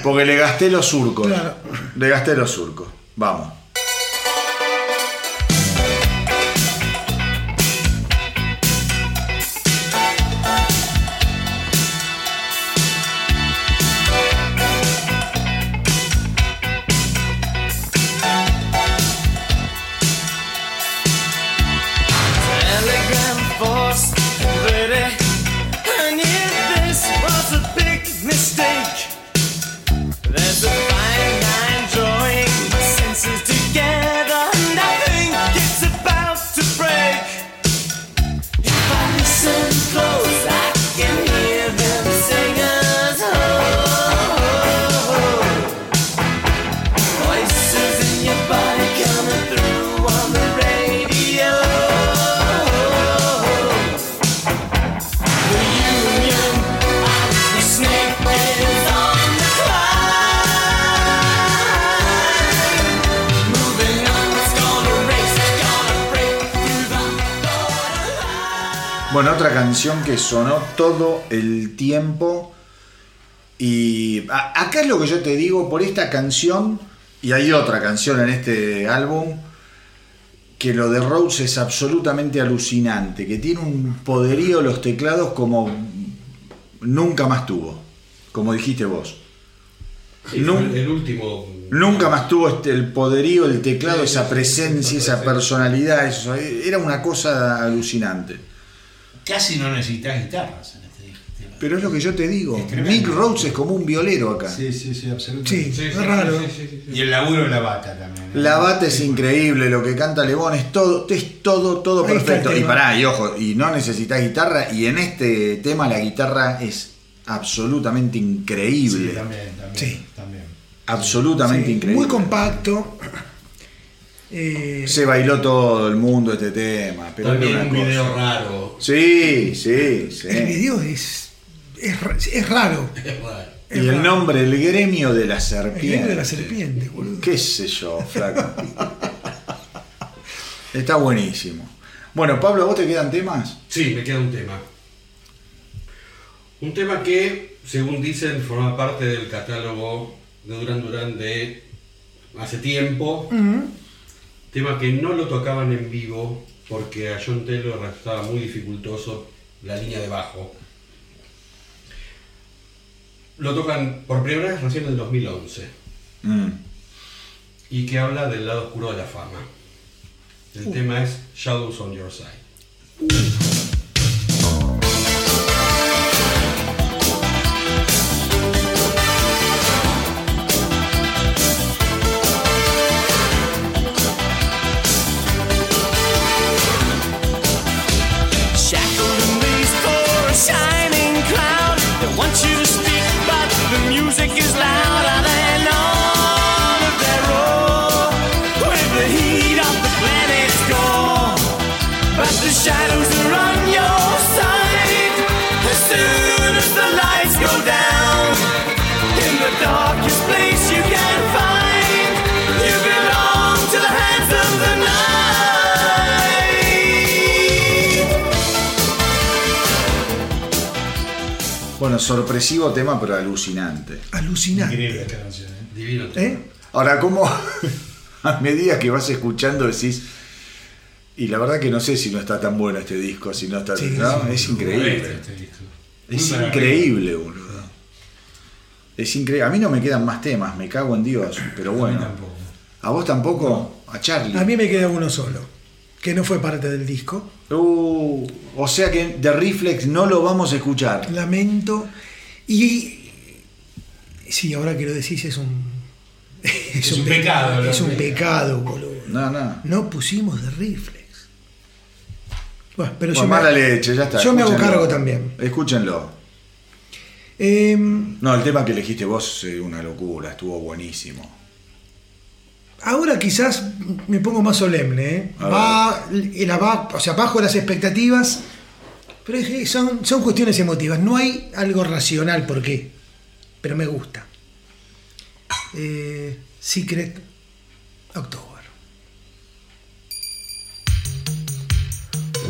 [SPEAKER 1] Porque le gasté los surcos.
[SPEAKER 2] Claro.
[SPEAKER 1] Le gasté los surcos. Vamos. Canción que sonó todo el tiempo. Y a- acá es lo que yo te digo, por esta canción, y hay otra canción en este álbum, que lo de Rose es absolutamente alucinante, que tiene un poderío los teclados como nunca más tuvo, como dijiste vos.
[SPEAKER 4] Sí, el último
[SPEAKER 1] Nunca más tuvo este, el poderío, el teclado, esa presencia, esa personalidad. Eso, era una cosa alucinante.
[SPEAKER 6] Casi no necesitas guitarras en este disco.
[SPEAKER 1] Pero es lo que yo te digo. Nick Rhodes es como un violero acá.
[SPEAKER 6] Sí, sí, sí, absolutamente.
[SPEAKER 2] Sí, es raro.
[SPEAKER 6] Y el laburo de la bata también. ¿no?
[SPEAKER 1] La bata es increíble, lo que canta Lebón es todo, es todo, todo
[SPEAKER 2] Ahí
[SPEAKER 1] perfecto. Y pará, y ojo, y no necesitas guitarra, y en este tema la guitarra es absolutamente
[SPEAKER 6] Sí,
[SPEAKER 1] increíble.
[SPEAKER 6] también, también.
[SPEAKER 2] Sí.
[SPEAKER 6] también.
[SPEAKER 1] absolutamente
[SPEAKER 2] Sí,
[SPEAKER 1] increíble.
[SPEAKER 2] Muy compacto. Eh,
[SPEAKER 1] Se bailó todo el mundo este tema, pero
[SPEAKER 4] También un video raro.
[SPEAKER 1] Sí, sí, sí.
[SPEAKER 2] El video es, es, es raro. [LAUGHS]
[SPEAKER 4] Es raro.
[SPEAKER 2] Es
[SPEAKER 1] Y el nombre, el gremio de la
[SPEAKER 2] El
[SPEAKER 1] serpiente.
[SPEAKER 2] gremio de la serpiente, boludo.
[SPEAKER 1] ¿Qué sé yo, flaco? Está buenísimo. Bueno, Pablo, ¿a vos te quedan temas?
[SPEAKER 4] Sí, me queda un tema. Un tema que, según dicen, forma parte del catálogo de Duran Duran de hace tiempo. Tema que no lo tocaban en vivo porque a John Taylor resultaba muy dificultoso la línea de bajo. Lo tocan por primera vez recién en el 2011
[SPEAKER 1] Mm.
[SPEAKER 4] y que habla del lado oscuro de la fama. El tema es Shadows on Your Side.
[SPEAKER 5] Shackled
[SPEAKER 1] Bueno, sorpresivo tema, pero alucinante.
[SPEAKER 2] Alucinante.
[SPEAKER 6] Increíble esta canción. ¿eh?
[SPEAKER 4] Divino tema.
[SPEAKER 2] ¿Eh?
[SPEAKER 1] Ahora, ¿cómo [LAUGHS] a medida que vas escuchando decís, y la verdad que no sé si no está tan bueno este disco, si no está
[SPEAKER 2] Sí,
[SPEAKER 1] ¿no?
[SPEAKER 2] sí,
[SPEAKER 1] es
[SPEAKER 6] Este,
[SPEAKER 1] increíble.
[SPEAKER 6] este disco.
[SPEAKER 1] Es
[SPEAKER 6] Muy
[SPEAKER 1] increíble, boludo. Es increíble. A mí no me quedan más temas, me cago en Dios, pero
[SPEAKER 6] A mí
[SPEAKER 1] bueno.
[SPEAKER 6] tampoco.
[SPEAKER 1] ¿A vos tampoco? A Charlie.
[SPEAKER 2] A mí me queda uno solo, que no fue parte del disco.
[SPEAKER 1] Uh, o sea que de Reflex no lo vamos a escuchar.
[SPEAKER 2] Lamento. Y sí, ahora que lo decís es un. Es,
[SPEAKER 6] un pecado,
[SPEAKER 2] Es
[SPEAKER 6] ¿no?
[SPEAKER 2] un pecado, boludo.
[SPEAKER 1] No, no.
[SPEAKER 2] No pusimos de Reflex. Bueno, pero
[SPEAKER 1] Bueno,
[SPEAKER 2] yo,
[SPEAKER 1] mala
[SPEAKER 2] me,
[SPEAKER 1] leche, ya está.
[SPEAKER 2] yo me hago cargo también.
[SPEAKER 1] Escúchenlo.
[SPEAKER 2] Em,
[SPEAKER 1] No, el tema que elegiste vos es una locura, estuvo buenísimo.
[SPEAKER 2] Ahora quizás me pongo más solemne. ¿eh?
[SPEAKER 1] A
[SPEAKER 2] Va, y la va, o sea, bajo las expectativas, pero es que son, son cuestiones emotivas. No hay algo racional por qué, pero me gusta. Eh, Secret October.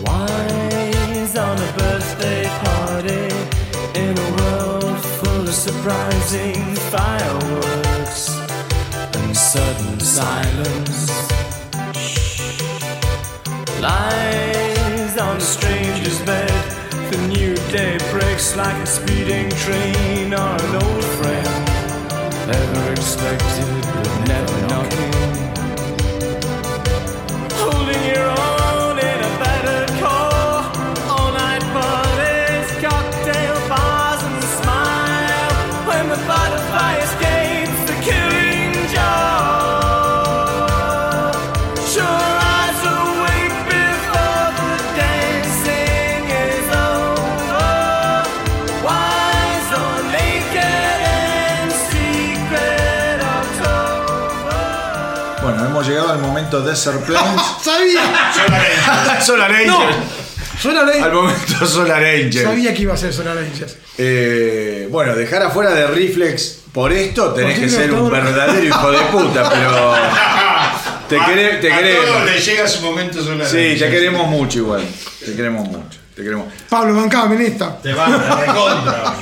[SPEAKER 5] Wise on a birthday party in a world full of surprising fireworks and sudden silence. Lies on a stranger's bed. The new day breaks like a speeding train or an old friend. Never expected,
[SPEAKER 1] llegado al momento Desert Plains. [LAUGHS]
[SPEAKER 2] ¡Sabía!
[SPEAKER 1] Solar Angel. [LAUGHS]
[SPEAKER 2] ¡No! Solar Angels.
[SPEAKER 1] Al momento Solar Angel.
[SPEAKER 2] Sabía que iba a ser Solar Angels.
[SPEAKER 1] Eh, bueno, dejar afuera de Reflex por esto tenés
[SPEAKER 2] Por
[SPEAKER 1] que ser un verdadero hijo de puta, pero. Te, [LAUGHS] quere- te
[SPEAKER 6] a
[SPEAKER 1] queremos.
[SPEAKER 6] todos les llega su momento solar.
[SPEAKER 1] Sí, te queremos mucho igual. Te queremos mucho. Te queremos.
[SPEAKER 2] Pablo, bancame en esta.
[SPEAKER 6] Te van a recontra.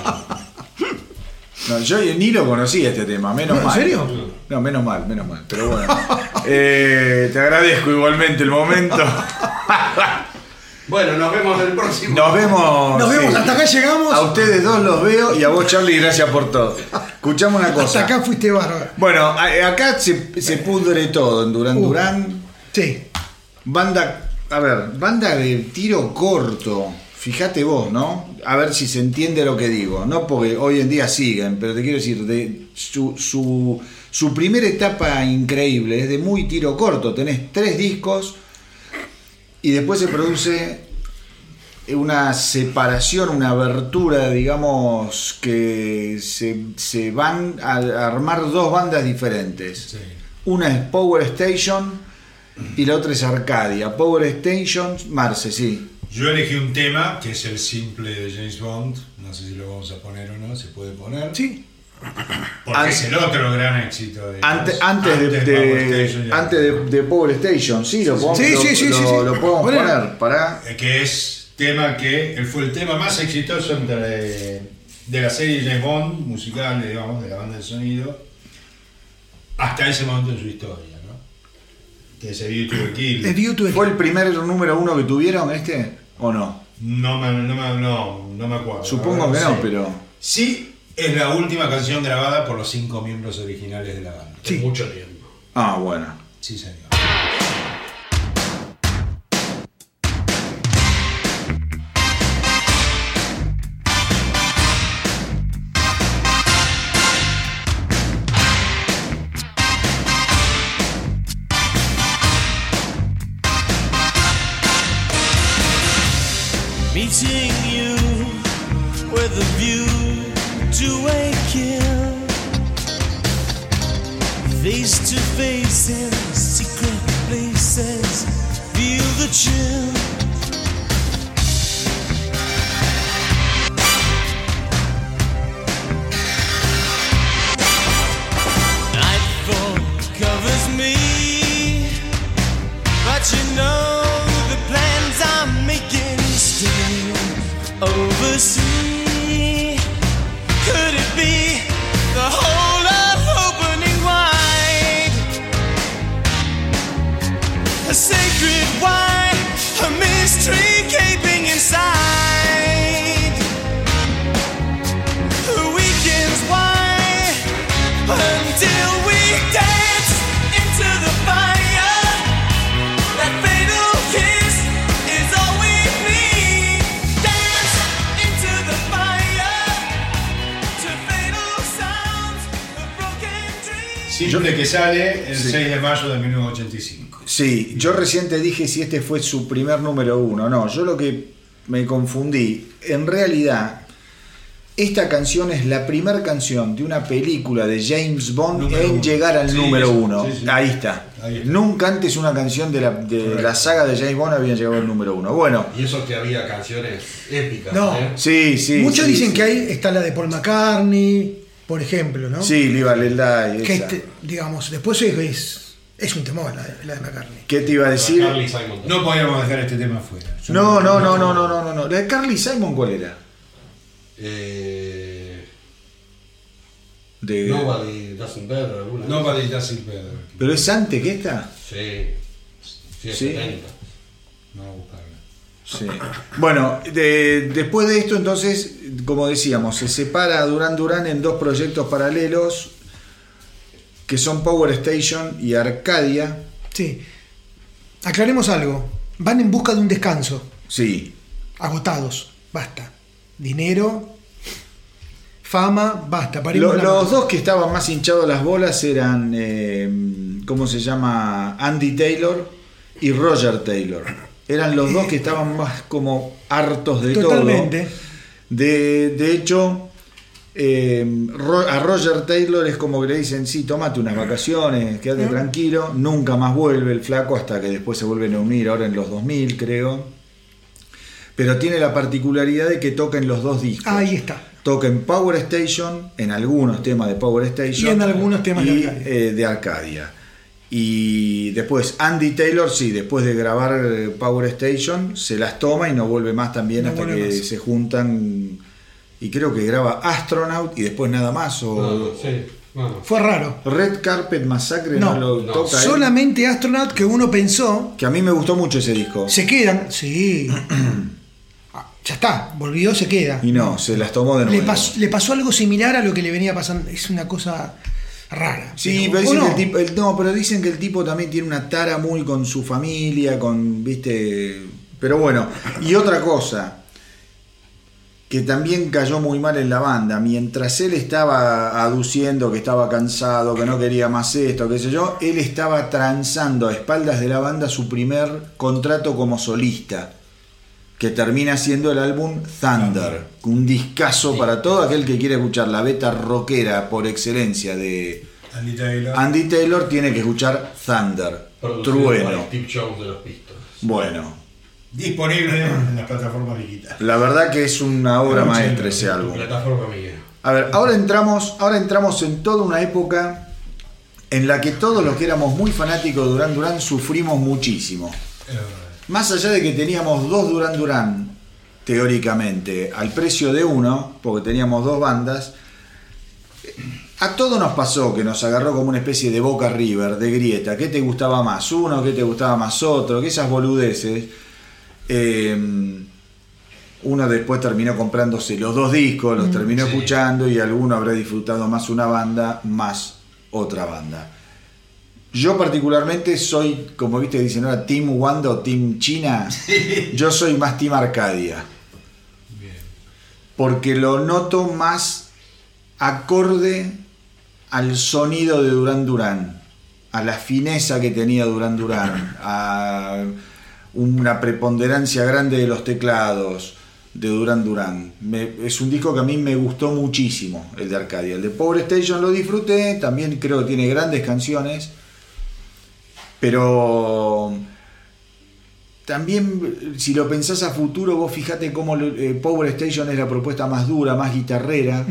[SPEAKER 1] No, yo ni lo conocía este tema, menos
[SPEAKER 2] No, ¿en
[SPEAKER 1] mal.
[SPEAKER 2] serio?
[SPEAKER 1] No, menos mal, menos mal. Pero bueno. [LAUGHS] Eh, te agradezco igualmente el momento. [LAUGHS]
[SPEAKER 4] Bueno, nos vemos el próximo.
[SPEAKER 1] Nos vemos.
[SPEAKER 2] Nos vemos,
[SPEAKER 1] sí.
[SPEAKER 2] hasta acá llegamos.
[SPEAKER 1] A ustedes dos los veo y a vos, Charlie, gracias por todo. Escuchamos una cosa.
[SPEAKER 2] Hasta acá fuiste bárbaro.
[SPEAKER 1] Bueno, a- acá se, se pudre todo en Durán
[SPEAKER 2] Uh.
[SPEAKER 1] Durán.
[SPEAKER 2] Sí.
[SPEAKER 1] Banda, a ver, banda de tiro corto. Fíjate vos, ¿no? A ver si se entiende lo que digo. No porque hoy en día siguen, pero te quiero decir, de su, su, su primera etapa increíble es de muy tiro corto. Tenés tres discos y después se produce una separación, una abertura, digamos, que se, se van a a armar dos bandas diferentes.
[SPEAKER 3] Sí.
[SPEAKER 1] Una es Power Station y la otra es Arcadia. Power Station, Marce, sí.
[SPEAKER 3] Yo elegí un tema que es el simple de James Bond. No sé si lo vamos a poner o no, se puede poner.
[SPEAKER 2] Sí.
[SPEAKER 3] Porque es el otro gran éxito de
[SPEAKER 1] Antes, antes, de,
[SPEAKER 3] Station
[SPEAKER 1] antes de, de Power Station, sí, lo podemos,
[SPEAKER 2] Sí,
[SPEAKER 1] lo-
[SPEAKER 2] sí, sí,
[SPEAKER 1] lo-
[SPEAKER 2] sí, sí.
[SPEAKER 1] lo podemos
[SPEAKER 2] Bueno.
[SPEAKER 1] poner. Para,
[SPEAKER 3] Eh, que es tema que él fue el tema más exitoso entre, de la serie James Bond musical, digamos, de la banda de sonido, hasta ese momento en su historia, ¿no? Que es el YouTube Kill.
[SPEAKER 1] ¿Fue el primer número uno que tuvieron este o no?
[SPEAKER 3] No me, no, me, no, no me acuerdo.
[SPEAKER 1] Supongo que no, pero...
[SPEAKER 3] Sí, es la última canción grabada por los cinco miembros originales de la banda.
[SPEAKER 2] Sí.
[SPEAKER 4] Mucho tiempo.
[SPEAKER 1] Ah, bueno.
[SPEAKER 3] Sí, señor.
[SPEAKER 1] Yo recién te dije si este fue su primer número uno. No, yo lo que me confundí. En realidad, esta canción es la primera canción de una película de James Bond
[SPEAKER 3] Número
[SPEAKER 1] en
[SPEAKER 3] uno.
[SPEAKER 1] llegar al
[SPEAKER 3] Sí,
[SPEAKER 1] número uno.
[SPEAKER 3] sí, sí.
[SPEAKER 1] Ahí, está.
[SPEAKER 3] Ahí está.
[SPEAKER 1] Nunca antes una canción de, la, de la saga de James Bond había llegado al número uno. Bueno,
[SPEAKER 4] Y eso que había canciones épicas.
[SPEAKER 2] No.
[SPEAKER 4] ¿eh?
[SPEAKER 1] sí, sí.
[SPEAKER 2] Muchos
[SPEAKER 1] sí,
[SPEAKER 2] dicen
[SPEAKER 1] sí.
[SPEAKER 2] que ahí está la de Paul McCartney, por ejemplo, ¿no?
[SPEAKER 1] Sí, Let Die,
[SPEAKER 2] Que este, digamos, después es, es, un temor la de, la de McCartney.
[SPEAKER 1] ¿Qué te iba a decir?
[SPEAKER 4] Carly Simon.
[SPEAKER 3] No podíamos dejar este tema fuera.
[SPEAKER 1] No, no, no, no, no, no, no, no. La de Carly Simon, ¿cuál era?
[SPEAKER 4] Eh,
[SPEAKER 1] De...
[SPEAKER 4] Nobody Doesn't Better. alguna
[SPEAKER 3] Nobody does it better.
[SPEAKER 1] ¿Pero es antes que esta?
[SPEAKER 4] Sí. Sí, es
[SPEAKER 1] Sí.
[SPEAKER 4] 70.
[SPEAKER 3] Vamos a buscarla.
[SPEAKER 1] Sí. Bueno, de- después de esto, entonces, como decíamos, se separa Duran Duran en dos proyectos paralelos que son Power Station y Arcadia.
[SPEAKER 2] Sí. Aclaremos algo. Van en busca de un descanso.
[SPEAKER 1] Sí,
[SPEAKER 2] Agotados. Basta. Dinero. Fama. Basta.
[SPEAKER 1] Lo- los
[SPEAKER 2] mano.
[SPEAKER 1] dos que estaban más hinchados las bolas eran, eh, ¿cómo se llama? Andy Taylor y Roger Taylor. Eran los dos que estaban más como hartos de
[SPEAKER 2] Totalmente.
[SPEAKER 1] todo. De, de hecho, eh, Ro- a Roger Taylor es como que le dicen, sí, tómate unas vacaciones, quédate tranquilo, nunca más vuelve el flaco hasta que después se vuelven a unir, ahora en los 2000 creo. Pero tiene la particularidad de que toca en los dos discos.
[SPEAKER 2] Ahí está.
[SPEAKER 1] Toca en Power Station, en algunos temas de Power Station.
[SPEAKER 2] Y en algunos temas de Arcadia.
[SPEAKER 1] eh, de Arcadia. Y después Andy Taylor, sí, después de grabar eh, Power Station, se las toma y no vuelve más también
[SPEAKER 2] No
[SPEAKER 1] hasta que
[SPEAKER 2] más.
[SPEAKER 1] se juntan. Y creo que graba Astronaut y después nada más. O,
[SPEAKER 4] No, sí. Bueno,
[SPEAKER 2] Fue raro.
[SPEAKER 1] Red Carpet Massacre no,
[SPEAKER 2] No,
[SPEAKER 1] lo
[SPEAKER 4] no,
[SPEAKER 1] toca. él.
[SPEAKER 2] Solamente Astronaut, que uno pensó,
[SPEAKER 1] Que a mí me gustó mucho ese disco.
[SPEAKER 2] se quedan. Sí. [CLEARS THROAT] Ah, ya está, volvió, se queda.
[SPEAKER 1] Y no, se las tomó de
[SPEAKER 2] Le
[SPEAKER 1] nuevo.
[SPEAKER 2] pasó, le pasó algo similar a lo que le venía pasando. Es una cosa rara.
[SPEAKER 1] Sí,
[SPEAKER 2] ¿o
[SPEAKER 1] pero dicen
[SPEAKER 2] no?
[SPEAKER 1] que el tipo, el- no, pero dicen que el tipo también tiene una tara muy con su familia, con, viste, pero bueno, y otra cosa que también cayó muy mal en la banda, mientras él estaba aduciendo que estaba cansado, que no quería más esto, qué sé yo, él estaba transando a espaldas de la banda su primer contrato como solista, que termina siendo el álbum Thunder, un discazo para todo aquel que quiere escuchar la beta rockera por excelencia de
[SPEAKER 6] Andy Taylor.
[SPEAKER 1] Andy Taylor tiene que escuchar Thunder,
[SPEAKER 4] producido
[SPEAKER 1] trueno.
[SPEAKER 4] por Steve Jones de los Pistols.
[SPEAKER 1] Bueno,
[SPEAKER 6] Disponible en las plataformas digitales.
[SPEAKER 1] la verdad que es una obra
[SPEAKER 6] Mucho,
[SPEAKER 1] maestra ese álbum.
[SPEAKER 4] plataforma mía.
[SPEAKER 1] A ver, ahora entramos, ahora entramos en toda una época en la que todos los que éramos muy fanáticos de Duran Duran sufrimos muchísimo. Más allá de que teníamos dos Duran Duran, teóricamente, al precio de uno, porque teníamos dos bandas, a todos nos pasó que nos agarró como una especie de Boca River, de grieta. ¿Qué te gustaba más uno? ¿Qué te gustaba más otro? Que esas boludeces. Eh, uno después terminó comprándose los dos discos, los terminó
[SPEAKER 4] sí.
[SPEAKER 1] escuchando y alguno habrá disfrutado más una banda, más otra banda. Yo particularmente soy, como viste, dicen ahora, Team Wanda o Team China. Yo soy más Team Arcadia. Porque lo noto más acorde al sonido de Duran Duran, a la fineza que tenía Duran Duran, a una preponderancia grande de los teclados de Duran Duran. Es un disco que a mí me gustó muchísimo, el de Arcadia. El de Power Station lo disfruté, también creo que tiene grandes canciones, pero también si lo pensás a futuro, vos fijate cómo eh, Power Station es la propuesta más dura, más guitarrera.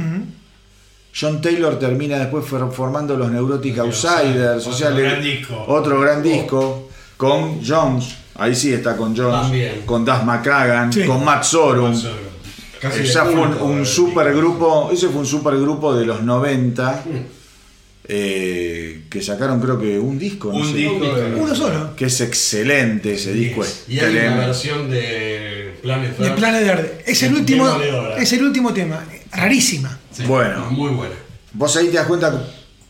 [SPEAKER 1] John Taylor termina después for- formando los Neurotic Outsiders, o sea,
[SPEAKER 6] otro gran disco.
[SPEAKER 1] otro gran disco con Jones, ahí sí está con Jones,
[SPEAKER 4] También.
[SPEAKER 1] con Das McCagan,
[SPEAKER 2] Sí.
[SPEAKER 1] con Matt Sorum.
[SPEAKER 4] Casi de
[SPEAKER 1] Ese fue un, un
[SPEAKER 4] el
[SPEAKER 1] super
[SPEAKER 4] tipo.
[SPEAKER 1] grupo, ese fue un super grupo de los 90
[SPEAKER 4] Mm. [LAUGHS]
[SPEAKER 1] eh, que sacaron creo que un disco, no
[SPEAKER 6] Un
[SPEAKER 1] sé,
[SPEAKER 6] disco de-
[SPEAKER 2] Uno solo.
[SPEAKER 1] que es excelente ese disco. es
[SPEAKER 4] Y hay una versión de Planet
[SPEAKER 2] De
[SPEAKER 4] Earth.
[SPEAKER 2] Planet Verde. Es el último. Es el último tema. Rarísima.
[SPEAKER 4] Sí,
[SPEAKER 1] Bueno.
[SPEAKER 4] Muy buena.
[SPEAKER 1] Vos ahí te das cuenta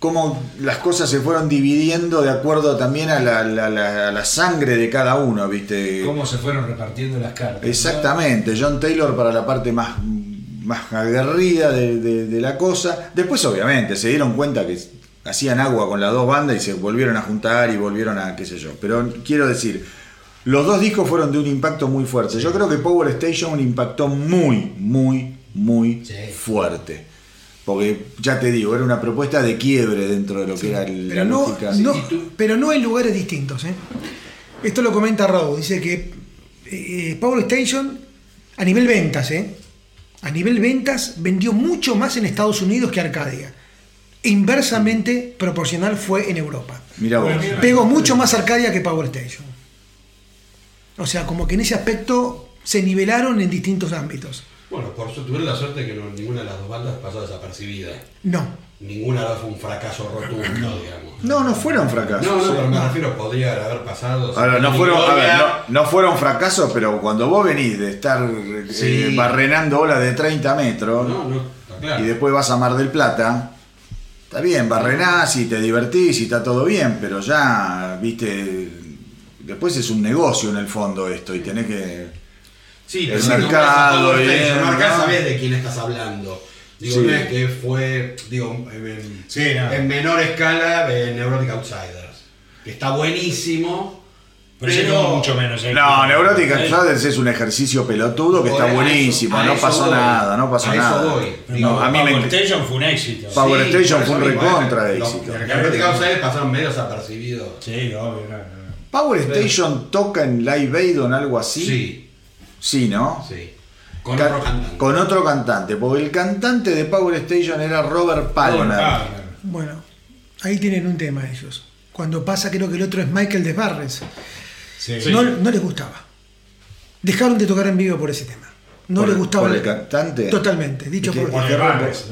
[SPEAKER 1] cómo las cosas se fueron dividiendo de acuerdo también a la, la- la- a la sangre de cada uno, ¿viste?
[SPEAKER 6] Cómo se fueron repartiendo las cartas. ¿no?
[SPEAKER 1] Exactamente, John Taylor para la parte más, más aguerrida de, de- de la cosa. Después, obviamente, se dieron cuenta que hacían agua con las dos bandas y se volvieron a juntar y volvieron a qué sé yo. Pero quiero decir, los dos discos fueron de un impacto muy fuerte. Yo creo que Power Station impactó muy, muy, muy
[SPEAKER 6] Sí.
[SPEAKER 1] fuerte. Porque ya te digo, era una propuesta de quiebre dentro de lo que era el,
[SPEAKER 2] Pero
[SPEAKER 1] la
[SPEAKER 2] no, pero no en lugares distintos. ¿eh? Esto lo comenta Robo. Dice que eh, Power Station, a nivel ventas, ¿eh? a nivel ventas, vendió mucho más en Estados Unidos que Arcadia. Inversamente proporcional fue en Europa.
[SPEAKER 1] Mirá vos.
[SPEAKER 6] Mira.
[SPEAKER 2] Pegó mucho más Arcadia que Power Station. O sea, como que en ese aspecto se nivelaron en distintos ámbitos.
[SPEAKER 4] Bueno, por eso tuvieron la suerte que no- ninguna de las dos bandas pasó desapercibida.
[SPEAKER 2] No.
[SPEAKER 4] Ninguna de las fue un fracaso rotundo, digamos.
[SPEAKER 1] No, no fueron fracasos.
[SPEAKER 4] No, no, pero me refiero, podría haber pasado.
[SPEAKER 1] Ahora, no fueron, a ver, no, no fueron fracasos, pero cuando vos venís de estar eh,
[SPEAKER 4] Sí.
[SPEAKER 1] barrenando olas de 30 metros
[SPEAKER 4] claro.
[SPEAKER 1] y después vas a Mar del Plata, está bien, barrenás y te divertís y está todo bien, pero ya, viste, después es un negocio en el fondo esto y tenés que...
[SPEAKER 4] Sí,
[SPEAKER 1] el
[SPEAKER 4] pero si
[SPEAKER 1] mercado
[SPEAKER 4] Station, acá
[SPEAKER 1] ¿no?
[SPEAKER 4] sabés de quién estás hablando. Digo,
[SPEAKER 1] Sí.
[SPEAKER 4] no es que fue, digo, en,
[SPEAKER 6] Sí, no.
[SPEAKER 4] en menor escala, eh, Neurotic Outsiders. Que está buenísimo.
[SPEAKER 6] Pero ese tuvo mucho menos. ¿eh?
[SPEAKER 1] No, Neurótica
[SPEAKER 6] Eh,
[SPEAKER 1] Outsiders es un ejercicio pelotudo que está buenísimo,
[SPEAKER 4] eso-
[SPEAKER 1] no pasó nada, no pasó
[SPEAKER 4] A eso
[SPEAKER 1] nada.
[SPEAKER 4] voy.
[SPEAKER 6] pero
[SPEAKER 1] No, a mí
[SPEAKER 6] Power
[SPEAKER 1] me...
[SPEAKER 6] Station fue un éxito.
[SPEAKER 1] Power Station fue un recontra
[SPEAKER 4] eh,
[SPEAKER 1] éxito.
[SPEAKER 4] Neurotic Outsiders pasaron medio desapercibidos.
[SPEAKER 6] Sí, obvio, no, no.
[SPEAKER 1] Power Station toca en Live Aid o en algo así.
[SPEAKER 4] Sí,
[SPEAKER 1] Sí, ¿no?
[SPEAKER 4] sí. Con
[SPEAKER 1] Ca-
[SPEAKER 4] otro cantante.
[SPEAKER 1] con otro cantante, porque el cantante de Power Station era Robert Palmer.
[SPEAKER 6] Robert Palmer.
[SPEAKER 2] Bueno, ahí tienen un tema ellos. Cuando pasa, creo que el otro es Michael Desbarres.
[SPEAKER 6] Sí.
[SPEAKER 2] No, no les gustaba. Dejaron de tocar en vivo por ese tema. No
[SPEAKER 1] Por-
[SPEAKER 2] les gustaba.
[SPEAKER 1] por el cantante.
[SPEAKER 2] Totalmente. Dicho
[SPEAKER 1] ¿Y qué-
[SPEAKER 2] por.
[SPEAKER 6] No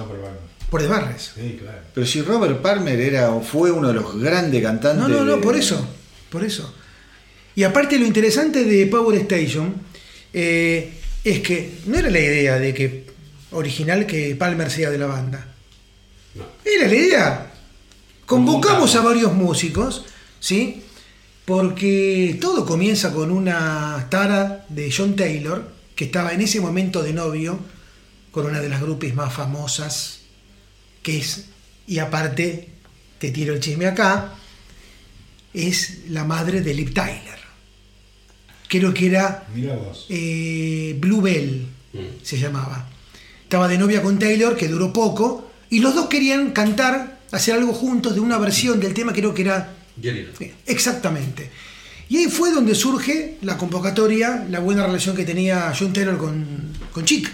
[SPEAKER 6] por
[SPEAKER 2] por The Barres.
[SPEAKER 3] Sí, claro.
[SPEAKER 1] Pero si Robert Palmer era o fue uno de los grandes cantantes.
[SPEAKER 2] No, no, no,
[SPEAKER 1] de-
[SPEAKER 2] por eso, por eso. Y aparte lo interesante de Power Station eh, es que no era la idea de que original que Palmer sea de la banda.
[SPEAKER 4] No.
[SPEAKER 2] Era la idea. Convocamos
[SPEAKER 4] Convocamos.
[SPEAKER 2] a varios músicos, ¿sí? Porque todo comienza con una tara de John Taylor, que estaba en ese momento de novio con una de las grupis más famosas, que es, y aparte, te tiro el chisme acá, es la madre de Lip Tyler. Creo que era eh, Bluebell,
[SPEAKER 4] Mm.
[SPEAKER 2] se llamaba. Estaba de novia con Taylor, que duró poco, y los dos querían cantar, hacer algo juntos de una versión del tema, creo que era
[SPEAKER 4] Jerry.
[SPEAKER 2] exactamente. Y ahí fue donde surge la convocatoria, la buena relación que tenía John Taylor con, con Chick.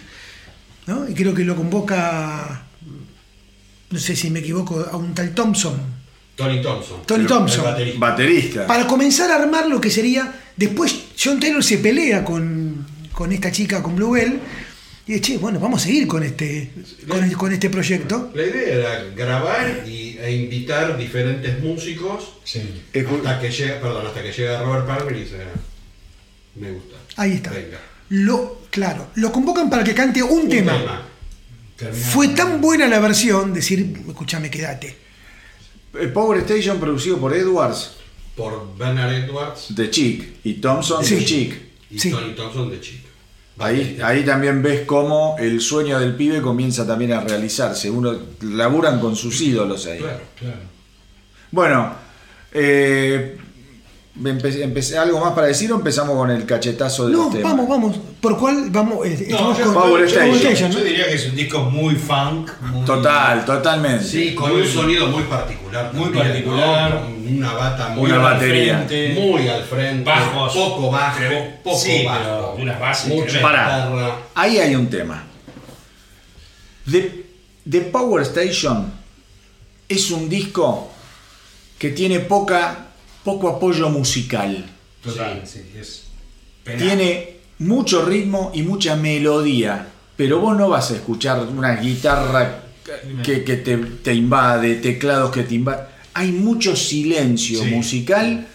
[SPEAKER 2] ¿no? Y creo que lo convoca, no sé si me equivoco, a un tal Thompson.
[SPEAKER 4] Tony Thompson.
[SPEAKER 2] Tony Thompson.
[SPEAKER 4] baterista.
[SPEAKER 1] Baterista.
[SPEAKER 2] Para comenzar a armar lo que sería. Después John Taylor se pelea con, con esta chica, con Bluebell. Y dice, che, bueno, vamos a seguir con este, con, el- con este proyecto.
[SPEAKER 4] La idea era grabar y, e invitar diferentes músicos
[SPEAKER 3] Sí.
[SPEAKER 4] Hasta que llega, perdón, hasta que llega Robert Palmer y dice, me gusta.
[SPEAKER 2] Ahí está.
[SPEAKER 4] Venga.
[SPEAKER 2] Lo, claro, lo convocan para que cante un,
[SPEAKER 4] Un
[SPEAKER 2] tema.
[SPEAKER 3] Terminamos.
[SPEAKER 2] Fue tan buena la versión, decir, escúchame, quédate.
[SPEAKER 1] Eh, Power Station producido por Edwards
[SPEAKER 4] Por Bernard Edwards
[SPEAKER 1] de Chic y Thompson
[SPEAKER 2] Sí.
[SPEAKER 1] de Chic.
[SPEAKER 4] y
[SPEAKER 2] Sí.
[SPEAKER 4] Tony Thompson de Chico.
[SPEAKER 1] Ahí, ahí también ves cómo el sueño del pibe comienza también a realizarse. Uno laburan con sus ídolos ahí.
[SPEAKER 4] Claro.
[SPEAKER 3] Claro.
[SPEAKER 1] Bueno, eh, empe- empecé- ¿algo más para decir o empezamos con el cachetazo de
[SPEAKER 2] No,
[SPEAKER 1] los temas?
[SPEAKER 2] vamos, vamos. ¿Por cuál? Vamos, eh,
[SPEAKER 3] No,
[SPEAKER 2] estamos
[SPEAKER 3] yo,
[SPEAKER 2] con
[SPEAKER 1] Power Station.
[SPEAKER 3] yo diría que es un disco muy funk. Muy,
[SPEAKER 1] Total, totalmente.
[SPEAKER 4] Sí, con un sonido muy particular.
[SPEAKER 3] Muy particular.
[SPEAKER 4] Una bata muy,
[SPEAKER 1] Una
[SPEAKER 3] al
[SPEAKER 1] batería.
[SPEAKER 3] frente,
[SPEAKER 4] muy al frente.
[SPEAKER 3] Bajos.
[SPEAKER 4] Poco bajo. Poco
[SPEAKER 3] sí,
[SPEAKER 4] bajo.
[SPEAKER 3] unas bases
[SPEAKER 4] Mucha guitarra.
[SPEAKER 1] Ahí hay un tema. The, The Power Station es un disco que tiene poca, poco apoyo musical.
[SPEAKER 3] Total, sí, es penal.
[SPEAKER 1] Tiene mucho ritmo y mucha melodía, pero vos no vas a escuchar una guitarra que, que te, te invade, teclados que te invaden. Hay mucho silencio
[SPEAKER 3] Sí.
[SPEAKER 1] musical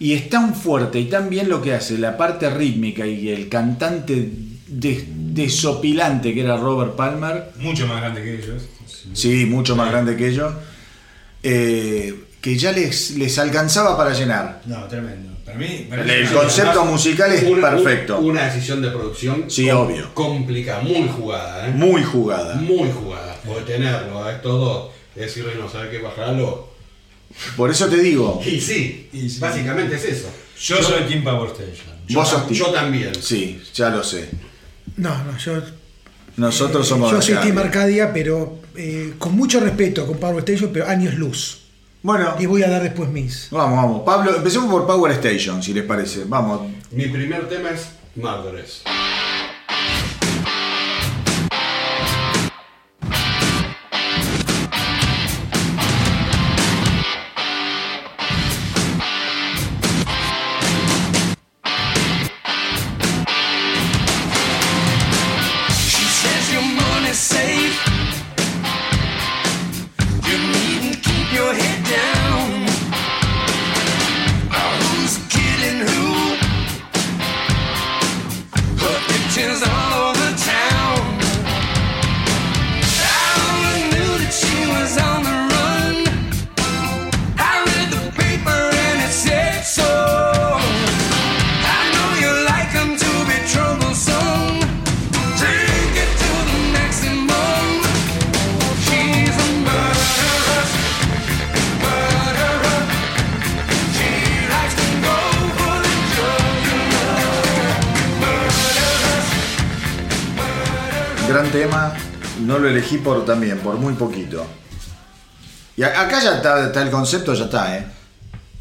[SPEAKER 1] y es tan fuerte y tan bien lo que hace la parte rítmica y el cantante des- desopilante que era Robert Palmer,
[SPEAKER 3] mucho más grande que ellos.
[SPEAKER 1] sí, mucho más grande que ellos, eh, que ya les, les alcanzaba para llenar.
[SPEAKER 3] No, tremendo. Para mí, para
[SPEAKER 1] El,
[SPEAKER 3] mí
[SPEAKER 1] concepto
[SPEAKER 3] además,
[SPEAKER 1] musical es
[SPEAKER 4] Una-
[SPEAKER 1] perfecto,
[SPEAKER 4] un- Una decisión de producción.
[SPEAKER 1] Sí,
[SPEAKER 4] com-
[SPEAKER 1] obvio.
[SPEAKER 4] Complicada, muy jugada, ¿eh?
[SPEAKER 1] muy jugada.
[SPEAKER 4] Muy jugada. Porque tenerlo a estos dos, decirle, no, ¿sabes qué? Bajarlo.
[SPEAKER 1] Por eso te digo,
[SPEAKER 4] Y sí,
[SPEAKER 3] Y sí.
[SPEAKER 4] básicamente es eso.
[SPEAKER 3] Yo soy Team Power Station.
[SPEAKER 4] Yo,
[SPEAKER 1] Vos sos
[SPEAKER 4] yo también.
[SPEAKER 1] sí, ya lo sé.
[SPEAKER 2] No, no, yo,
[SPEAKER 1] Nosotros somos
[SPEAKER 2] yo soy. Team Arcadia, pero eh, con mucho respeto con Power Station, pero años luz.
[SPEAKER 1] Bueno,
[SPEAKER 2] Y voy a dar después mis.
[SPEAKER 1] vamos, vamos. Pablo, empecemos por Power Station, si les parece. Vamos.
[SPEAKER 4] Mi primer tema es Murderers.
[SPEAKER 1] Lo elegí por también, por muy poquito. Y acá ya está, está el concepto, ya está, ¿eh?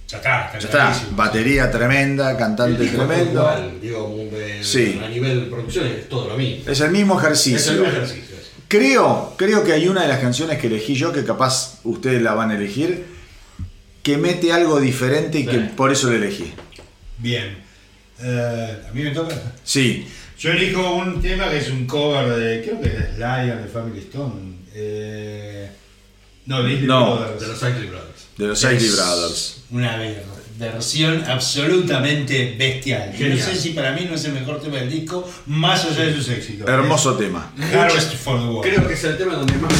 [SPEAKER 3] Ya está,
[SPEAKER 1] Ya está. Batería tremenda, cantante tremendo.
[SPEAKER 4] igual, digo, de-
[SPEAKER 1] Sí.
[SPEAKER 4] a nivel de producción es todo lo mismo.
[SPEAKER 1] Es el mismo
[SPEAKER 4] Es el
[SPEAKER 1] ejercicio.
[SPEAKER 4] mismo ejercicio. es.
[SPEAKER 1] Creo, creo que hay una de las canciones que elegí yo, que capaz ustedes la van a elegir, que mete algo diferente y que por eso la elegí.
[SPEAKER 3] Bien. Eh, a mí me toca.
[SPEAKER 1] Sí.
[SPEAKER 3] Yo elijo un tema que es un cover de. Creo que es Lion de Family Stone. Eh, no, de
[SPEAKER 1] No,
[SPEAKER 3] Brothers.
[SPEAKER 4] De los Cycle Brothers.
[SPEAKER 1] De los
[SPEAKER 6] Es
[SPEAKER 1] Brothers.
[SPEAKER 6] Una ver- versión absolutamente bestial. Yo no sé si para mí no es el mejor tema del disco, más allá de sus éxitos.
[SPEAKER 1] Hermoso tema.
[SPEAKER 6] Es Harvest for the World.
[SPEAKER 4] Creo que es el tema donde más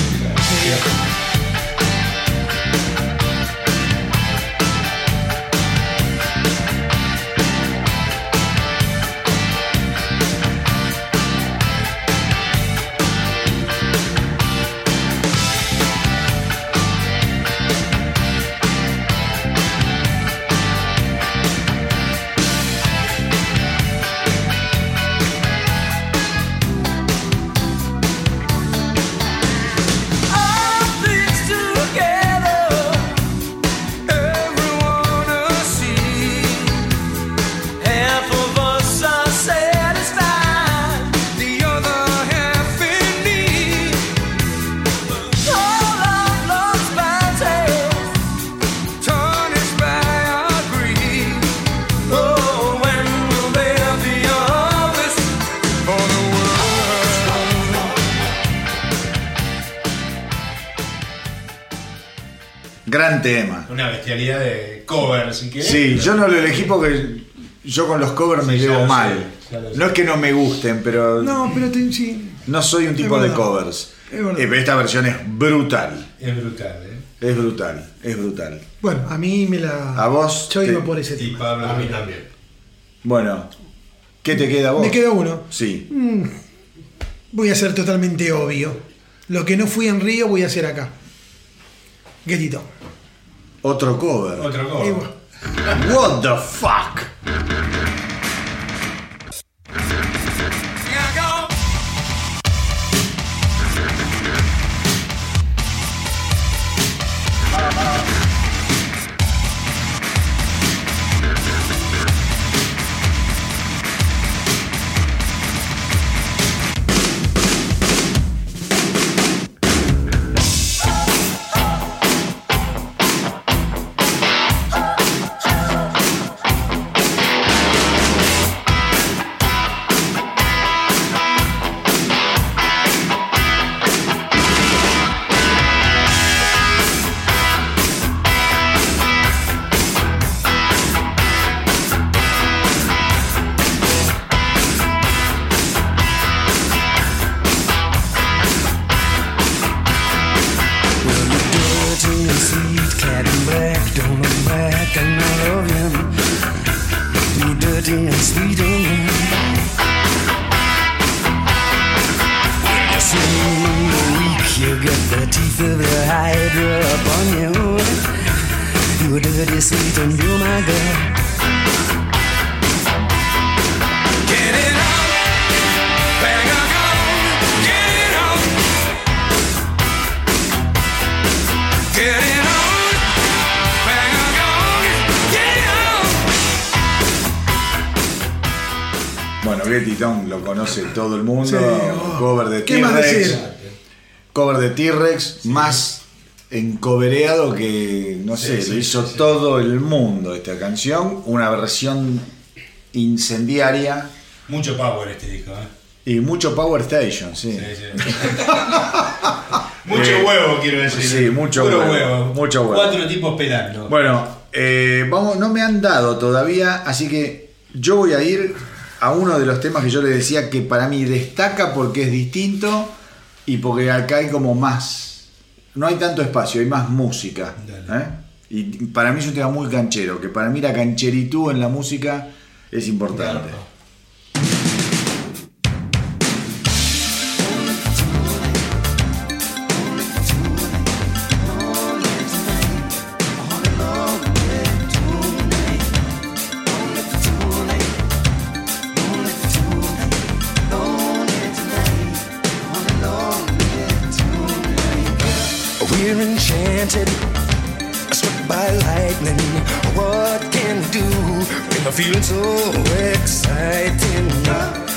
[SPEAKER 1] Sí, yo no lo elegí porque yo con los covers me llevo mal. No es que no me gusten, pero no,
[SPEAKER 2] No, pero te- sí.
[SPEAKER 1] soy un tipo
[SPEAKER 2] Es
[SPEAKER 1] de
[SPEAKER 2] verdad.
[SPEAKER 1] covers.
[SPEAKER 2] Es verdad.
[SPEAKER 1] Eh, pero esta versión es brutal.
[SPEAKER 6] Es brutal, ¿eh?
[SPEAKER 1] Es brutal, es brutal.
[SPEAKER 2] Bueno, a mí me la.
[SPEAKER 1] A vos
[SPEAKER 2] Yo
[SPEAKER 1] te-
[SPEAKER 2] iba por ese
[SPEAKER 6] Y
[SPEAKER 2] tema.
[SPEAKER 6] Pablo
[SPEAKER 4] A mí
[SPEAKER 6] también.
[SPEAKER 1] Bueno, ¿qué te queda a vos?
[SPEAKER 2] Me queda uno.
[SPEAKER 1] Sí.
[SPEAKER 2] Voy a ser totalmente obvio. Lo que no fui en Río, voy a hacer acá. Guetito.
[SPEAKER 1] Otro cover.
[SPEAKER 6] Otro
[SPEAKER 2] Y
[SPEAKER 6] cover.
[SPEAKER 1] What the fuck? Conoce todo el mundo.
[SPEAKER 2] Sí, oh.
[SPEAKER 1] Cover de
[SPEAKER 2] ¿Qué más
[SPEAKER 1] T-Rex. Cover de T-Rex, más encobereado que, no sé,
[SPEAKER 6] sí,
[SPEAKER 1] lo hizo todo el mundo esta canción. Una versión incendiaria
[SPEAKER 6] Mucho power este disco, ¿eh?
[SPEAKER 1] y mucho Power Station, sí. [LAUGHS]
[SPEAKER 6] Mucho
[SPEAKER 1] Eh,
[SPEAKER 6] huevo, quiero decir.
[SPEAKER 1] sí, mucho
[SPEAKER 6] Puro
[SPEAKER 1] huevo, mucho huevo.
[SPEAKER 6] Cuatro tipos pelando.
[SPEAKER 1] Bueno, eh, vamos, no me han dado todavía, así que yo voy a ir a uno de los temas que yo le decía que para mí destaca porque es distinto y porque acá hay como más. No hay tanto espacio, hay más música. ¿eh? Y para mí es un tema muy canchero, que para mí la cancheritud en la música es importante.
[SPEAKER 5] Feeling's so exciting?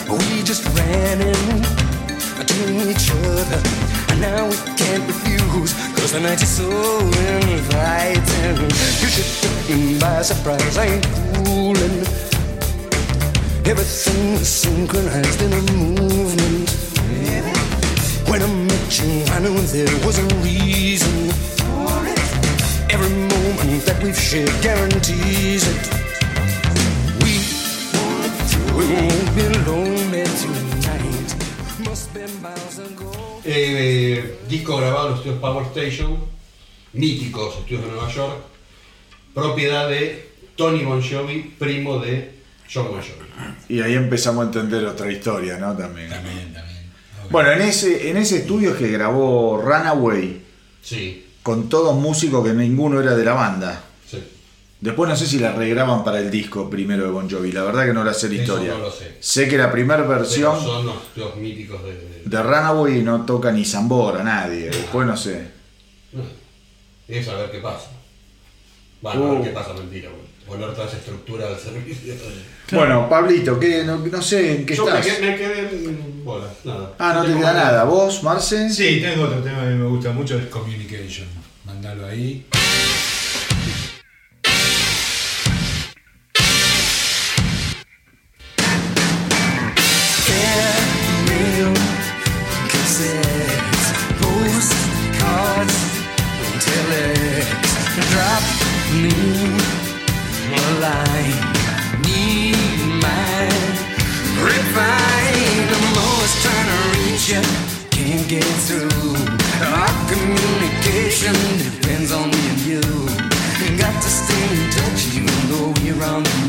[SPEAKER 5] We just ran into each other, and now we can't refuse, cause the night is so inviting. You should take me by surprise, I ain't fooling.
[SPEAKER 7] Everything was synchronized in a movement. When I met you, I knew there was a reason. For it Every moment that we've shared guarantees it.
[SPEAKER 4] Eh, disco grabado en los estudios Power Station, míticos estudios de Nueva York, propiedad de Tony Bon Jovi, primo de John Bon Jovi.
[SPEAKER 1] Y ahí empezamos a entender otra historia, ¿no? También.
[SPEAKER 6] También, también.
[SPEAKER 1] Bueno, en ese, en ese estudio es que grabó Runaway
[SPEAKER 4] Sí,
[SPEAKER 1] con todos músicos que ninguno era de la banda. Después no sé si la regraban para el disco primero de Bon Jovi, la verdad que no la sé la
[SPEAKER 4] Eso
[SPEAKER 1] historia.
[SPEAKER 4] no lo sé.
[SPEAKER 1] que la primera
[SPEAKER 4] Pero
[SPEAKER 1] versión
[SPEAKER 4] son los míticos de... de-
[SPEAKER 1] de Runaway no toca ni Zambora, nadie. Después no sé.
[SPEAKER 4] No. Es a ver qué pasa. Bueno, a ver
[SPEAKER 1] Uh.
[SPEAKER 4] qué pasa, mentira. Poner toda esa estructura del servicio.
[SPEAKER 1] Bueno, Pablito, ¿qué? No, no sé en qué
[SPEAKER 4] Yo me
[SPEAKER 1] estás.
[SPEAKER 4] quedé, me quedé en bola, nada.
[SPEAKER 1] Ah, no te queda nada. ¿Vos, Marce?
[SPEAKER 6] Sí, tengo otro tema que me gusta mucho, es Communication. Mandalo ahí.
[SPEAKER 7] Drop me a line. Need mine. Refine. I'm always trying to reach you. Can't get through. Our communication depends on me and you. Got to stay in touch even though we're on the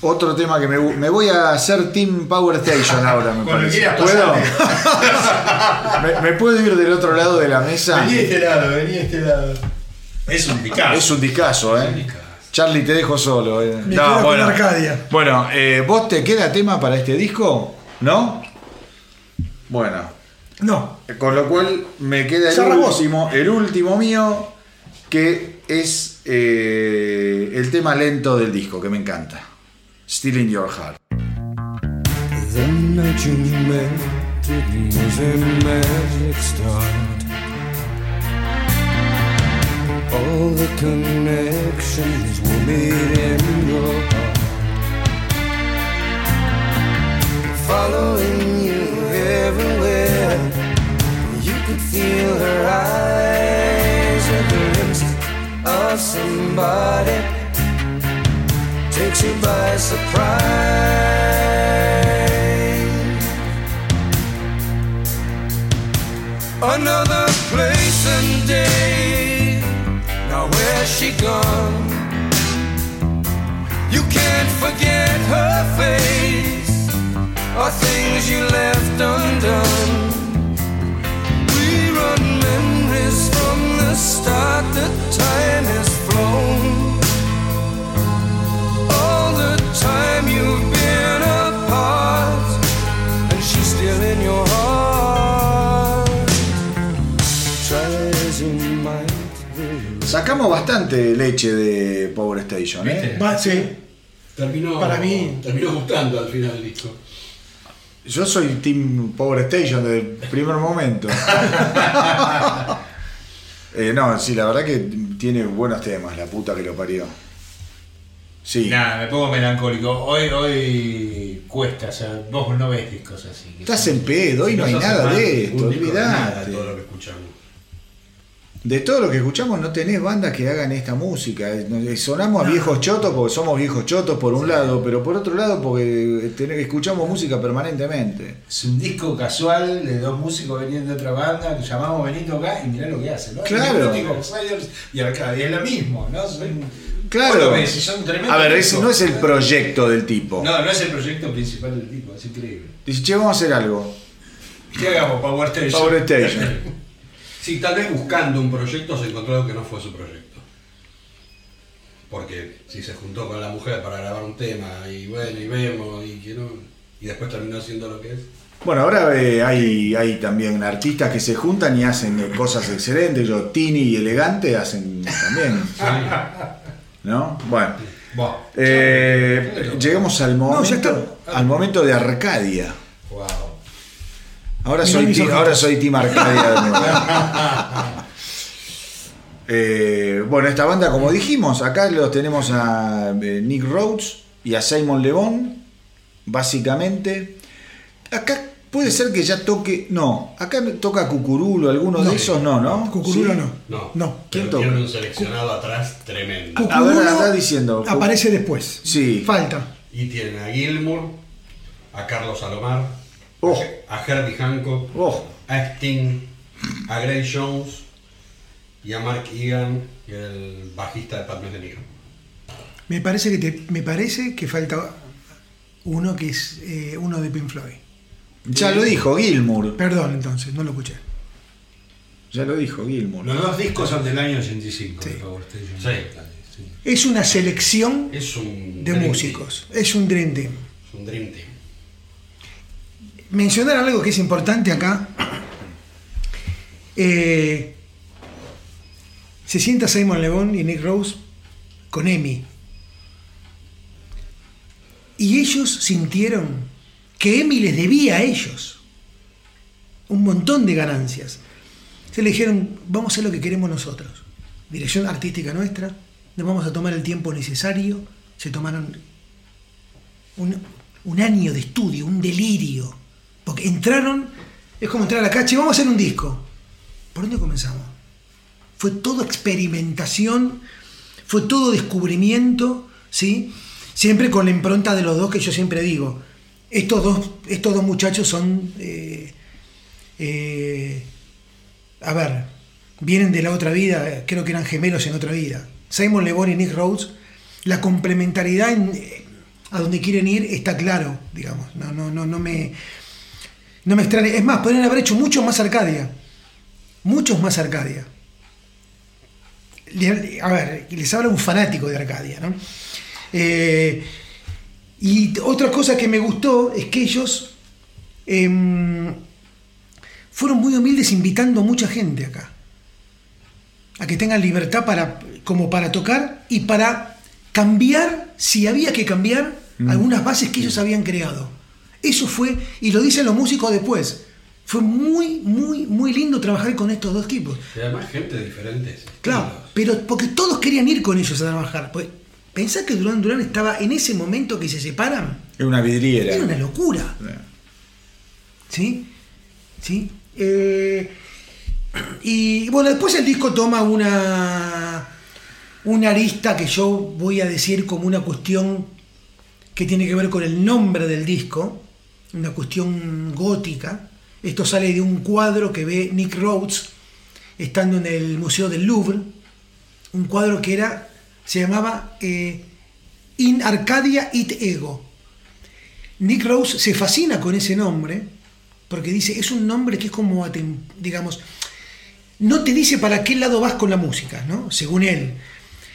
[SPEAKER 1] Otro tema que me, me voy a hacer Team Power Station ahora, me [LAUGHS]
[SPEAKER 6] Cuando
[SPEAKER 1] parece. ¿Puedo? [LAUGHS] ¿Me, me puedo ir del otro lado de la mesa?
[SPEAKER 6] Vení de este lado, vení de este lado. Es un Picasso.
[SPEAKER 1] Es un discazo, ¿eh? Charlie, te dejo solo. eh.
[SPEAKER 2] Me quedo con Arcadia.
[SPEAKER 1] Bueno, eh, ¿vos te queda tema para este disco? ¿No? Bueno,
[SPEAKER 2] No.
[SPEAKER 1] con lo cual me queda el
[SPEAKER 2] vos.
[SPEAKER 1] último, el último mío, que es eh, el tema lento del disco, que me encanta. Still in Your Heart.
[SPEAKER 7] The night you met it was a magic start. All the connections were made in your heart. Following you everywhere, you could feel her eyes, a glimpse of somebody takes you by surprise. Another place and day. Where's she gone? You can't forget her face or things you left undone. Rerun memories from the start. The time has
[SPEAKER 1] Sacamos bastante leche de Power Station, ¿eh?
[SPEAKER 2] Sí.
[SPEAKER 4] Terminó,
[SPEAKER 2] Para mí-
[SPEAKER 4] terminó gustando al final el disco.
[SPEAKER 1] Yo soy Team Power Station desde el primer momento. [LAUGHS] [LAUGHS] Eh, no, sí, la verdad que tiene buenos temas, la puta que lo parió. Sí.
[SPEAKER 6] Nada, me pongo melancólico. Hoy, hoy cuesta, o sea, vos no ves discos así.
[SPEAKER 1] Estás en pedo, hoy no hay nada de esto,
[SPEAKER 4] de nada,
[SPEAKER 1] olvidate.
[SPEAKER 4] todo lo que escuchamos.
[SPEAKER 1] De todo lo que escuchamos no tenés bandas que hagan esta música. Eh, Sonamos a viejos chotos porque somos viejos chotos por un lado, pero por otro lado porque ten- escuchamos música permanentemente.
[SPEAKER 6] Es un disco casual de dos músicos veniendo de otra banda que llamamos Benito acá y mirá lo que hacen, ¿no?
[SPEAKER 1] Claro.
[SPEAKER 6] Benito, Outsiders y es lo mismo, ¿no?
[SPEAKER 1] Claro.
[SPEAKER 6] ves y son tremendos
[SPEAKER 1] A ver, ese no es el proyecto del tipo.
[SPEAKER 6] No, no es el proyecto principal del tipo, es increíble.
[SPEAKER 1] Dice, che, vamos a hacer algo.
[SPEAKER 6] ¿Qué hagamos? Power Station.
[SPEAKER 1] Power Station. [LAUGHS]
[SPEAKER 4] Sí, tal vez buscando un proyecto se encontró algo que no fue su proyecto. porque si se juntó con la mujer para grabar un tema y bueno, y vemos, y que no, y después terminó haciendo lo que es.
[SPEAKER 1] Bueno, ahora eh, hay, hay también artistas que se juntan y hacen eh, cosas excelentes. Yo, Tini y Elegante hacen también. [LAUGHS] ¿No? Bueno. Eh, llegamos al
[SPEAKER 2] No, ya
[SPEAKER 1] momento, al momento de Arcadia.
[SPEAKER 6] Wow.
[SPEAKER 1] Ahora
[SPEAKER 2] Mirá
[SPEAKER 1] soy, ti- ahora soy Team Arcadia. [LAUGHS] Eh, bueno, esta banda, como dijimos, acá los tenemos a eh, Nick Rhodes y a Simon Le Bon, básicamente. Acá puede ser que ya toque. No, acá toca Cucurulo, alguno de esos no, ¿no?
[SPEAKER 2] Cucurulo
[SPEAKER 1] ¿Sí?
[SPEAKER 2] no.
[SPEAKER 4] No,
[SPEAKER 2] No.
[SPEAKER 1] ¿Quién
[SPEAKER 4] pero
[SPEAKER 1] toca?
[SPEAKER 4] tiene un seleccionado atrás tremendo.
[SPEAKER 1] A ver,
[SPEAKER 2] Cucurulo
[SPEAKER 1] anda diciendo.
[SPEAKER 2] Aparece después.
[SPEAKER 1] Sí.
[SPEAKER 2] Falta.
[SPEAKER 4] Y tienen a Gilmour, a Carlos Salomar,
[SPEAKER 1] Oh.
[SPEAKER 4] a Herbie Hancock,
[SPEAKER 1] Oh,
[SPEAKER 4] a Sting, a Gray Jones y a Mark Egan, el bajista de de Negro.
[SPEAKER 2] Me parece que te- me parece que falta uno que es eh, uno de Pink Floyd.
[SPEAKER 1] ya lo dijo Gilmour.
[SPEAKER 2] Perdón, entonces, no lo escuché.
[SPEAKER 1] Ya lo dijo Gilmour.
[SPEAKER 6] Los dos discos son del año 85,
[SPEAKER 2] Sí.
[SPEAKER 6] por favor.
[SPEAKER 4] Sí.
[SPEAKER 2] Es una selección
[SPEAKER 4] Es un
[SPEAKER 2] de músicos. Es un Dream Team.
[SPEAKER 4] team, Es un Dream Team.
[SPEAKER 2] Mencionar algo que es importante acá. Eh, se sienta Simon Le Bon y Nick Rose con Emi. Y ellos sintieron que Emi les debía a ellos un montón de ganancias. Se le dijeron, vamos a hacer lo que queremos nosotros. Dirección artística nuestra, nos vamos a tomar el tiempo necesario. Se tomaron un año de estudio, un delirio. Porque entraron, es como entrar a la calle, vamos a hacer un disco. ¿Por dónde comenzamos? Fue todo experimentación, fue todo descubrimiento, ¿sí? Siempre con la impronta de los dos que yo siempre digo. Estos dos, estos dos muchachos son, eh, eh, a ver, vienen de la otra vida, creo que eran gemelos en otra vida. Simon Le Bon y Nick Rhodes, la complementariedad en, eh, a donde quieren ir está claro, digamos. No, no, no, no me, no me extraña. Es más, podrían haber hecho mucho más Arcadia. Muchos más Arcadia. A ver, les habla un fanático de Arcadia, ¿no? Eh, y otra cosa que me gustó es que ellos em, fueron muy humildes invitando a mucha gente acá. A que tengan libertad para, como para tocar y para cambiar, si había que cambiar, algunas bases que ellos habían creado. Eso fue, y lo dicen los músicos después, fue muy, muy, muy lindo trabajar con estos dos tipos.
[SPEAKER 4] Y además gente de diferentes.
[SPEAKER 2] Claro, pero porque todos querían ir con ellos a trabajar. Pues, pensá que Durán Durán estaba en ese momento que se separan.
[SPEAKER 1] Es una vidriera.
[SPEAKER 2] Era una locura. ¿Sí? ¿Sí? Eh, y bueno, después el disco toma una, una arista que yo voy a decir como una cuestión que tiene que ver con el nombre del disco, una cuestión gótica. Esto sale de un cuadro que ve Nick Rhodes estando en el Museo del Louvre, un cuadro que era, se llamaba eh, In Arcadia It Ego. Nick Rose se fascina con ese nombre porque dice, es un nombre que es como, digamos, no te dice para qué lado vas con la música, ¿no? Según él.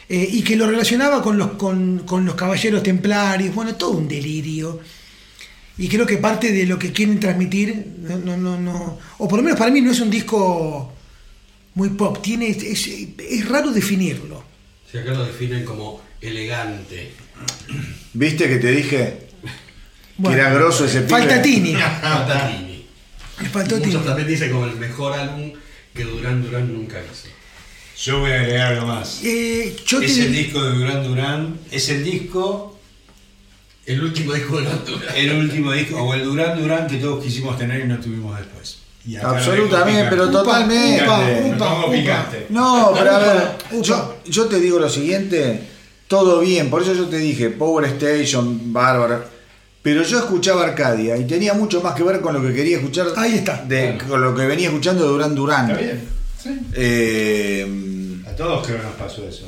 [SPEAKER 2] Eh, y que lo relacionaba con los, con, con los caballeros templarios, bueno, todo un delirio. Y creo que parte de lo que quieren transmitir, no, no, no, no- o por lo menos para mí no es un disco muy pop, tiene, es, es raro definirlo.
[SPEAKER 4] Si acá lo definen como elegante.
[SPEAKER 1] ¿Viste que te dije
[SPEAKER 2] Bueno,
[SPEAKER 1] que era grosso ese?
[SPEAKER 2] Falta Tini. Faltó
[SPEAKER 4] Y muchos
[SPEAKER 2] Tini.
[SPEAKER 4] también dicen como el mejor álbum que Durán Durán nunca hizo.
[SPEAKER 6] Yo voy a agregar algo más.
[SPEAKER 2] Eh, yo te
[SPEAKER 6] es el disco de Durán Durán, es el disco,
[SPEAKER 4] El último disco de Durán Durán.
[SPEAKER 6] el último disco, o el Durán Durán que todos quisimos tener y no tuvimos después. Y
[SPEAKER 1] Absolutamente, pero totalmente.
[SPEAKER 2] Upa, upa.
[SPEAKER 1] No, pero a ver, yo, yo te digo lo siguiente, todo bien, por eso yo te dije, Power Station, bárbaro, pero yo escuchaba Arcadia y tenía mucho más que ver con lo que quería escuchar,
[SPEAKER 2] Ahí está.
[SPEAKER 1] de, con lo que venía escuchando de Durán Durán.
[SPEAKER 6] Está bien. Sí.
[SPEAKER 1] Eh,
[SPEAKER 6] A todos creo que nos pasó eso.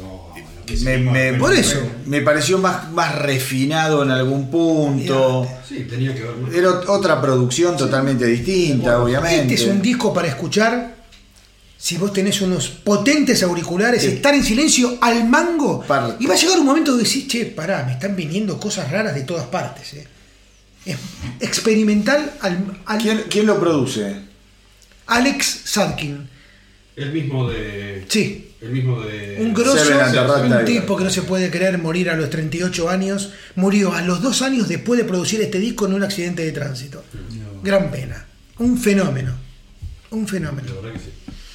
[SPEAKER 1] Me,
[SPEAKER 2] Por eso.
[SPEAKER 1] me pareció más, más refinado en algún punto.
[SPEAKER 4] Sí, tenía que ver más.
[SPEAKER 1] Era ot- otra producción totalmente distinta, obviamente.
[SPEAKER 2] Este es un disco para escuchar si vos tenés unos potentes auriculares,
[SPEAKER 1] Sí.
[SPEAKER 2] estar en silencio al mango,
[SPEAKER 1] Par-
[SPEAKER 2] y va a llegar un momento que decís, che, pará, me están viniendo cosas raras de todas partes. eh". Es experimental al, al-
[SPEAKER 1] ¿Quién, quién lo produce?
[SPEAKER 2] Alex Sadkin.
[SPEAKER 4] El mismo de.
[SPEAKER 2] Sí,
[SPEAKER 4] El mismo de.
[SPEAKER 2] un grosso, un
[SPEAKER 1] Tiger.
[SPEAKER 2] tipo que no se puede creer morir a los 38 años, murió a los dos años después de producir este disco en un accidente de tránsito. Gran pena. Un fenómeno. Un fenómeno.
[SPEAKER 4] La verdad que sí.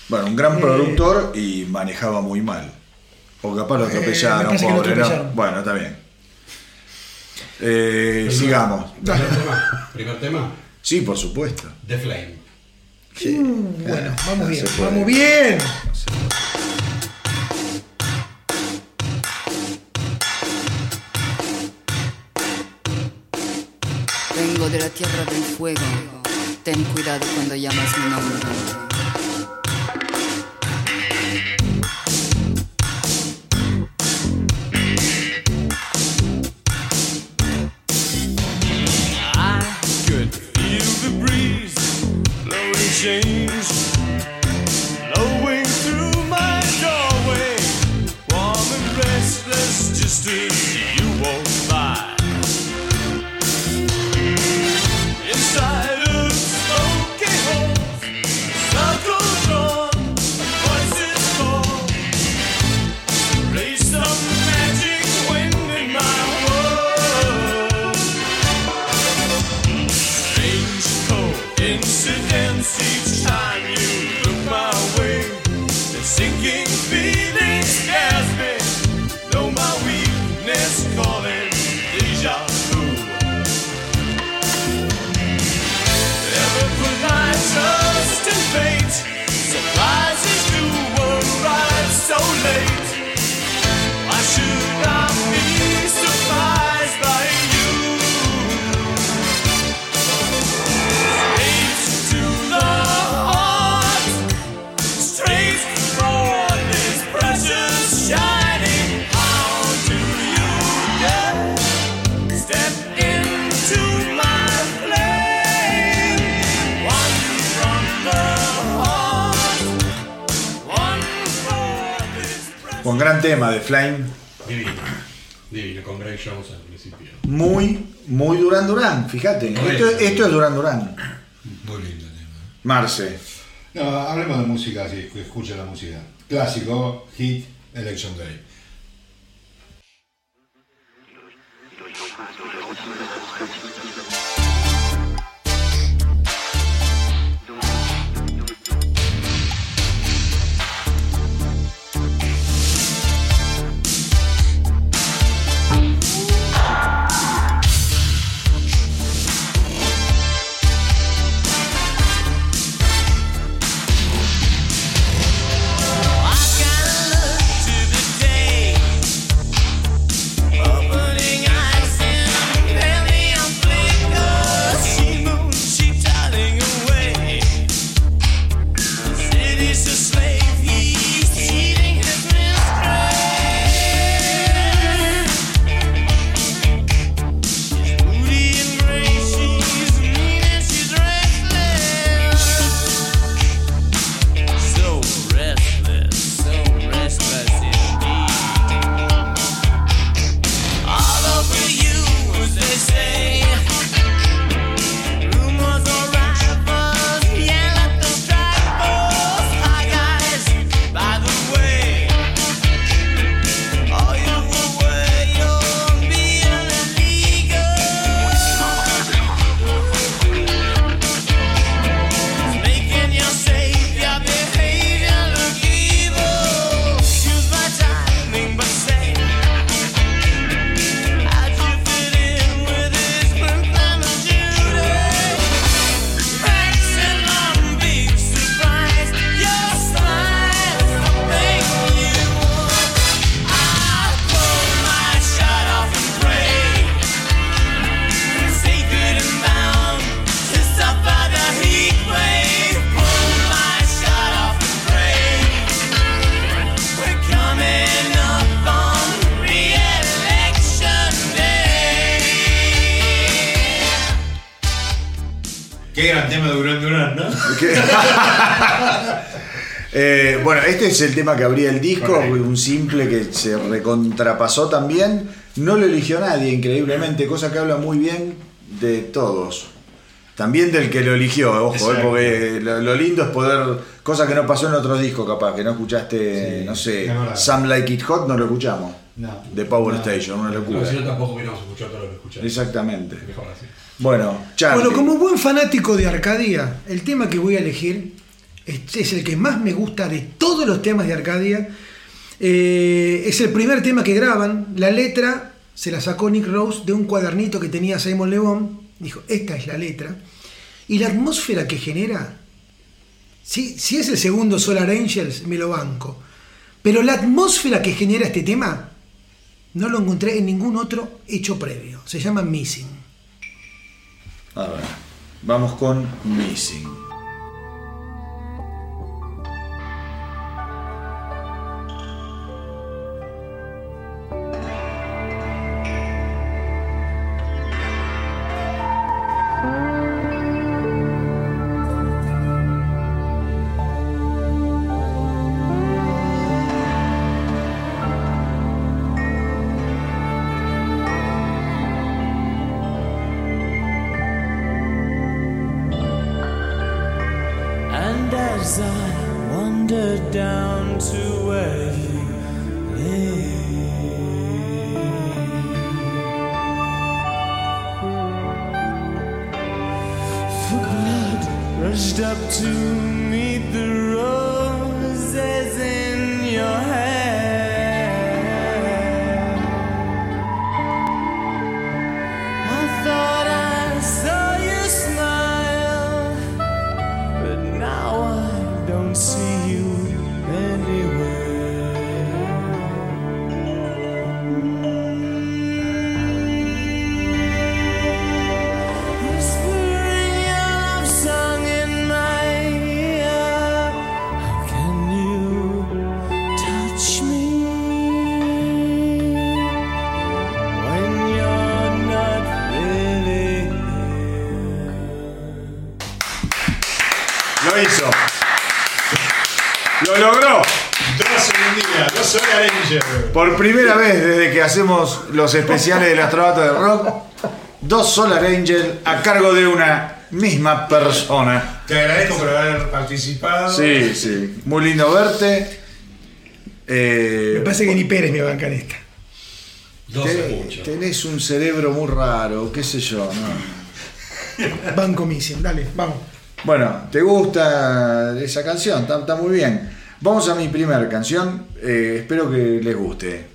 [SPEAKER 1] Bueno, un gran
[SPEAKER 2] Eh,
[SPEAKER 1] productor y manejaba muy mal. O capaz lo
[SPEAKER 2] Eh,
[SPEAKER 1] atropellaron,
[SPEAKER 2] lo
[SPEAKER 1] pobre. Bueno, está bien. Eh, sigamos.
[SPEAKER 4] Primer tema. Primer tema.
[SPEAKER 1] Sí, por supuesto.
[SPEAKER 4] The Flame.
[SPEAKER 1] Sí.
[SPEAKER 2] Uh, bueno,
[SPEAKER 1] Ah,
[SPEAKER 2] vamos
[SPEAKER 1] no
[SPEAKER 2] bien, vamos bien.
[SPEAKER 8] Vengo de la tierra del fuego. Ten cuidado cuando llamas mi nombre.
[SPEAKER 5] Change,
[SPEAKER 1] Con gran tema de Flame.
[SPEAKER 4] Divino. Divino, con Greg Jones al principio.
[SPEAKER 1] Muy, muy Duran Duran, fíjate.
[SPEAKER 4] Muy
[SPEAKER 1] Esto,
[SPEAKER 4] bien.
[SPEAKER 1] esto es Duran Duran.
[SPEAKER 6] Muy lindo tema.
[SPEAKER 1] Marce.
[SPEAKER 3] No, hablemos de música, si escucha la música. Clásico, hit, Election Day.
[SPEAKER 5] Bueno, este es el tema que abría el disco,
[SPEAKER 3] Correcto.
[SPEAKER 5] un simple que se recontrapasó también. No lo eligió nadie, increíblemente, cosa que habla muy bien de todos. También del que lo eligió, ojo, eh, porque lo, lo lindo es poder. Cosa que no pasó en otros discos, capaz, que no escuchaste,
[SPEAKER 3] Sí,
[SPEAKER 5] no sé. Some Like It Hot, no lo escuchamos.
[SPEAKER 3] No.
[SPEAKER 5] De Power
[SPEAKER 3] No.
[SPEAKER 5] Station, una
[SPEAKER 4] No,
[SPEAKER 5] locura.
[SPEAKER 4] si no tampoco hubiéramos escuchado todo lo que escuchamos.
[SPEAKER 5] Exactamente.
[SPEAKER 4] Mejor así.
[SPEAKER 5] Bueno, Charlie.
[SPEAKER 2] Bueno, como buen fanático de Arcadia, el tema que voy a elegir es, el que más me gusta de todos los temas de Arcadia. Eh, es el primer tema que graban. La letra se la sacó Nick Rose de un cuadernito que tenía Simon Le Bon. Dijo, esta es la letra. Y la atmósfera que genera, si, si es el segundo Solar Angels, me lo banco. Pero la atmósfera que genera este tema, no lo encontré en ningún otro hecho previo. Se llama Missing.
[SPEAKER 5] A ver, vamos con Missing. Hacemos los especiales del Astronato de Rock, dos Solar Angel a cargo de una misma persona.
[SPEAKER 3] Te agradezco por haber participado.
[SPEAKER 5] Sí, sí. Muy lindo verte. Eh,
[SPEAKER 2] Me parece que ni Pérez me banca en esta.
[SPEAKER 4] Mucho.
[SPEAKER 5] tenés un cerebro muy raro, qué sé yo. ¿no?
[SPEAKER 2] Banco Missing, dale, vamos.
[SPEAKER 5] Bueno, ¿te gusta esa canción? Está, está muy bien. Vamos a mi primera canción. eh, espero que les guste.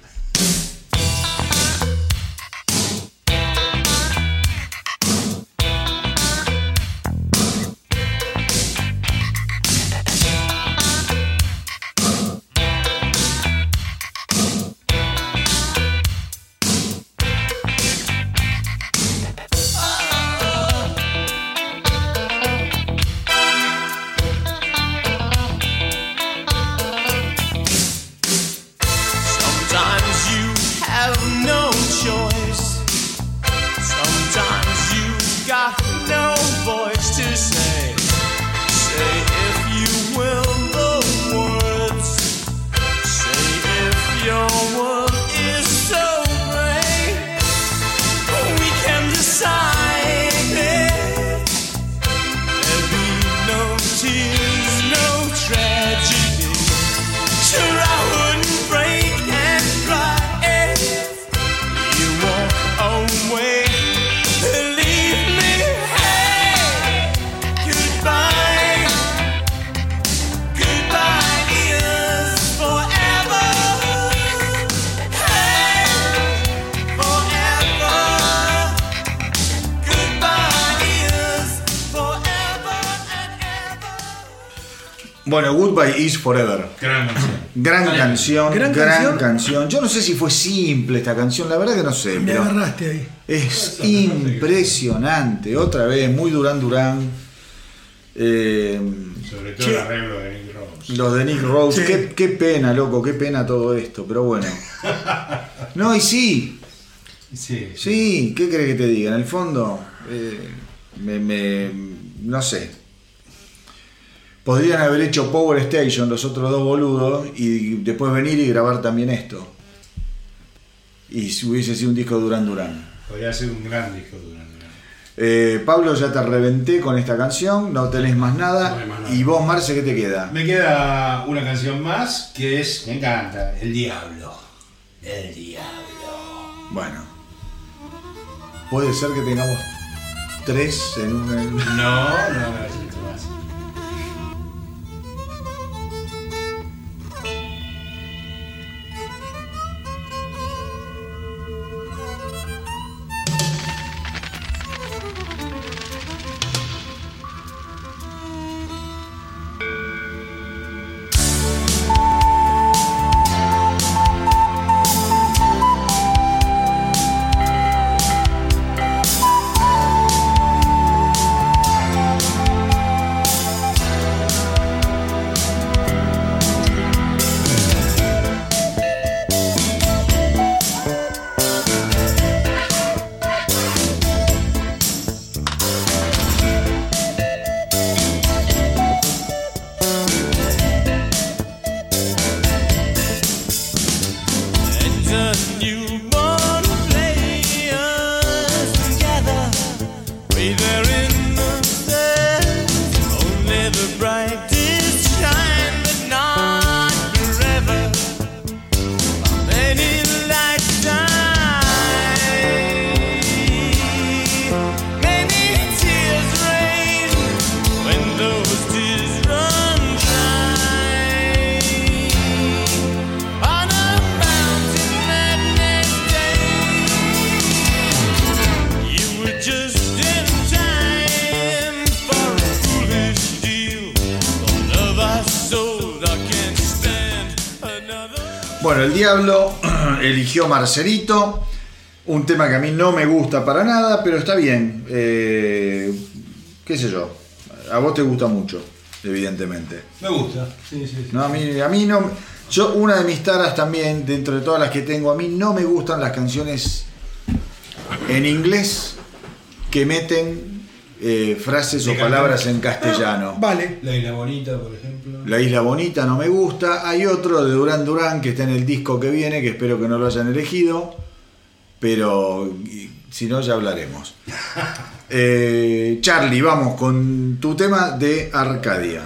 [SPEAKER 1] Goodbye is Forever.
[SPEAKER 3] Gran canción.
[SPEAKER 5] Gran canción, gran,
[SPEAKER 2] Gran
[SPEAKER 5] canción.
[SPEAKER 2] canción.
[SPEAKER 5] Yo no sé si fue simple esta canción, la verdad que no sé,
[SPEAKER 2] Me
[SPEAKER 5] pero
[SPEAKER 2] agarraste ahí.
[SPEAKER 5] es impresionante. Otra vez, muy Durán Durán. Eh,
[SPEAKER 3] Sobre todo el arreglo de Nick Rose.
[SPEAKER 5] los de Nick Rose.
[SPEAKER 2] Sí.
[SPEAKER 5] Qué, qué pena, loco, qué pena todo esto, pero bueno. [LAUGHS] No, y sí,
[SPEAKER 3] Sí,
[SPEAKER 5] sí, ¿qué crees que te diga? En el fondo, eh, me, me- no sé.
[SPEAKER 1] Podrían haber hecho Power Station los otros dos boludos y después venir y grabar también esto. Y si hubiese sido un disco Duran Duran.
[SPEAKER 5] Podría ser un gran disco Duran Duran.
[SPEAKER 1] Eh, Pablo, ya te reventé con esta canción, no tenés más nada.
[SPEAKER 4] No hay más nada.
[SPEAKER 1] Y vos, Marce, ¿qué te queda?
[SPEAKER 5] Me queda una canción más que es, me encanta, El Diablo. El Diablo.
[SPEAKER 1] Bueno. Puede ser que tengamos tres en una.
[SPEAKER 5] No, no, no,
[SPEAKER 1] Marcelito. Un tema que a mí no me gusta para nada, pero está bien. Eh, ¿Qué sé yo? A vos te gusta mucho, evidentemente.
[SPEAKER 3] Me gusta. Sí, sí, sí.
[SPEAKER 1] No, a mí, a mí no. Yo, una de mis taras también, dentro de todas las que tengo, a mí no me gustan las canciones en inglés que meten eh, frases o palabras en castellano.
[SPEAKER 2] Vale.
[SPEAKER 3] La Isla Bonita, por ejemplo.
[SPEAKER 1] La Isla Bonita no me gusta. Hay otro de Durán Durán que está en el disco que viene, que espero que no lo hayan elegido. Pero si no, ya hablaremos. [LAUGHS] Eh, Charlie, vamos con tu tema de Arcadia.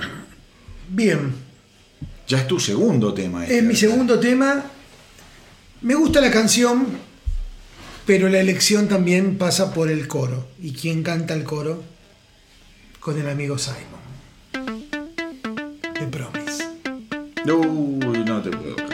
[SPEAKER 2] Bien.
[SPEAKER 1] Ya es tu segundo tema. este.
[SPEAKER 2] Es mi segundo tema. Me gusta la canción, pero la elección también pasa por el coro. ¿Y quién canta el coro? Con el amigo Simon. The Promise.
[SPEAKER 1] Uy, no te puedo creer.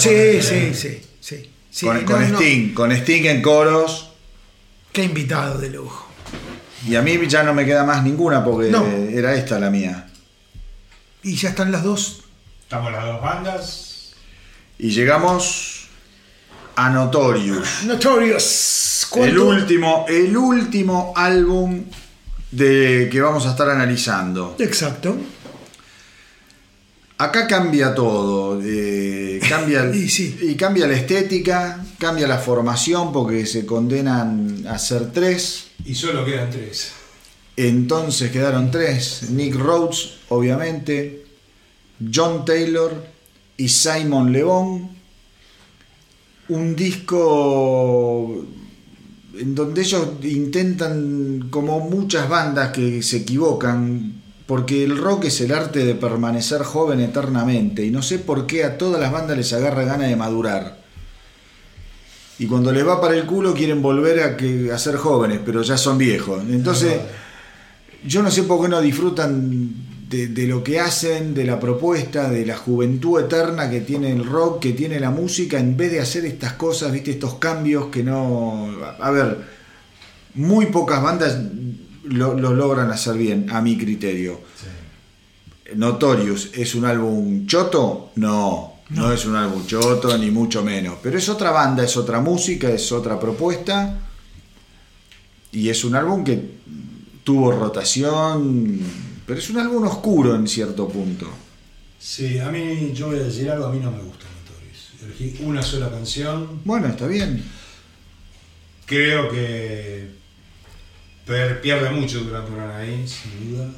[SPEAKER 2] Sí, sí, sí, sí, sí.
[SPEAKER 1] con
[SPEAKER 2] no,
[SPEAKER 1] con
[SPEAKER 2] no.
[SPEAKER 1] Sting, con Sting en coros.
[SPEAKER 2] Qué invitado de lujo.
[SPEAKER 1] Y a mí ya no me queda más ninguna porque
[SPEAKER 2] No.
[SPEAKER 1] era esta la mía.
[SPEAKER 2] Y ya están las dos.
[SPEAKER 3] Estamos las dos bandas.
[SPEAKER 1] Y llegamos a Notorious.
[SPEAKER 2] Notorious.
[SPEAKER 1] El
[SPEAKER 2] ¿Cuánto?
[SPEAKER 1] último, el último álbum de que vamos a estar analizando.
[SPEAKER 2] Exacto.
[SPEAKER 1] Acá cambia todo, eh, [LAUGHS] cambia,
[SPEAKER 2] Y sí.
[SPEAKER 1] y cambia la estética, cambia la formación porque se condenan a ser tres,
[SPEAKER 6] Y solo quedan tres.
[SPEAKER 1] entonces quedaron tres, Nick Rhodes, obviamente, John Taylor y Simon Le Bon. Un disco en donde ellos intentan, como muchas bandas que se equivocan, porque el rock es el arte de permanecer joven eternamente, y no sé por qué a todas las bandas les agarra gana de madurar. Y cuando les va para el culo quieren volver a, que, a ser jóvenes, pero ya son viejos. Entonces, yo no sé por qué no disfrutan de, de lo que hacen, de la propuesta, de la juventud eterna que tiene el rock, que tiene la música, en vez de hacer estas cosas, viste, estos cambios que no. A ver, muy pocas bandas lo, lo logran hacer bien, a mi criterio. Notorious, ¿es un álbum choto? No, no, es un álbum choto, ni mucho menos. Pero es otra banda, es otra música, es otra propuesta. Y es un álbum que tuvo rotación, pero es un álbum oscuro en cierto punto.
[SPEAKER 6] Sí, a mí, yo voy a decir algo, a mí no me gusta Notorious. Elegí una sola canción.
[SPEAKER 1] Bueno, está bien.
[SPEAKER 3] Creo que per- pierde mucho Duran Duran ahí.
[SPEAKER 6] Sin duda.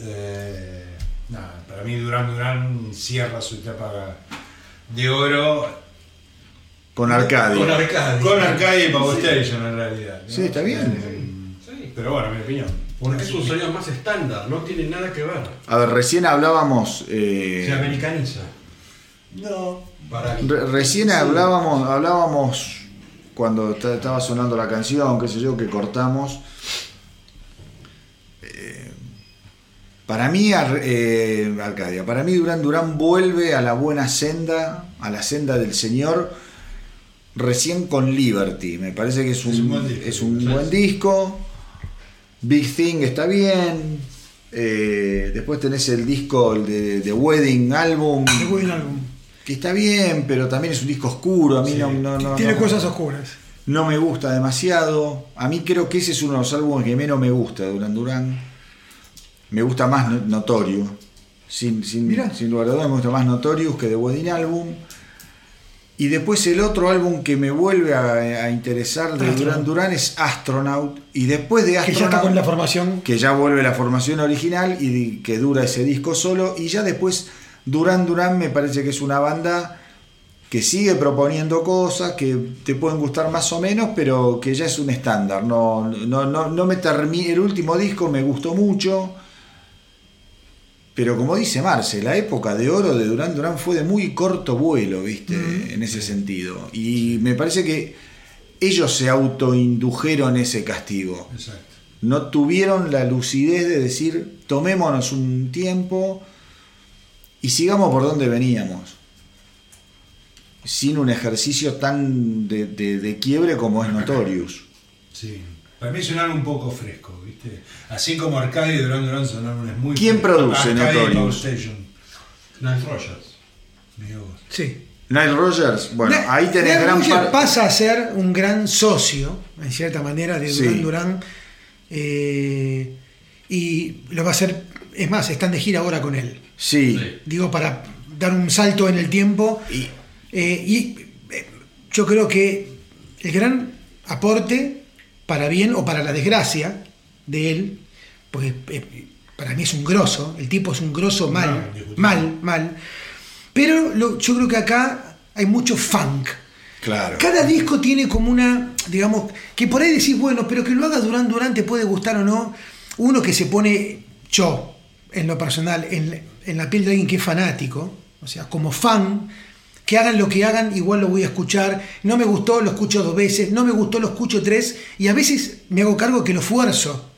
[SPEAKER 3] Eh, nada, para mí Duran Duran cierra su etapa de oro
[SPEAKER 1] Con Arcadia.
[SPEAKER 4] Con Arcadia.
[SPEAKER 3] con Arcadia y Power Station en realidad. ¿no?
[SPEAKER 1] Sí, está bien.
[SPEAKER 4] Sí,
[SPEAKER 3] pero bueno, mi opinión.
[SPEAKER 4] porque es un sonido más estándar, no tiene nada que ver.
[SPEAKER 1] A ver, recién hablábamos. eh,
[SPEAKER 4] Se americaniza.
[SPEAKER 6] No,
[SPEAKER 4] Para
[SPEAKER 1] re- recién hablábamos, hablábamos cuando ta- estaba sonando la canción, qué sé yo, que cortamos. Eh, para mí, Ar- eh, Arcadia, para mí Durán Durán vuelve a la buena senda, a la senda del Señor, recién con Liberty. Me parece que es un,
[SPEAKER 6] Es un buen disco,
[SPEAKER 1] es un
[SPEAKER 6] sí.
[SPEAKER 1] buen disco. Big Thing está bien. Eh, después tenés el disco de, de Wedding Album,
[SPEAKER 2] buen álbum.
[SPEAKER 1] Que está bien, pero también es un disco oscuro. A mí
[SPEAKER 6] Sí,
[SPEAKER 1] no, no, no,
[SPEAKER 2] Tiene cosas oscuras.
[SPEAKER 1] no me gusta demasiado. A mí creo que ese es uno de los álbumes que menos me gusta de Duran Duran. Me gusta más No- Notorious. Sin, sin, sin lugar a dudas me gusta más Notorious que The Wedding Album. Y después el otro álbum que me vuelve a, a interesar de
[SPEAKER 2] Astronaut.
[SPEAKER 1] Duran Duran es Astronaut. Y después de
[SPEAKER 2] Que ya está
[SPEAKER 1] Astronaut,
[SPEAKER 2] con la formación.
[SPEAKER 1] que ya vuelve la formación original y que dura ese disco solo. Y ya después Duran Duran me parece que es una banda que sigue proponiendo cosas que te pueden gustar más o menos, pero que ya es un estándar. No, no, no, no me termi- El último disco me gustó mucho. Pero como dice Marce, la época de oro de Duran Duran fue de muy corto vuelo, ¿viste? En ese sentido. Y me parece que ellos se autoindujeron ese castigo
[SPEAKER 6] exacto.
[SPEAKER 1] no tuvieron la lucidez de decir tomémonos un tiempo y sigamos por donde veníamos sin un ejercicio tan de, de- de quiebre como es Notorious
[SPEAKER 6] Sí. Para mí es un poco fresco, ¿viste? Así como Arcadia y Duran Duran son álbumes muy
[SPEAKER 1] ¿Quién produce Notorious?
[SPEAKER 4] Nile Rogers.
[SPEAKER 2] Sí.
[SPEAKER 1] Nile Rogers bueno ahí tenés gran
[SPEAKER 2] Rogers
[SPEAKER 1] parte
[SPEAKER 2] pasa a ser un gran socio, en cierta manera, de
[SPEAKER 1] Sí.
[SPEAKER 2] Durán Durán. eh, y lo va a hacer. Es más, están de gira ahora con él.
[SPEAKER 1] sí,
[SPEAKER 4] Sí.
[SPEAKER 2] Digo, para dar un salto en el tiempo.
[SPEAKER 1] Y-
[SPEAKER 2] Eh, y eh, yo creo que el gran aporte, para bien o para la desgracia de él, porque eh, para mí es un grosso, el tipo es un grosso mal,
[SPEAKER 6] No,
[SPEAKER 2] mal, mal. Pero lo- yo creo que acá hay mucho funk.
[SPEAKER 1] claro
[SPEAKER 2] Cada disco tiene como una, digamos, que por ahí decís, bueno, pero que lo haga Durán Durán te puede gustar o no. Uno que se pone, yo, en lo personal, en, la- en la piel de alguien que es fanático, o sea, como fan, que hagan lo que hagan, igual lo voy a escuchar. No me gustó, lo escucho dos veces. No me gustó, lo escucho tres. Y a veces me hago cargo que lo fuerzo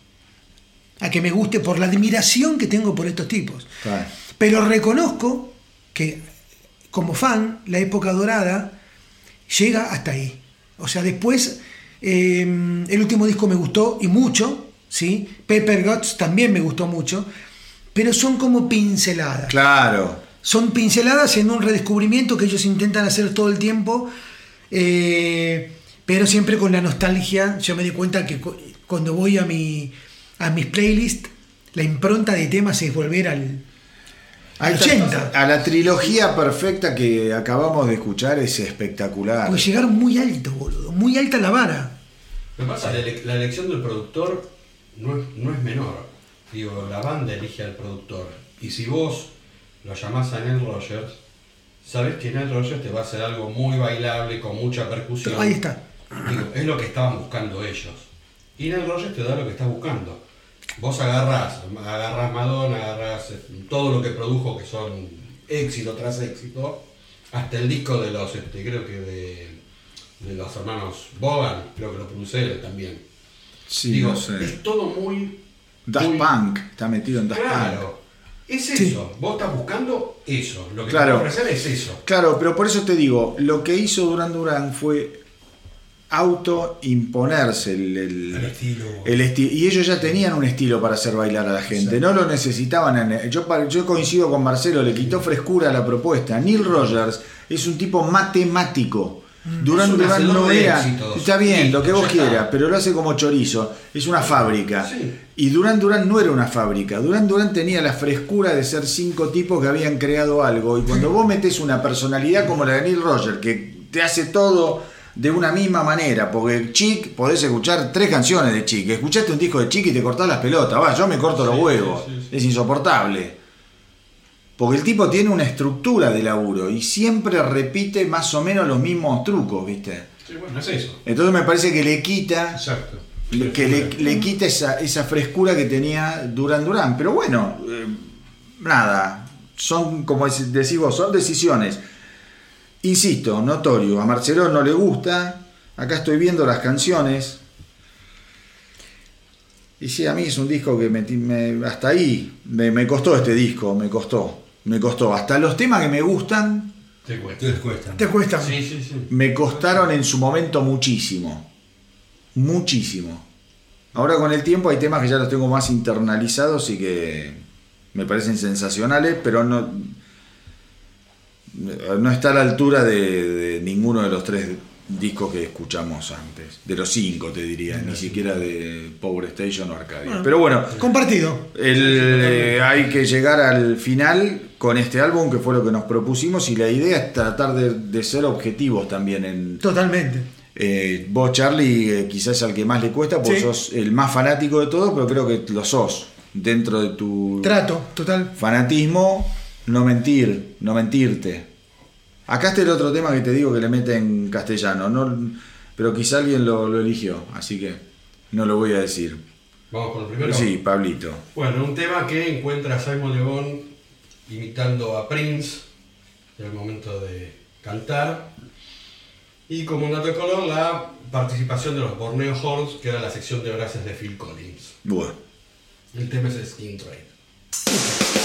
[SPEAKER 2] a que me guste por la admiración que tengo por estos tipos.
[SPEAKER 1] Claro.
[SPEAKER 2] Pero reconozco que como fan, la época dorada llega hasta ahí. O sea, después eh, el último disco me gustó y mucho, ¿sí? Pepper Guts también me gustó mucho, pero son como pinceladas.
[SPEAKER 1] Claro.
[SPEAKER 2] Son pinceladas en un redescubrimiento que ellos intentan hacer todo el tiempo, eh, pero siempre con la nostalgia. Yo me di cuenta que cu- cuando voy a, mi, a mis playlists, la impronta de temas es volver al, al
[SPEAKER 1] Ahí está.
[SPEAKER 2] 80.
[SPEAKER 1] A la trilogía perfecta que acabamos de escuchar es espectacular.
[SPEAKER 2] Porque llegaron muy alto, boludo. Muy alta la vara.
[SPEAKER 4] Lo que pasa, la, ele- la elección del productor no es, no es menor. Digo, la banda elige al productor. Y si vos lo llamás a Ned Rogers, sabés que Ned Rogers te va a hacer algo muy bailable, con mucha percusión.
[SPEAKER 2] Ahí está.
[SPEAKER 4] Digo, es lo que estaban buscando ellos. Y Ned Rogers te da lo que estás buscando. Vos agarrás, agarrás Madonna, agarrás eh, todo lo que produjo, que son éxito tras éxito, hasta el disco de los, este, creo que de, de los hermanos Bogan, creo que lo produce él también.
[SPEAKER 1] Sí,
[SPEAKER 4] Digo,
[SPEAKER 1] no sé.
[SPEAKER 4] es todo muy...
[SPEAKER 1] Daft
[SPEAKER 4] muy-
[SPEAKER 1] Punk, está metido en Daft Punk.
[SPEAKER 4] Claro. Es eso.
[SPEAKER 2] Sí.
[SPEAKER 4] Vos estás buscando eso. Lo que
[SPEAKER 1] Claro.
[SPEAKER 4] te ofrecer es eso.
[SPEAKER 1] Claro, pero por eso te digo, lo que hizo Duran Duran fue autoimponerse el, el-
[SPEAKER 6] El estilo.
[SPEAKER 1] el esti- y ellos ya tenían un estilo para hacer bailar a la gente, no lo necesitaban. en- yo, yo coincido con Marcelo, le quitó frescura a la propuesta. Neil Rogers es un tipo matemático. Duran
[SPEAKER 4] hacedor
[SPEAKER 1] no era.
[SPEAKER 4] éxitos.
[SPEAKER 1] Está bien, lo que vos quieras, pero lo hace como chorizo. Es una fábrica.
[SPEAKER 4] Sí.
[SPEAKER 1] Y Duran Duran no era una fábrica. Duran Duran tenía la frescura de ser cinco tipos que habían creado algo. Y cuando vos metes una personalidad como la de Neil Rogers, que te hace todo de una misma manera, porque Chic, podés escuchar tres canciones de Chic. Escuchaste un disco de Chic y te cortás las pelotas. Va, yo me corto los huevos. Es insoportable. Porque el tipo tiene una estructura de laburo y siempre repite más o menos los mismos trucos, ¿viste?
[SPEAKER 4] Sí, bueno, es eso.
[SPEAKER 1] Entonces me parece que le quita
[SPEAKER 4] Exacto.
[SPEAKER 1] que le, le quita esa, esa frescura que tenía Duran Duran. Pero bueno, eh, nada, son como dec- decís vos, son decisiones. Insisto, notorio, a Marcelo no le gusta, acá estoy viendo las canciones. Y sí, a mí es un disco que me, me- hasta ahí me, me costó este disco, me costó, me costó. Hasta los temas que me gustan
[SPEAKER 4] Te cuesta.
[SPEAKER 6] Entonces cuesta.
[SPEAKER 2] Te cuesta.
[SPEAKER 4] Sí, sí, sí.
[SPEAKER 1] me costaron en su momento muchísimo. Muchísimo. Ahora con el tiempo hay temas que ya los tengo más internalizados y que me parecen sensacionales, pero no, no está a la altura de, de ninguno de los tres discos que escuchamos antes. De los cinco, te diría, ni siquiera de Power Station o Arcadia. Pero bueno,
[SPEAKER 2] Compartido.
[SPEAKER 1] el, eh, hay que llegar al final con este álbum, que fue lo que nos propusimos, y la idea es tratar de, de ser objetivos también en,
[SPEAKER 2] Totalmente.
[SPEAKER 1] eh, vos, Charlie, eh, quizás al que más le cuesta, porque
[SPEAKER 2] Sí.
[SPEAKER 1] sos el más fanático de todo, pero creo que lo sos. Dentro de tu
[SPEAKER 2] Trato, total.
[SPEAKER 1] fanatismo, no mentir, no mentirte. Acá está el otro tema que te digo que le mete en castellano, no, pero quizá alguien lo, lo eligió, así que no lo voy a decir.
[SPEAKER 4] Vamos con el primero.
[SPEAKER 1] Sí, Pablito.
[SPEAKER 4] Bueno, un tema que encuentra Simon Le Bon imitando a Prince en el momento de cantar. Y como un dato de color, la participación de los Borneo Horns, que era la sección de brasas de Phil Collins.
[SPEAKER 1] Bueno.
[SPEAKER 4] El tema es Skin Trade.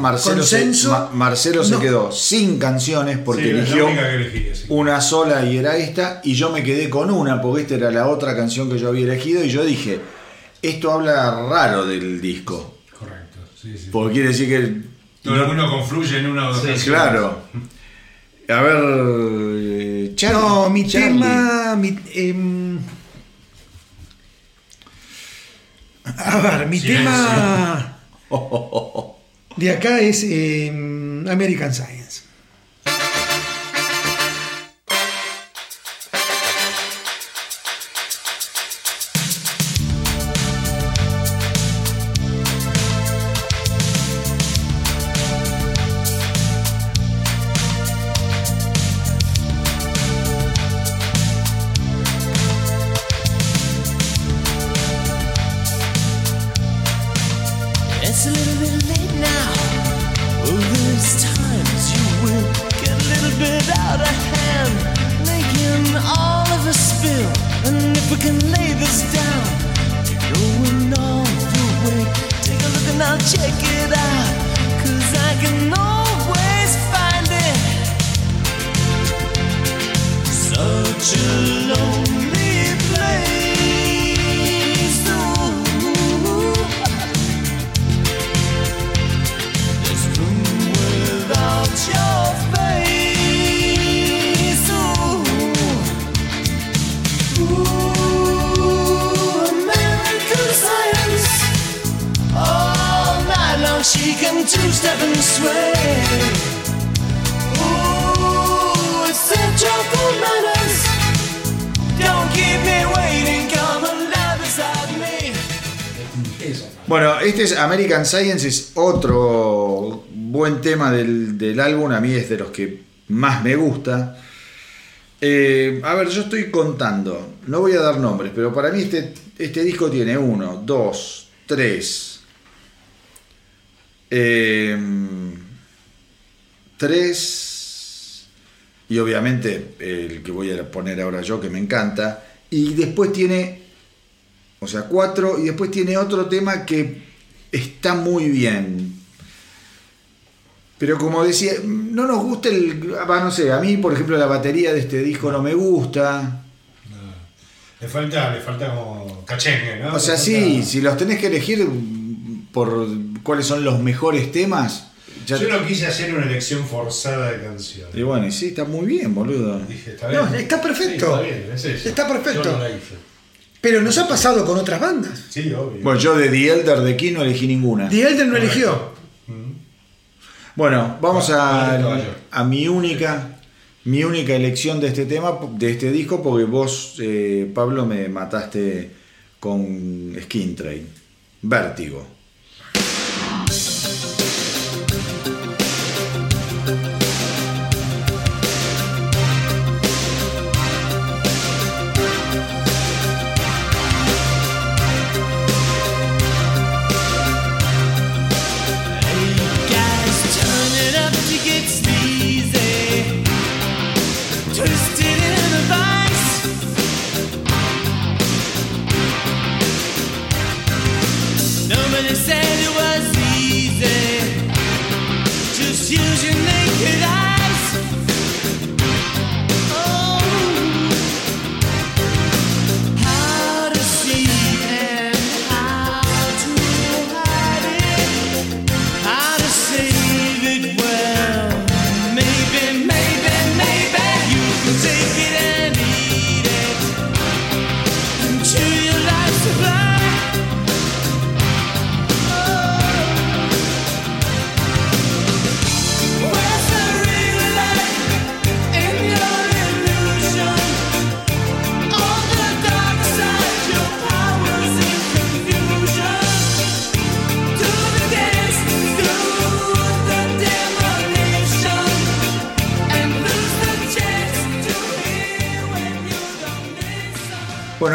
[SPEAKER 1] Marcelo, se. Ma- Marcelo se
[SPEAKER 2] No.
[SPEAKER 1] quedó sin canciones porque
[SPEAKER 3] Sí,
[SPEAKER 1] eligió
[SPEAKER 3] elegí, sí.
[SPEAKER 1] una sola y era esta. Y yo me quedé con una porque esta era la otra canción que yo había elegido. Y yo dije, esto habla raro del disco.
[SPEAKER 3] Correcto, sí, sí.
[SPEAKER 1] Porque quiere decir que.
[SPEAKER 3] Todo el mundo confluye en una o dos canciones.
[SPEAKER 1] Claro. A ver. eh, Charlie,
[SPEAKER 2] No, mi
[SPEAKER 1] Charlie.
[SPEAKER 2] tema. mi- em, a ver, mi
[SPEAKER 3] Silencio.
[SPEAKER 2] tema [LAUGHS] de acá es em, American Science.
[SPEAKER 5] Can lay this down, going all the way, take a look and I'll check it out. Cause I can and sway. Don't keep me waiting. Come alive beside me.
[SPEAKER 1] Bueno, este es American Science, es otro buen tema del, del álbum, a mí es de los que más me gusta. Eh, a ver, yo estoy contando, no voy a dar nombres, pero para mí este, este disco tiene uno, dos, tres, eh, tres, y obviamente el que voy a poner ahora yo, que me encanta, y después tiene o sea, cuatro. Y después tiene otro tema que está muy bien. Pero como decía, no nos gusta el. no sé, a mí, por ejemplo, la batería de este disco no me gusta.
[SPEAKER 3] Le falta, le falta como cachengue, ¿no?
[SPEAKER 1] O sea, sí, si los tenés que elegir por cuáles son los mejores temas. ya-
[SPEAKER 3] Yo no quise hacer una elección forzada de canciones.
[SPEAKER 1] Y bueno, y sí, está muy bien, boludo.
[SPEAKER 3] Dije, está bien.
[SPEAKER 2] No, está perfecto.
[SPEAKER 3] Sí, está bien, es eso.
[SPEAKER 2] Está
[SPEAKER 4] Yo
[SPEAKER 2] perfecto.
[SPEAKER 4] no la hice.
[SPEAKER 2] Pero nos ha pasado con otras bandas.
[SPEAKER 3] Sí, obvio.
[SPEAKER 1] Bueno, yo de The Elder de aquí no elegí ninguna.
[SPEAKER 2] The Elder no
[SPEAKER 3] Correcto.
[SPEAKER 2] eligió.
[SPEAKER 1] Bueno, vamos
[SPEAKER 4] Ah,
[SPEAKER 1] a mi única mi única elección de este tema, de este disco, porque vos, eh, Pablo, me mataste con Skin Train. Vértigo.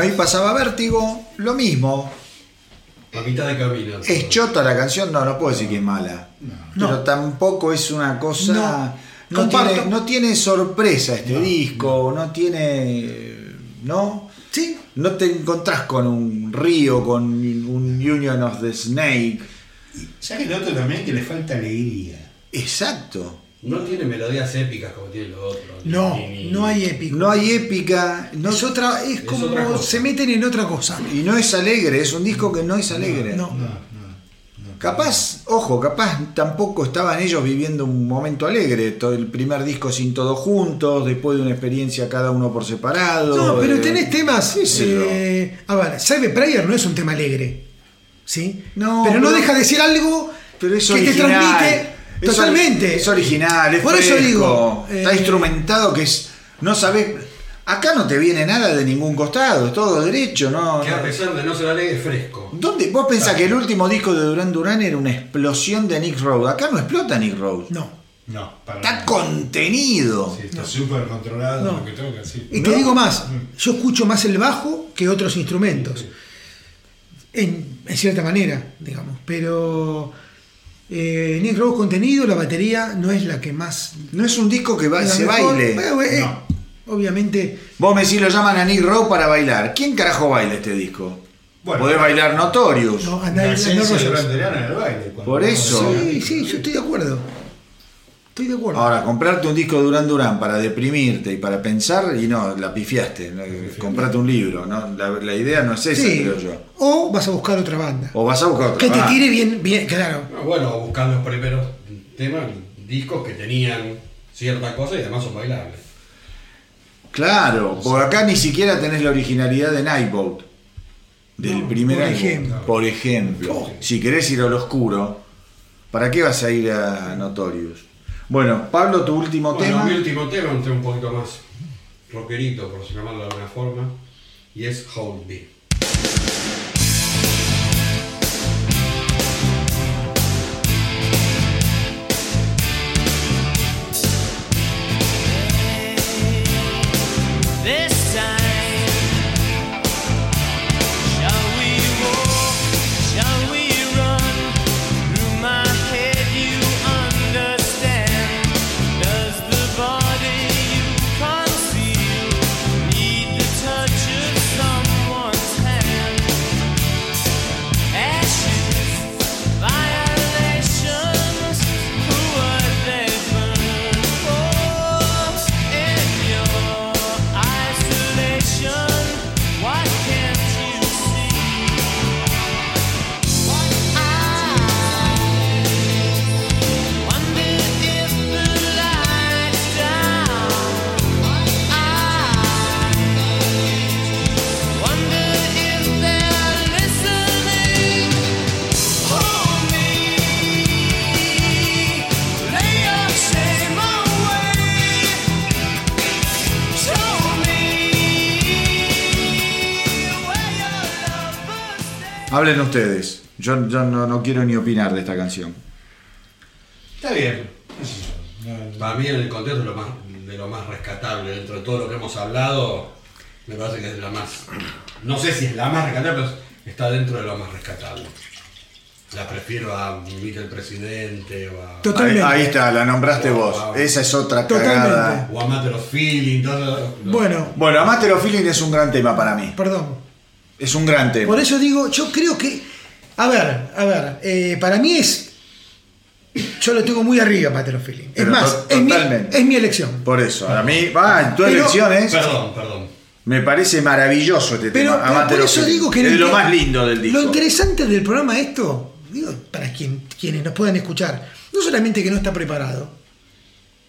[SPEAKER 1] Ahí pasaba Vértigo, lo mismo.
[SPEAKER 4] A mitad de camino.
[SPEAKER 1] ¿Es chota la canción? No, no puedo decir que es mala. Pero
[SPEAKER 2] No.
[SPEAKER 1] tampoco es una cosa.
[SPEAKER 2] No.
[SPEAKER 1] No,
[SPEAKER 2] Comparto.
[SPEAKER 1] tiene, no tiene sorpresa este disco, no. tiene. ¿No?
[SPEAKER 2] Sí,
[SPEAKER 1] No te encontrás con un río, con un Union of the Snake.
[SPEAKER 3] ¿Sabes lo otro también? Que le falta alegría.
[SPEAKER 1] Exacto.
[SPEAKER 4] No tiene melodías épicas como tiene los otros.
[SPEAKER 2] no,
[SPEAKER 4] Ni- ni-
[SPEAKER 2] no hay épico.
[SPEAKER 1] No hay épica. No,
[SPEAKER 2] es otra, es como
[SPEAKER 4] otra
[SPEAKER 2] se meten en otra cosa.
[SPEAKER 1] y no es alegre, es un disco que no es alegre.
[SPEAKER 2] No.
[SPEAKER 1] Capaz, ojo, capaz tampoco estaban ellos viviendo un momento alegre. Todo el primer disco sin todos juntos, después de una experiencia cada uno por separado.
[SPEAKER 2] No, pero
[SPEAKER 1] eh,
[SPEAKER 2] tenés temas. eh, a ver, Cyber Prayer no es un tema alegre. ¿Sí?
[SPEAKER 1] No,
[SPEAKER 2] pero no deja de ser algo
[SPEAKER 1] Pero es
[SPEAKER 2] que te transmite totalmente.
[SPEAKER 1] Es original, es
[SPEAKER 2] Por eso digo,
[SPEAKER 1] Está
[SPEAKER 2] eh,
[SPEAKER 1] instrumentado que es. No sabés. Acá no te viene nada de ningún costado, es todo derecho, ¿no?
[SPEAKER 4] Que a pesar de no ser alegre, es fresco.
[SPEAKER 1] ¿Dónde? ¿Vos pensás que el último disco de Duran Duran era una explosión de Nick Rhodes? Acá no explota Nick Rhodes.
[SPEAKER 2] No.
[SPEAKER 3] No, para
[SPEAKER 1] Está
[SPEAKER 3] nada.
[SPEAKER 1] contenido.
[SPEAKER 3] Sí, está súper controlado
[SPEAKER 2] No.
[SPEAKER 3] lo que toca, sí.
[SPEAKER 2] Y te digo más, yo escucho más el bajo que otros instrumentos. En, en cierta manera, digamos. Pero eh, Nick Rose contenido, la batería no es la que más.
[SPEAKER 1] No es un disco que se
[SPEAKER 2] mejor.
[SPEAKER 1] baile.
[SPEAKER 2] Bueno, eh,
[SPEAKER 3] No.
[SPEAKER 2] Obviamente.
[SPEAKER 1] Vos me decís, lo llaman a Nick Rhodes para bailar. ¿Quién carajo baila este disco?
[SPEAKER 3] Bueno.
[SPEAKER 1] Podés bailar Notorious.
[SPEAKER 2] No,
[SPEAKER 3] La de el baile.
[SPEAKER 1] Por eso.
[SPEAKER 2] Sí, sí, yo estoy de acuerdo. Estoy de acuerdo.
[SPEAKER 1] Ahora, comprarte un disco de Duran Duran para deprimirte y para pensar, y no, la pifiaste. ¿no? Comprate un libro, ¿no? La, la idea no es esa,
[SPEAKER 2] Sí.
[SPEAKER 1] creo yo.
[SPEAKER 2] O vas a buscar otra banda.
[SPEAKER 1] O vas a buscar otra.
[SPEAKER 2] Que te
[SPEAKER 1] Ah,
[SPEAKER 2] tire bien, bien, claro.
[SPEAKER 4] No, Bueno, buscar los primeros temas, discos que tenían cierta cosa y además son bailables.
[SPEAKER 1] Claro, porque acá ni siquiera tenés la originalidad de Nightboat. Del
[SPEAKER 2] No,
[SPEAKER 1] primer
[SPEAKER 2] por
[SPEAKER 1] álbum.
[SPEAKER 2] ejemplo.
[SPEAKER 1] Por ejemplo. Si querés ir al oscuro, ¿para qué vas a ir a Notorious? Bueno, Pablo, tu último
[SPEAKER 4] Bueno,
[SPEAKER 1] tema.
[SPEAKER 4] mi último tema, un tema un poquito más rockerito, por llamarlo de alguna forma, y es Hold Me.
[SPEAKER 1] Hablen ustedes. Yo, yo no, no quiero ni opinar de esta canción.
[SPEAKER 3] Está bien.
[SPEAKER 4] Para mí en el contexto es lo más, de lo más rescatable dentro de todo lo que hemos hablado, me parece que es la más, no sé si es la más rescatable, pero está dentro de lo más rescatable. La prefiero a Vivir el Presidente o a,
[SPEAKER 1] Ahí,
[SPEAKER 2] Totalmente.
[SPEAKER 1] ahí está, la nombraste vos. Esa es otra
[SPEAKER 2] Totalmente.
[SPEAKER 1] cagada.
[SPEAKER 4] o a Matter of Feeling, todo
[SPEAKER 2] Bueno,
[SPEAKER 1] Bueno, Amateur of Feeling es un gran tema para mí.
[SPEAKER 2] perdón.
[SPEAKER 1] Es un gran tema.
[SPEAKER 2] Por eso digo, yo creo que. A ver, a ver, eh, para mí es. Yo lo tengo muy arriba, Patero Feeling. Es más, es mi,
[SPEAKER 1] totalmente.
[SPEAKER 2] es mi elección.
[SPEAKER 1] Por eso, a mí, va, en tus
[SPEAKER 2] Pero-
[SPEAKER 1] elecciones,
[SPEAKER 4] Perdón, perdón.
[SPEAKER 1] me parece maravilloso este
[SPEAKER 2] Pero,
[SPEAKER 1] tema.
[SPEAKER 2] pero por eso
[SPEAKER 1] Feeling.
[SPEAKER 2] digo que
[SPEAKER 1] es
[SPEAKER 2] lo
[SPEAKER 1] más lindo del disco.
[SPEAKER 2] Lo interesante del programa esto, digo, para quien, quienes nos puedan escuchar, no solamente que no está preparado,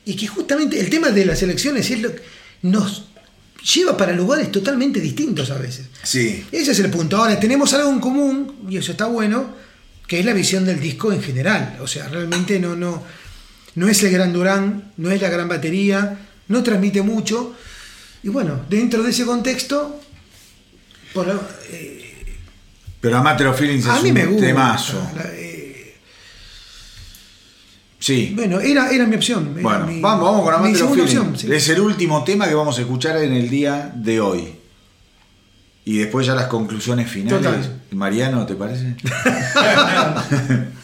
[SPEAKER 2] y que justamente el tema de las elecciones es lo que nos lleva para lugares totalmente distintos a veces.
[SPEAKER 1] Sí.
[SPEAKER 2] Ese es el punto. Ahora, tenemos algo en común, y eso está bueno, que es la visión del disco en general. O sea, realmente no, no, no es el gran Durán, no es la gran batería, no transmite mucho. Y bueno, dentro de ese contexto, por, eh,
[SPEAKER 1] Pero Amateur Feelings
[SPEAKER 2] a
[SPEAKER 1] es
[SPEAKER 2] mí
[SPEAKER 1] un
[SPEAKER 2] me gusta.
[SPEAKER 1] temazo.
[SPEAKER 2] La-
[SPEAKER 1] Sí.
[SPEAKER 2] bueno, era, era mi opción. era
[SPEAKER 1] Bueno,
[SPEAKER 2] mi-
[SPEAKER 1] vamos, vamos con
[SPEAKER 2] segunda
[SPEAKER 1] Feeling.
[SPEAKER 2] opción. sí.
[SPEAKER 1] Es el último tema que vamos a escuchar en el día de hoy. y después ya las conclusiones finales.
[SPEAKER 2] Total.
[SPEAKER 1] Mariano, ¿te parece? [LAUGHS]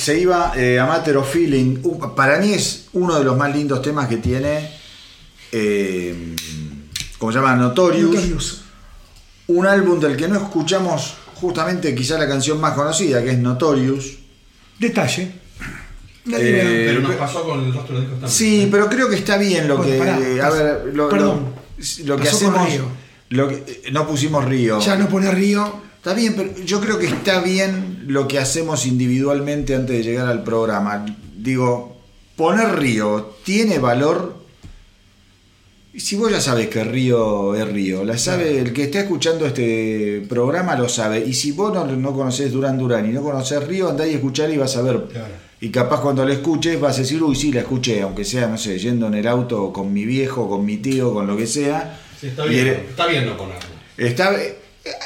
[SPEAKER 1] se iba eh, A Matter of Feeling. Uh, para mí es uno de los más lindos temas que tiene. Eh, como se llama? Notorious.
[SPEAKER 2] Notorious.
[SPEAKER 1] Un álbum del que no escuchamos justamente quizá la canción más conocida, que es Notorious.
[SPEAKER 2] Detalle.
[SPEAKER 1] Eh,
[SPEAKER 4] Pero nos pasó con los otros discos también.
[SPEAKER 1] Sí, pero creo que está bien lo
[SPEAKER 2] Bueno,
[SPEAKER 1] que.
[SPEAKER 2] pará,
[SPEAKER 1] a
[SPEAKER 2] pas-
[SPEAKER 1] ver, lo,
[SPEAKER 2] perdón.
[SPEAKER 1] lo- lo que
[SPEAKER 2] Pasó con
[SPEAKER 1] hacemos.
[SPEAKER 2] Río.
[SPEAKER 1] Lo que, eh, no pusimos Río.
[SPEAKER 2] ya no pone Río.
[SPEAKER 1] Está bien, pero yo creo que está bien lo que hacemos individualmente antes de llegar al programa. Digo, poner Río tiene valor. Y si vos ya sabes que Río es Río, la sabe, el que está escuchando este programa lo sabe. Y si vos no, no conocés Durán Durán y no conocés Río, andá y escuchar y vas a ver.
[SPEAKER 3] Claro.
[SPEAKER 1] Y capaz cuando la escuches vas a decir, uy, sí, la escuché, aunque sea, no sé, yendo en el auto con mi viejo, con mi tío, con lo que sea.
[SPEAKER 4] Sí, está
[SPEAKER 1] Y
[SPEAKER 4] bien, está bien no ponerlo.
[SPEAKER 1] Está,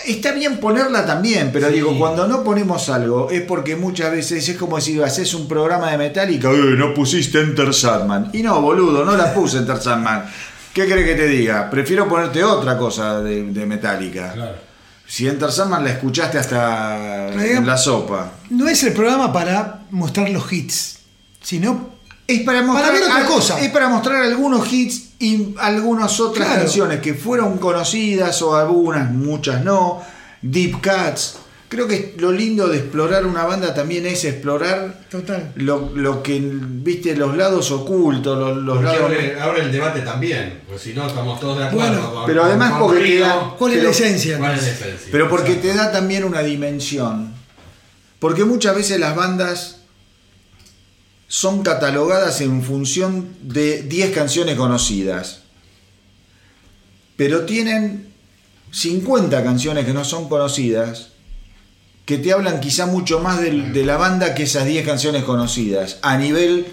[SPEAKER 1] está bien ponerla también, pero
[SPEAKER 4] Sí.
[SPEAKER 1] digo, cuando no ponemos algo es porque muchas veces es como si haces un programa de Metallica, "Eh, no pusiste Enter Sandman. Y no, boludo, no la puse Enter Sandman. ¿Qué crees que te diga? Prefiero ponerte otra cosa de, de Metallica.
[SPEAKER 3] Claro.
[SPEAKER 1] Si Enter Sandman la escuchaste hasta en la sopa.
[SPEAKER 2] No es el programa para mostrar los hits, sino
[SPEAKER 1] Es para mostrar
[SPEAKER 2] ver otra
[SPEAKER 1] al-
[SPEAKER 2] cosa.
[SPEAKER 1] Es para mostrar algunos hits y algunas otras
[SPEAKER 2] Claro.
[SPEAKER 1] canciones que fueron conocidas o algunas, muchas no. Deep Cuts. Creo que lo lindo de explorar una banda también es explorar
[SPEAKER 2] total.
[SPEAKER 1] lo, lo que, viste, los lados ocultos, los, los
[SPEAKER 4] Porque
[SPEAKER 1] lados...
[SPEAKER 4] abre, abre el debate también, pues si no estamos todos de acuerdo.
[SPEAKER 2] Bueno,
[SPEAKER 4] con-
[SPEAKER 1] pero
[SPEAKER 4] con-
[SPEAKER 1] además
[SPEAKER 4] con
[SPEAKER 1] porque te da-
[SPEAKER 2] ¿Cuál es la esencia?
[SPEAKER 4] ¿Cuál es la esencia?
[SPEAKER 1] Pero porque
[SPEAKER 4] Exacto.
[SPEAKER 1] te da también una dimensión. Porque muchas veces las bandas son catalogadas en función de 10 canciones conocidas. Pero tienen 50 canciones que no son conocidas que te hablan quizá mucho más de, la banda que esas 10 canciones conocidas. A nivel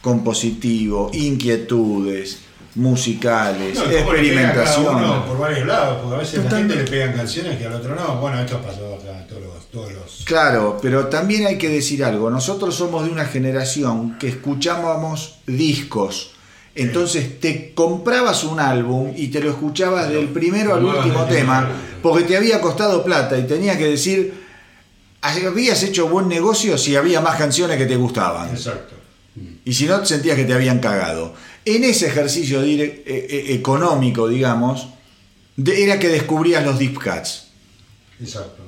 [SPEAKER 1] compositivo, inquietudes, musicales,
[SPEAKER 3] No,
[SPEAKER 1] experimentación.
[SPEAKER 3] uno por varios lados, porque a veces a la gente le pegan canciones que al otro no. Bueno, esto pasó acá, todos los. Todos los
[SPEAKER 1] Claro, pero también hay que decir algo. Nosotros somos de una generación que escuchábamos discos. Entonces te comprabas un álbum y te lo escuchabas del primero al último tema porque te había costado plata y tenías que decir, habías hecho buen negocio si había más canciones que te gustaban.
[SPEAKER 3] Exacto.
[SPEAKER 1] Y si no, sentías que te habían cagado. En ese ejercicio eh, eh, económico, digamos, de- era que descubrías los deep cuts.
[SPEAKER 3] Exacto.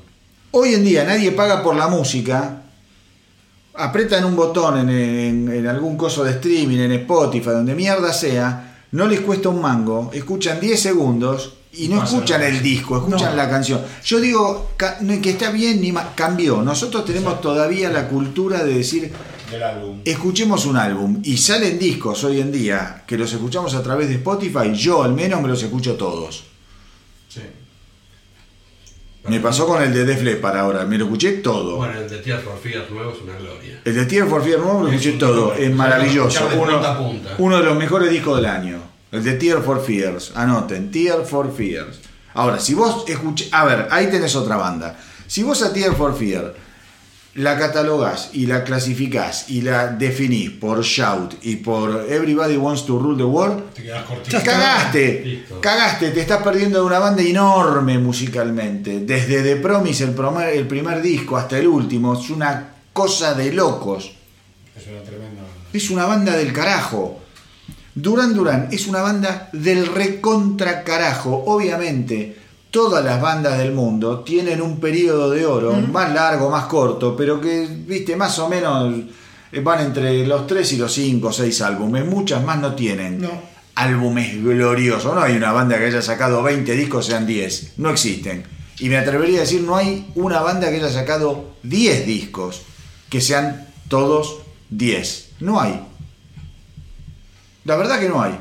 [SPEAKER 1] Hoy en día nadie paga por la música. Apretan un botón en, en- en algún coso de streaming, en Spotify, donde mierda sea, no les cuesta un mango, escuchan 10 segundos y no escuchan el disco, escuchan
[SPEAKER 2] No.
[SPEAKER 1] la canción. Yo digo que está bien ni ma- cambió. Nosotros tenemos todavía la cultura de decir,
[SPEAKER 3] Álbum.
[SPEAKER 1] escuchemos un álbum y salen discos hoy en día que los escuchamos a través de Spotify, yo al menos me los escucho todos.
[SPEAKER 3] Sí.
[SPEAKER 1] Me pasó con el de Def Leppard ahora, me lo escuché todo.
[SPEAKER 4] Bueno, el de Tears for Fears nuevo es una gloria.
[SPEAKER 1] El de Tear for Fear nuevo lo
[SPEAKER 4] Es
[SPEAKER 1] escuché todo, es maravilloso. Uno, de los mejores discos del año. El de Tear for Fears. Anoten, Tear for Fears. Ahora, si vos escuchás. A ver, ahí tenés otra banda. Si vos a Tear for Fear la catalogás y la clasificás y la definís por Shout y por Everybody Wants to Rule the World,
[SPEAKER 3] Te quedas cortito.
[SPEAKER 1] Cagaste,
[SPEAKER 3] Listo.
[SPEAKER 1] cagaste, te estás perdiendo de una banda enorme musicalmente. Desde The Promise, el primer, el primer disco, hasta el último, es una cosa de locos.
[SPEAKER 3] Es una tremenda banda.
[SPEAKER 1] Es una banda del carajo. Duran Duran es una banda del recontra carajo. Obviamente, todas las bandas del mundo tienen un periodo de oro, más largo, más corto, pero que, viste, más o menos eh, van entre los 3 y los 5 o 6 álbumes. Muchas más no tienen
[SPEAKER 2] No.
[SPEAKER 1] álbumes gloriosos. No hay una banda que haya sacado 20 discos, sean 10. No existen. Y me atrevería a decir, no hay una banda que haya sacado 10 discos que sean todos 10. No hay. La verdad que no hay.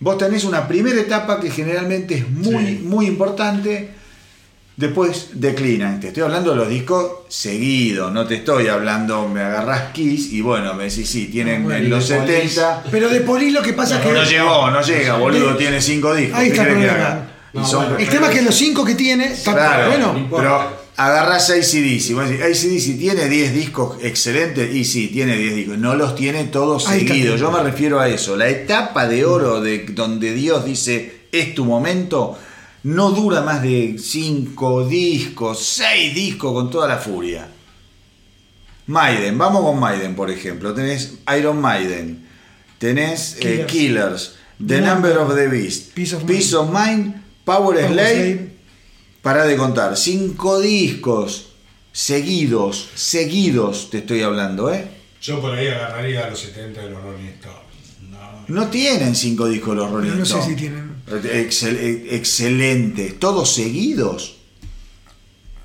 [SPEAKER 1] Vos tenés una primera etapa que generalmente es muy,
[SPEAKER 3] Sí.
[SPEAKER 1] muy importante. Después declinan. Te estoy hablando de los discos seguidos. No te estoy hablando, me agarrás Kiss y bueno, me decís, sí, tienen
[SPEAKER 6] Bueno,
[SPEAKER 1] en los
[SPEAKER 6] de Police.
[SPEAKER 1] 70.
[SPEAKER 2] Pero de Police lo que pasa es que.
[SPEAKER 1] No llegó, no llega, boludo, tiene cinco discos.
[SPEAKER 2] Ahí
[SPEAKER 1] ¿qué
[SPEAKER 2] está el problema.
[SPEAKER 6] No, bueno,
[SPEAKER 2] tema es que los cinco que tiene. está-
[SPEAKER 1] Claro,
[SPEAKER 2] bueno,
[SPEAKER 1] pero agarrás ACDC. Vos decís, ACDC tiene 10 discos excelentes y sí, tiene 10 discos. No los tiene todos seguidos. Yo me refiero a eso. La etapa de oro de donde Dios dice es tu momento no dura más de 5 discos, 6 discos con toda la furia. Maiden, vamos con Maiden, por ejemplo. Tenés Iron Maiden, tenés eh,
[SPEAKER 2] Killers.
[SPEAKER 1] The Number of the Beast,
[SPEAKER 2] Peace of
[SPEAKER 1] Peace of Mind, Power,
[SPEAKER 2] Power
[SPEAKER 1] Slave,
[SPEAKER 2] Slave.
[SPEAKER 1] Para de contar, cinco discos seguidos, seguidos te estoy hablando, ¿eh?
[SPEAKER 3] Yo por ahí agarraría a los 70 de los Rolling Stones. No,
[SPEAKER 1] No tienen cinco discos los Rolling
[SPEAKER 2] No, no sé
[SPEAKER 1] Stones.
[SPEAKER 2] si tienen.
[SPEAKER 1] Excel- eh, excelentes, todos seguidos.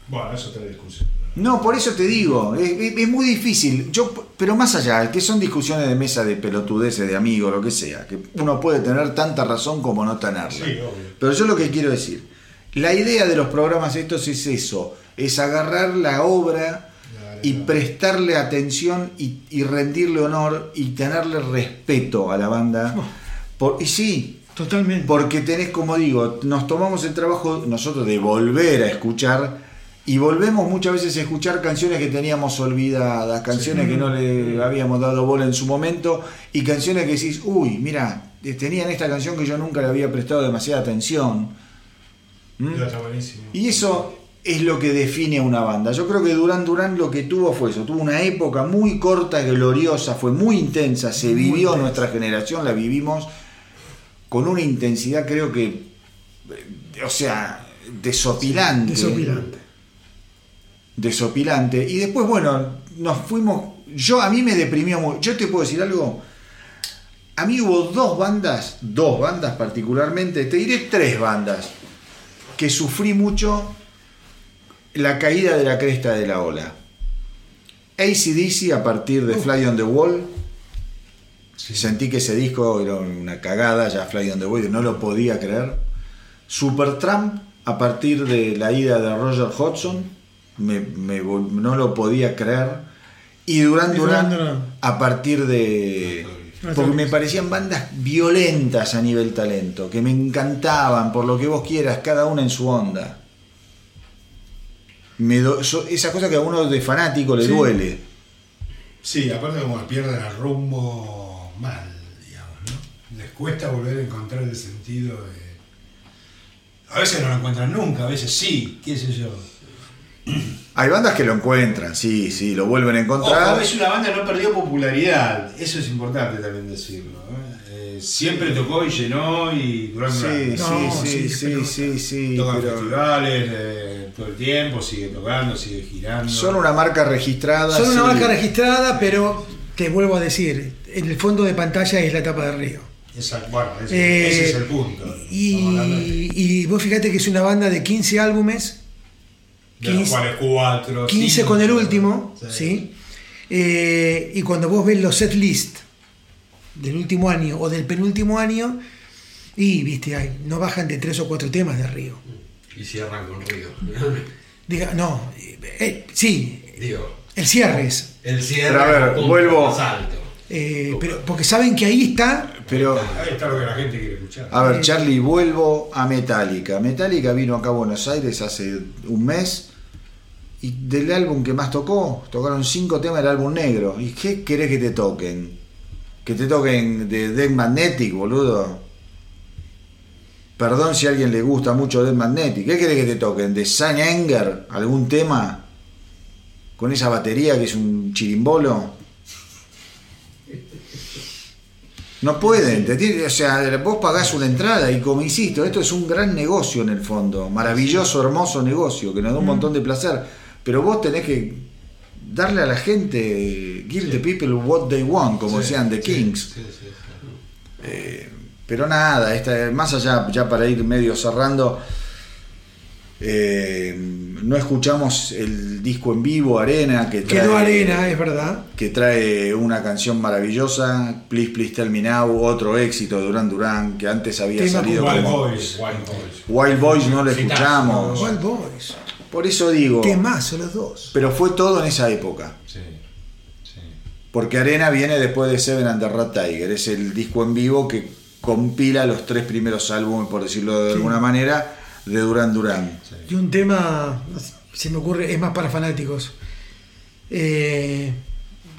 [SPEAKER 3] Bueno, eso otra discusión.
[SPEAKER 1] No, por eso te digo, es, es- es muy difícil. Yo, pero más allá, que son discusiones de mesa de pelotudeces, de amigos, lo que sea, que uno puede tener tanta razón como no tenerla.
[SPEAKER 3] Sí, obvio.
[SPEAKER 1] Pero yo lo que quiero decir, la idea de los programas estos es eso, es agarrar la obra y prestarle atención y, y rendirle honor y tenerle respeto a la banda. Por, y sí,
[SPEAKER 2] Totalmente.
[SPEAKER 1] porque tenés, como digo, nos tomamos el trabajo nosotros de volver a escuchar y volvemos muchas veces a escuchar canciones que teníamos olvidadas, canciones que no le habíamos dado bola en su momento y canciones que decís, uy, mira, tenían esta canción que yo nunca le había prestado demasiada atención. ¿Mm? Y eso es lo que define a una banda. Yo creo que Durán Durán lo que tuvo fue eso. Tuvo una época muy corta, gloriosa, fue muy intensa, se vivió nuestra generación, la vivimos con una intensidad creo que, eh, o sea, desopilante.
[SPEAKER 2] Desopilante.
[SPEAKER 1] Desopilante. Y después, bueno, nos fuimos... Yo, a mí me deprimió mucho. Yo te puedo decir algo. A mí hubo dos bandas, dos bandas particularmente, te diré tres bandas, que sufrí mucho la caída de la cresta de la ola. ACDC a partir de Fly on the Wall. Sentí que ese disco era una cagada, ya Fly on the Wall, no lo podía creer. Supertramp a partir de la ida de Roger Hodgson, me- no lo podía creer. Y Duran
[SPEAKER 2] Duran.
[SPEAKER 1] a partir de... Porque me parecían bandas violentas a nivel talento, que me encantaban, por lo que vos quieras, cada una en su onda. Me do- so- esa cosa que a uno de fanático le
[SPEAKER 2] Sí.
[SPEAKER 1] duele.
[SPEAKER 3] Sí, aparte como pierden el rumbo mal, digamos, ¿no? Les cuesta volver a encontrar el sentido de... A veces no lo encuentran nunca, a veces sí, qué sé yo. [CLEARS THROAT]
[SPEAKER 1] Hay bandas que lo encuentran, sí, sí, lo vuelven a encontrar.
[SPEAKER 3] Ojo, es una banda que no perdió popularidad, eso es importante también decirlo. ¿eh? Eh, siempre tocó y llenó y durante
[SPEAKER 1] Sí,
[SPEAKER 2] No,
[SPEAKER 1] sí, sí,
[SPEAKER 2] sí,
[SPEAKER 1] sí,
[SPEAKER 2] pero-
[SPEAKER 1] sí, sí,
[SPEAKER 3] Tocan
[SPEAKER 1] pero
[SPEAKER 3] festivales eh, todo el tiempo, sigue tocando, sigue girando.
[SPEAKER 1] son una marca registrada.
[SPEAKER 2] Son una marca registrada, pero te vuelvo a decir, en el fondo de pantalla es la etapa de Río.
[SPEAKER 3] Exacto, bueno, ese,
[SPEAKER 2] Eh,
[SPEAKER 3] ese es el punto.
[SPEAKER 2] Y, y vos fíjate que es una banda de 15 álbumes,
[SPEAKER 3] de los
[SPEAKER 2] 15
[SPEAKER 3] cuales cuatro,
[SPEAKER 2] 15
[SPEAKER 3] cinco,
[SPEAKER 2] con el último,
[SPEAKER 3] sí.
[SPEAKER 2] ¿sí? Eh, y cuando vos ves los set list del último año o del penúltimo año, Y, viste, hay, no bajan de tres o cuatro temas de Río.
[SPEAKER 4] Y cierran con Río. [LAUGHS]
[SPEAKER 2] Diga, no, eh, sí,
[SPEAKER 4] Digo,
[SPEAKER 2] el cierre es.
[SPEAKER 4] el cierre
[SPEAKER 1] Pero a ver,
[SPEAKER 4] punto
[SPEAKER 1] vuelvo-
[SPEAKER 4] más alto.
[SPEAKER 2] eh, pero, porque saben que ahí está.
[SPEAKER 1] Pero,
[SPEAKER 3] Ahí está lo que la gente quiere escuchar.
[SPEAKER 1] a ver, Charlie, vuelvo a Metallica. Metallica vino acá a Buenos Aires hace un mes y del álbum que más tocó, tocaron cinco temas del álbum negro. ¿Y qué querés que te toquen? ¿Que te toquen de Dead Magnetic, boludo? Perdón si a alguien le gusta mucho Dead Magnetic. ¿Qué querés que te toquen? ¿De Sun Anger? ¿Algún tema? ¿Con esa batería que es un chirimbolo? No pueden, te tiene- o sea, vos pagás una entrada y como insisto, esto es un gran negocio en el fondo, maravilloso, hermoso negocio que nos da un montón de placer, pero vos tenés que darle a la gente, give the people what they want, como decían The Kings.
[SPEAKER 6] Sí, sí, sí.
[SPEAKER 1] Pero nada, esta, más allá, ya para ir medio cerrando, eh, no escuchamos el disco en vivo, Arena, que trae,
[SPEAKER 2] Quedó arena, es verdad.
[SPEAKER 1] que trae una canción maravillosa, Please Please Tell Me Now, otro éxito de Duran Duran, que antes había
[SPEAKER 2] Tema
[SPEAKER 1] salido
[SPEAKER 3] Wild
[SPEAKER 1] como
[SPEAKER 3] Boys.
[SPEAKER 4] Wild Boys.
[SPEAKER 1] Wild Boys, no lo escuchamos.
[SPEAKER 2] Wild Boys.
[SPEAKER 1] Por eso digo,
[SPEAKER 2] Temazo los dos.
[SPEAKER 1] pero fue todo en esa época.
[SPEAKER 3] Sí, sí.
[SPEAKER 1] Porque Arena viene después de Seven and the Rat Tiger, es el disco en vivo que compila los tres primeros álbumes, por decirlo de
[SPEAKER 2] Sí.
[SPEAKER 1] alguna manera, de Duran Duran.
[SPEAKER 2] Y un tema, se me ocurre, es más para fanáticos. Eh,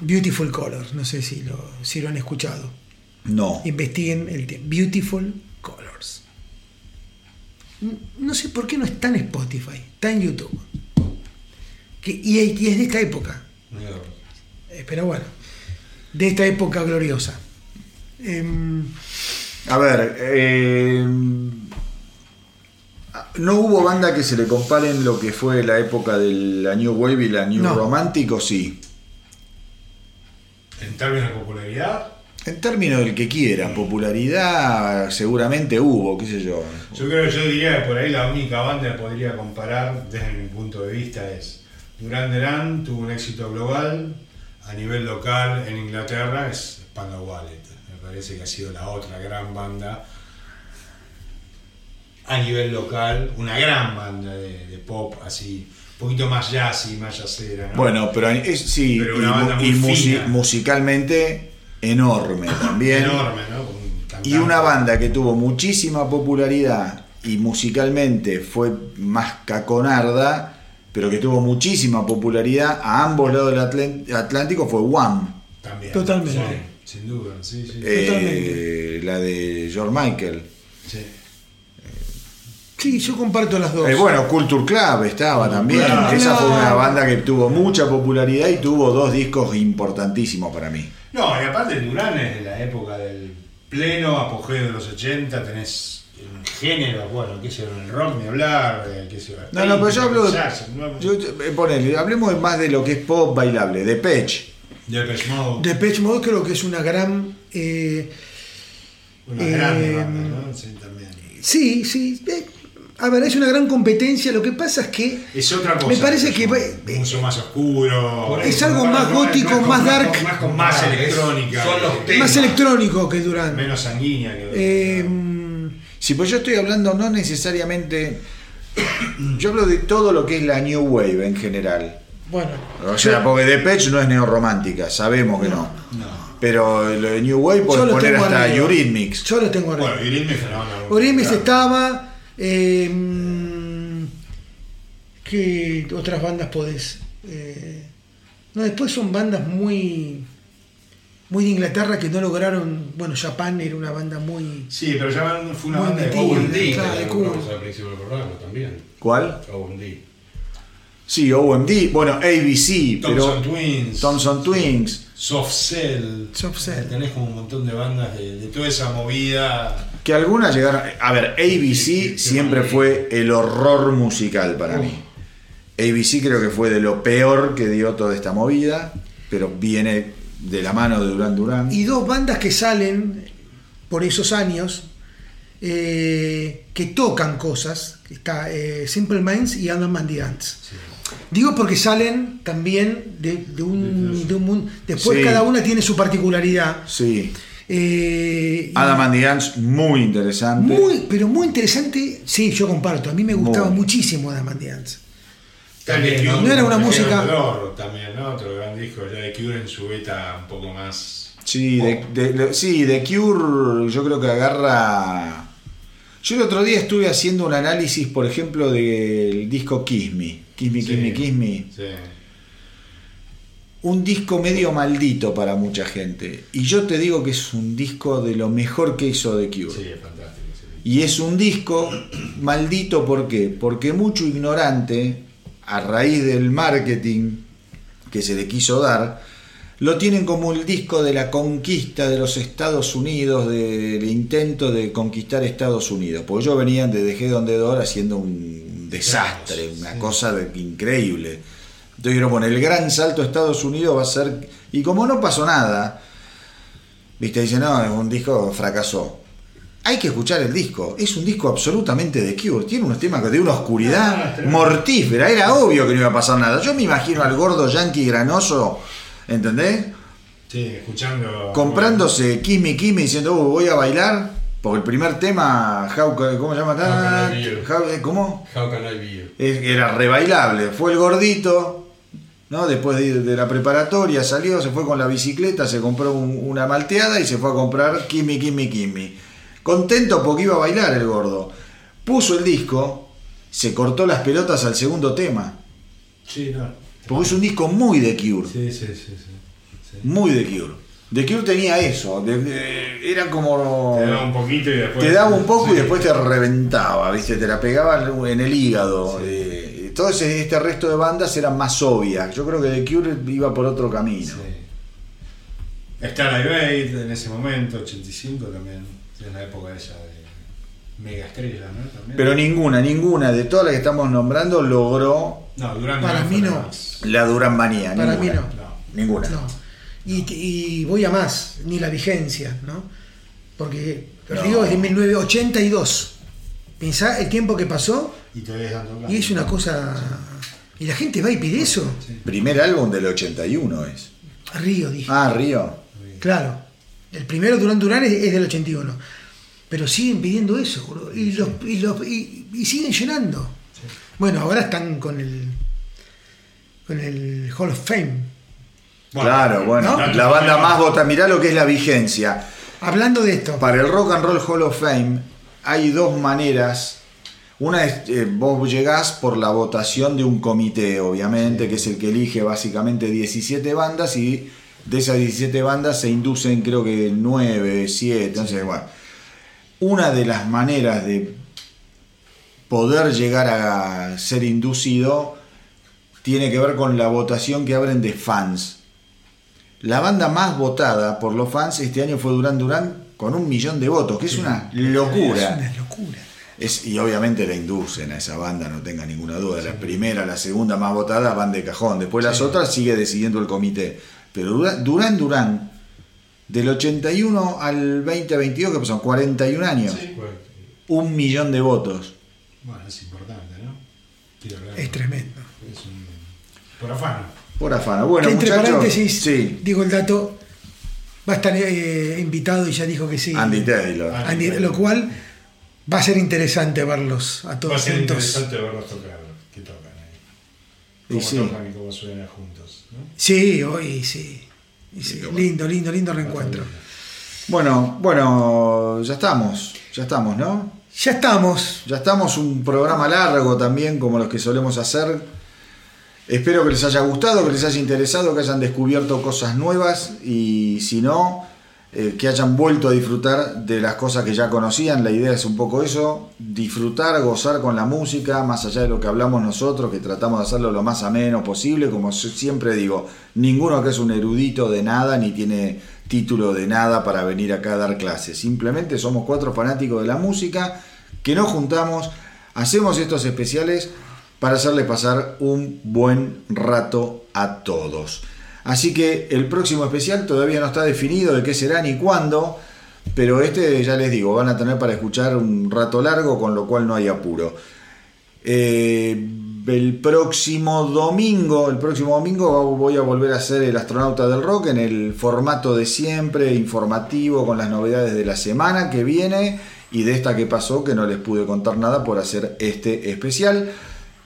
[SPEAKER 2] Beautiful Colors, no sé si lo, si lo han escuchado.
[SPEAKER 1] No.
[SPEAKER 2] Investiguen el tema. Beautiful Colors. No sé por qué no está en Spotify, está en YouTube. Que, y, y es de esta época. Eh, pero bueno, de esta época gloriosa. Em,
[SPEAKER 1] A ver, eh, no hubo banda que se le comparen lo que fue la época de la New Wave y la New
[SPEAKER 2] No.
[SPEAKER 1] Romantic, o sí.
[SPEAKER 3] En términos de popularidad,
[SPEAKER 1] En términos del que quiera, popularidad seguramente hubo, qué sé yo.
[SPEAKER 3] yo creo que yo diría que por ahí la única banda que podría comparar desde mi punto de vista es Duran Duran tuvo un éxito global, a nivel local en Inglaterra es Panda Wallet. Me parece que ha sido la otra gran banda a nivel local, una gran banda de, de pop así, un poquito más jazzy, más jazzera. ¿no?
[SPEAKER 1] Bueno, pero es, sí,
[SPEAKER 3] Pero
[SPEAKER 1] y, musicalmente enorme también.
[SPEAKER 3] enorme, ¿no? Con un
[SPEAKER 1] Y una banda que tuvo muchísima popularidad y musicalmente fue más caconarda, pero que tuvo muchísima popularidad a ambos lados del Atl- Atlántico fue Wham,
[SPEAKER 3] También.
[SPEAKER 2] Totalmente.
[SPEAKER 3] Sí, sin duda, sí, sí.
[SPEAKER 1] eh,
[SPEAKER 2] Totalmente.
[SPEAKER 1] la de George Michael.
[SPEAKER 3] sí.
[SPEAKER 2] sí, yo comparto las dos.
[SPEAKER 1] Eh, bueno, Culture Club estaba también. Esa fue una banda que tuvo mucha popularidad y tuvo dos discos importantísimos para mí.
[SPEAKER 3] No, y aparte Durán es de la época del pleno apogeo de los 80, tenés en género, bueno, qué sé el rock ni hablar, eh, qué sé
[SPEAKER 1] No, no, pero yo hablo de.
[SPEAKER 3] jazz, ¿no?
[SPEAKER 1] yo- eh, ponele, hablemos más de lo que es pop bailable, de Pech.
[SPEAKER 3] Depeche Mode,
[SPEAKER 2] Depeche Mode creo que es una gran. eh,
[SPEAKER 3] una
[SPEAKER 2] eh,
[SPEAKER 3] grande banda, ¿no? Sí, también.
[SPEAKER 2] sí, sí. eh, a ver, es una gran competencia. Lo que pasa es que.
[SPEAKER 3] Es otra cosa.
[SPEAKER 2] Me parece que va-
[SPEAKER 3] mucho más oscuro.
[SPEAKER 2] Es algo más gótico, más dark.
[SPEAKER 3] Más, con más electrónica.
[SPEAKER 4] Son los temas.
[SPEAKER 2] Más electrónico que Durán.
[SPEAKER 3] Menos sanguínea que
[SPEAKER 2] Eh,
[SPEAKER 1] Sí, pues yo estoy hablando no necesariamente. Yo hablo de todo lo que es la New Wave en general.
[SPEAKER 2] bueno.
[SPEAKER 1] O sea, porque Depeche no es neorromántica, sabemos que no.
[SPEAKER 3] No.
[SPEAKER 1] Pero lo de New Wave
[SPEAKER 2] Yo
[SPEAKER 1] puedes poner hasta. Eurythmics.
[SPEAKER 2] Yo lo tengo arriba.
[SPEAKER 3] Bueno, Eurythmics
[SPEAKER 2] Orimes
[SPEAKER 3] popular.
[SPEAKER 2] estaba. Eh, ¿Qué otras bandas podés? eh, no, después son bandas muy. Muy de Inglaterra que no lograron. Bueno, Japan era una banda muy.
[SPEAKER 3] Sí, pero ya van- fue una banda de
[SPEAKER 2] metida.
[SPEAKER 3] Owen
[SPEAKER 2] Claro, de
[SPEAKER 4] lo
[SPEAKER 2] Cuba.
[SPEAKER 4] nombramos al principio del programa también.
[SPEAKER 1] ¿Cuál?
[SPEAKER 4] O&D.
[SPEAKER 1] Sí, OMD. Bueno, ABC,
[SPEAKER 3] Thompson
[SPEAKER 1] pero.
[SPEAKER 3] Twins.
[SPEAKER 1] Thompson Twins.
[SPEAKER 3] Soft Cell.
[SPEAKER 2] Soft Cell.
[SPEAKER 3] Tenés como un montón de bandas de, de toda esa movida.
[SPEAKER 1] Que algunas llegaron. A ver, ABC siempre fue el horror musical para mí. ABC creo que fue de lo peor que dio toda esta movida, pero viene de la mano de Duran Duran.
[SPEAKER 2] Y dos bandas que salen por esos años. eh, que tocan cosas. Está eh, Simple Minds y Adam Man the Ants. Digo porque salen también de, de un, de un mundo. Después
[SPEAKER 1] Sí.
[SPEAKER 2] cada una tiene su particularidad.
[SPEAKER 1] Sí.
[SPEAKER 2] Eh,
[SPEAKER 1] Adam and the Ants, muy interesante.
[SPEAKER 2] muy, pero muy interesante. Sí, yo comparto. A mí me gustaba
[SPEAKER 1] Muy.
[SPEAKER 2] muchísimo Adam and the Ants.
[SPEAKER 6] También,
[SPEAKER 2] no era una música-
[SPEAKER 3] Dolor, también, ¿no? Otro gran disco ya de Cure en su beta un poco más.
[SPEAKER 1] Sí, de, de- de- sí, The Cure yo creo que agarra... Yo el otro día estuve haciendo un análisis, por ejemplo, del disco Kiss Me. Kiss Me, Kiss
[SPEAKER 3] Sí.
[SPEAKER 1] Me, Kiss Me.
[SPEAKER 3] Sí.
[SPEAKER 1] Un disco medio maldito para mucha gente. Y yo te digo que es un disco de lo mejor que hizo The Cure.
[SPEAKER 3] Sí, es fantástico. ese disco.
[SPEAKER 1] Y es un disco maldito, ¿por qué? Porque mucho ignorante, a raíz del marketing que se le quiso dar, lo tienen como el disco de la conquista de los Estados Unidos, del intento de conquistar Estados Unidos. Porque yo venía de Dejé donde Dor haciendo un desastre, una cosa de- increíble. Entonces dijeron, bueno, el gran salto a Estados Unidos va a ser... Y como no pasó nada, viste, dice, no, es un disco fracasó. Hay que escuchar el disco. Es un disco absolutamente de Cure. Tiene unos temas de una oscuridad mortífera. Era obvio que no iba a pasar nada. Yo me imagino al gordo yankee granoso, ¿entendés?
[SPEAKER 3] Sí, escuchando.
[SPEAKER 1] Comprándose Kimi Kimi diciendo, "Uh, voy a bailar. Porque el primer tema, how, ¿cómo se llama? How- eh, ¿Cómo?
[SPEAKER 4] How can I be
[SPEAKER 1] Era rebailable. Fue el gordito, ¿no? Después de, de la preparatoria salió, se fue con la bicicleta, se compró un- una malteada y se fue a comprar Kimi Kimi Kimi. Contento porque iba a bailar el gordo. Puso el disco, se cortó las pelotas al segundo tema.
[SPEAKER 3] Sí, no.
[SPEAKER 1] Porque es un disco muy de Cure.
[SPEAKER 3] Sí, sí, sí. sí.
[SPEAKER 1] Muy de Cure. The Cure tenía eso. de- de- era como.
[SPEAKER 3] Te daba un poquito y después.
[SPEAKER 1] Te daba un poco y después te reventaba, ¿viste? Te la pegaba en el hígado.
[SPEAKER 3] Sí.
[SPEAKER 1] Eh, todo ese- este resto de bandas eran más obvias. Yo creo que The Cure iba por otro camino.
[SPEAKER 3] Sí. Starlight Bait en ese momento, 85 también. En la época esa de mega estrella, ¿no? También.
[SPEAKER 1] Pero ninguna, ninguna de todas las que estamos nombrando logró
[SPEAKER 3] No, Durán
[SPEAKER 2] Para
[SPEAKER 3] Durán
[SPEAKER 2] mí no.
[SPEAKER 3] más.
[SPEAKER 1] la Duran Manía.
[SPEAKER 2] Para
[SPEAKER 1] ninguna.
[SPEAKER 2] mí no.
[SPEAKER 3] No.
[SPEAKER 1] Ninguna.
[SPEAKER 2] No. Y, y voy a más, ni la vigencia, ¿no? Porque
[SPEAKER 1] No.
[SPEAKER 2] Río es de 1982. Pensá el tiempo que pasó
[SPEAKER 3] Y todavía
[SPEAKER 2] y es una cosa. Y la gente va y pide eso.
[SPEAKER 1] Primer álbum del 81 es.
[SPEAKER 2] Río, dije.
[SPEAKER 1] Ah, Río.
[SPEAKER 2] Claro. El primero Durán Durán es, es del 81. Pero siguen pidiendo eso, boludo. Y, los, y, los- y- y siguen llenando. Bueno, ahora están con el. con el Hall of Fame.
[SPEAKER 3] Bueno,
[SPEAKER 1] claro, bueno.
[SPEAKER 2] ¿no?
[SPEAKER 1] La banda más vota. Mirá lo que es la vigencia.
[SPEAKER 2] Hablando de esto.
[SPEAKER 1] Para el Rock and Roll Hall of Fame hay dos maneras. Una es, eh, vos llegás por la votación de un comité, obviamente, que es el que elige básicamente 17 bandas y de esas 17 bandas se inducen creo que 9, 7, entonces bueno. Una de las maneras de poder llegar a ser inducido tiene que ver con la votación que abren de fans. La banda más votada por los fans este año fue Durán Durán con un millón de votos, que es una
[SPEAKER 2] Es
[SPEAKER 1] locura.
[SPEAKER 2] una locura.
[SPEAKER 1] Es- y obviamente la inducen a esa banda, no tenga ninguna duda. La primera, la segunda más votada van de cajón. Después las otras sigue decidiendo el comité. Pero Durán Durán, del 81 al 2022, que son 41 años,
[SPEAKER 4] Bueno,
[SPEAKER 1] un millón de votos.
[SPEAKER 3] Bueno, es importante, ¿no?
[SPEAKER 2] Es tremendo.
[SPEAKER 3] Es un- Por afano.
[SPEAKER 1] Por afano. Bueno,
[SPEAKER 2] que entre
[SPEAKER 1] muchachos.
[SPEAKER 2] paréntesis,
[SPEAKER 1] Sí,
[SPEAKER 2] digo el dato, va a estar eh, invitado y ya dijo que sí.
[SPEAKER 1] Andy Taylor.
[SPEAKER 3] Ah,
[SPEAKER 2] Andy, lo cual va a ser interesante verlos a
[SPEAKER 3] Va a
[SPEAKER 2] todos
[SPEAKER 3] ser
[SPEAKER 2] juntos.
[SPEAKER 3] interesante verlos tocar, que tocan ahí.
[SPEAKER 1] Y
[SPEAKER 3] Cómo
[SPEAKER 1] sí.
[SPEAKER 3] tocan y cómo suenan juntos, ¿no?
[SPEAKER 2] Sí, hoy sí. Y sí,
[SPEAKER 1] qué bueno.
[SPEAKER 2] Lindo, lindo, lindo reencuentro.
[SPEAKER 1] Bueno, bueno, ya estamos. Ya estamos, ¿no?
[SPEAKER 2] Ya estamos.
[SPEAKER 1] Ya estamos, un programa largo también, como los que solemos hacer. Espero que les haya gustado, que les haya interesado, que hayan descubierto cosas nuevas y si no, eh, que hayan vuelto a disfrutar de las cosas que ya conocían. La idea es un poco eso, disfrutar, gozar con la música, más allá de lo que hablamos nosotros, que tratamos de hacerlo lo más ameno posible. Como si- siempre digo, ninguno acá es un erudito de nada, ni tiene título de nada para venir acá a dar clases. Simplemente somos cuatro fanáticos de la música que nos juntamos, hacemos estos especiales para hacerles pasar un buen rato a todos. Así que el próximo especial todavía no está definido de qué será ni cuándo, pero este ya les digo, van a tener para escuchar un rato largo, con lo cual no hay apuro. Eh, el próximo domingo, el próximo domingo voy a volver a ser el astronauta del rock en el formato de siempre, informativo, con las novedades de la semana que viene y de esta que pasó, que no les pude contar nada por hacer este especial.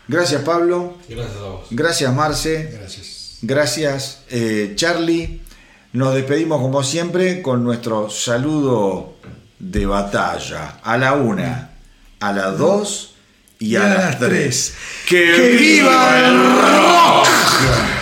[SPEAKER 1] Gracias Pablo,
[SPEAKER 4] Gracias a vos.
[SPEAKER 1] gracias Marce,
[SPEAKER 6] Gracias.
[SPEAKER 1] Gracias eh, Charlie. Nos despedimos como siempre con nuestro saludo de batalla. A la una, a las dos y a, las tres. ¡Que, viva el rock!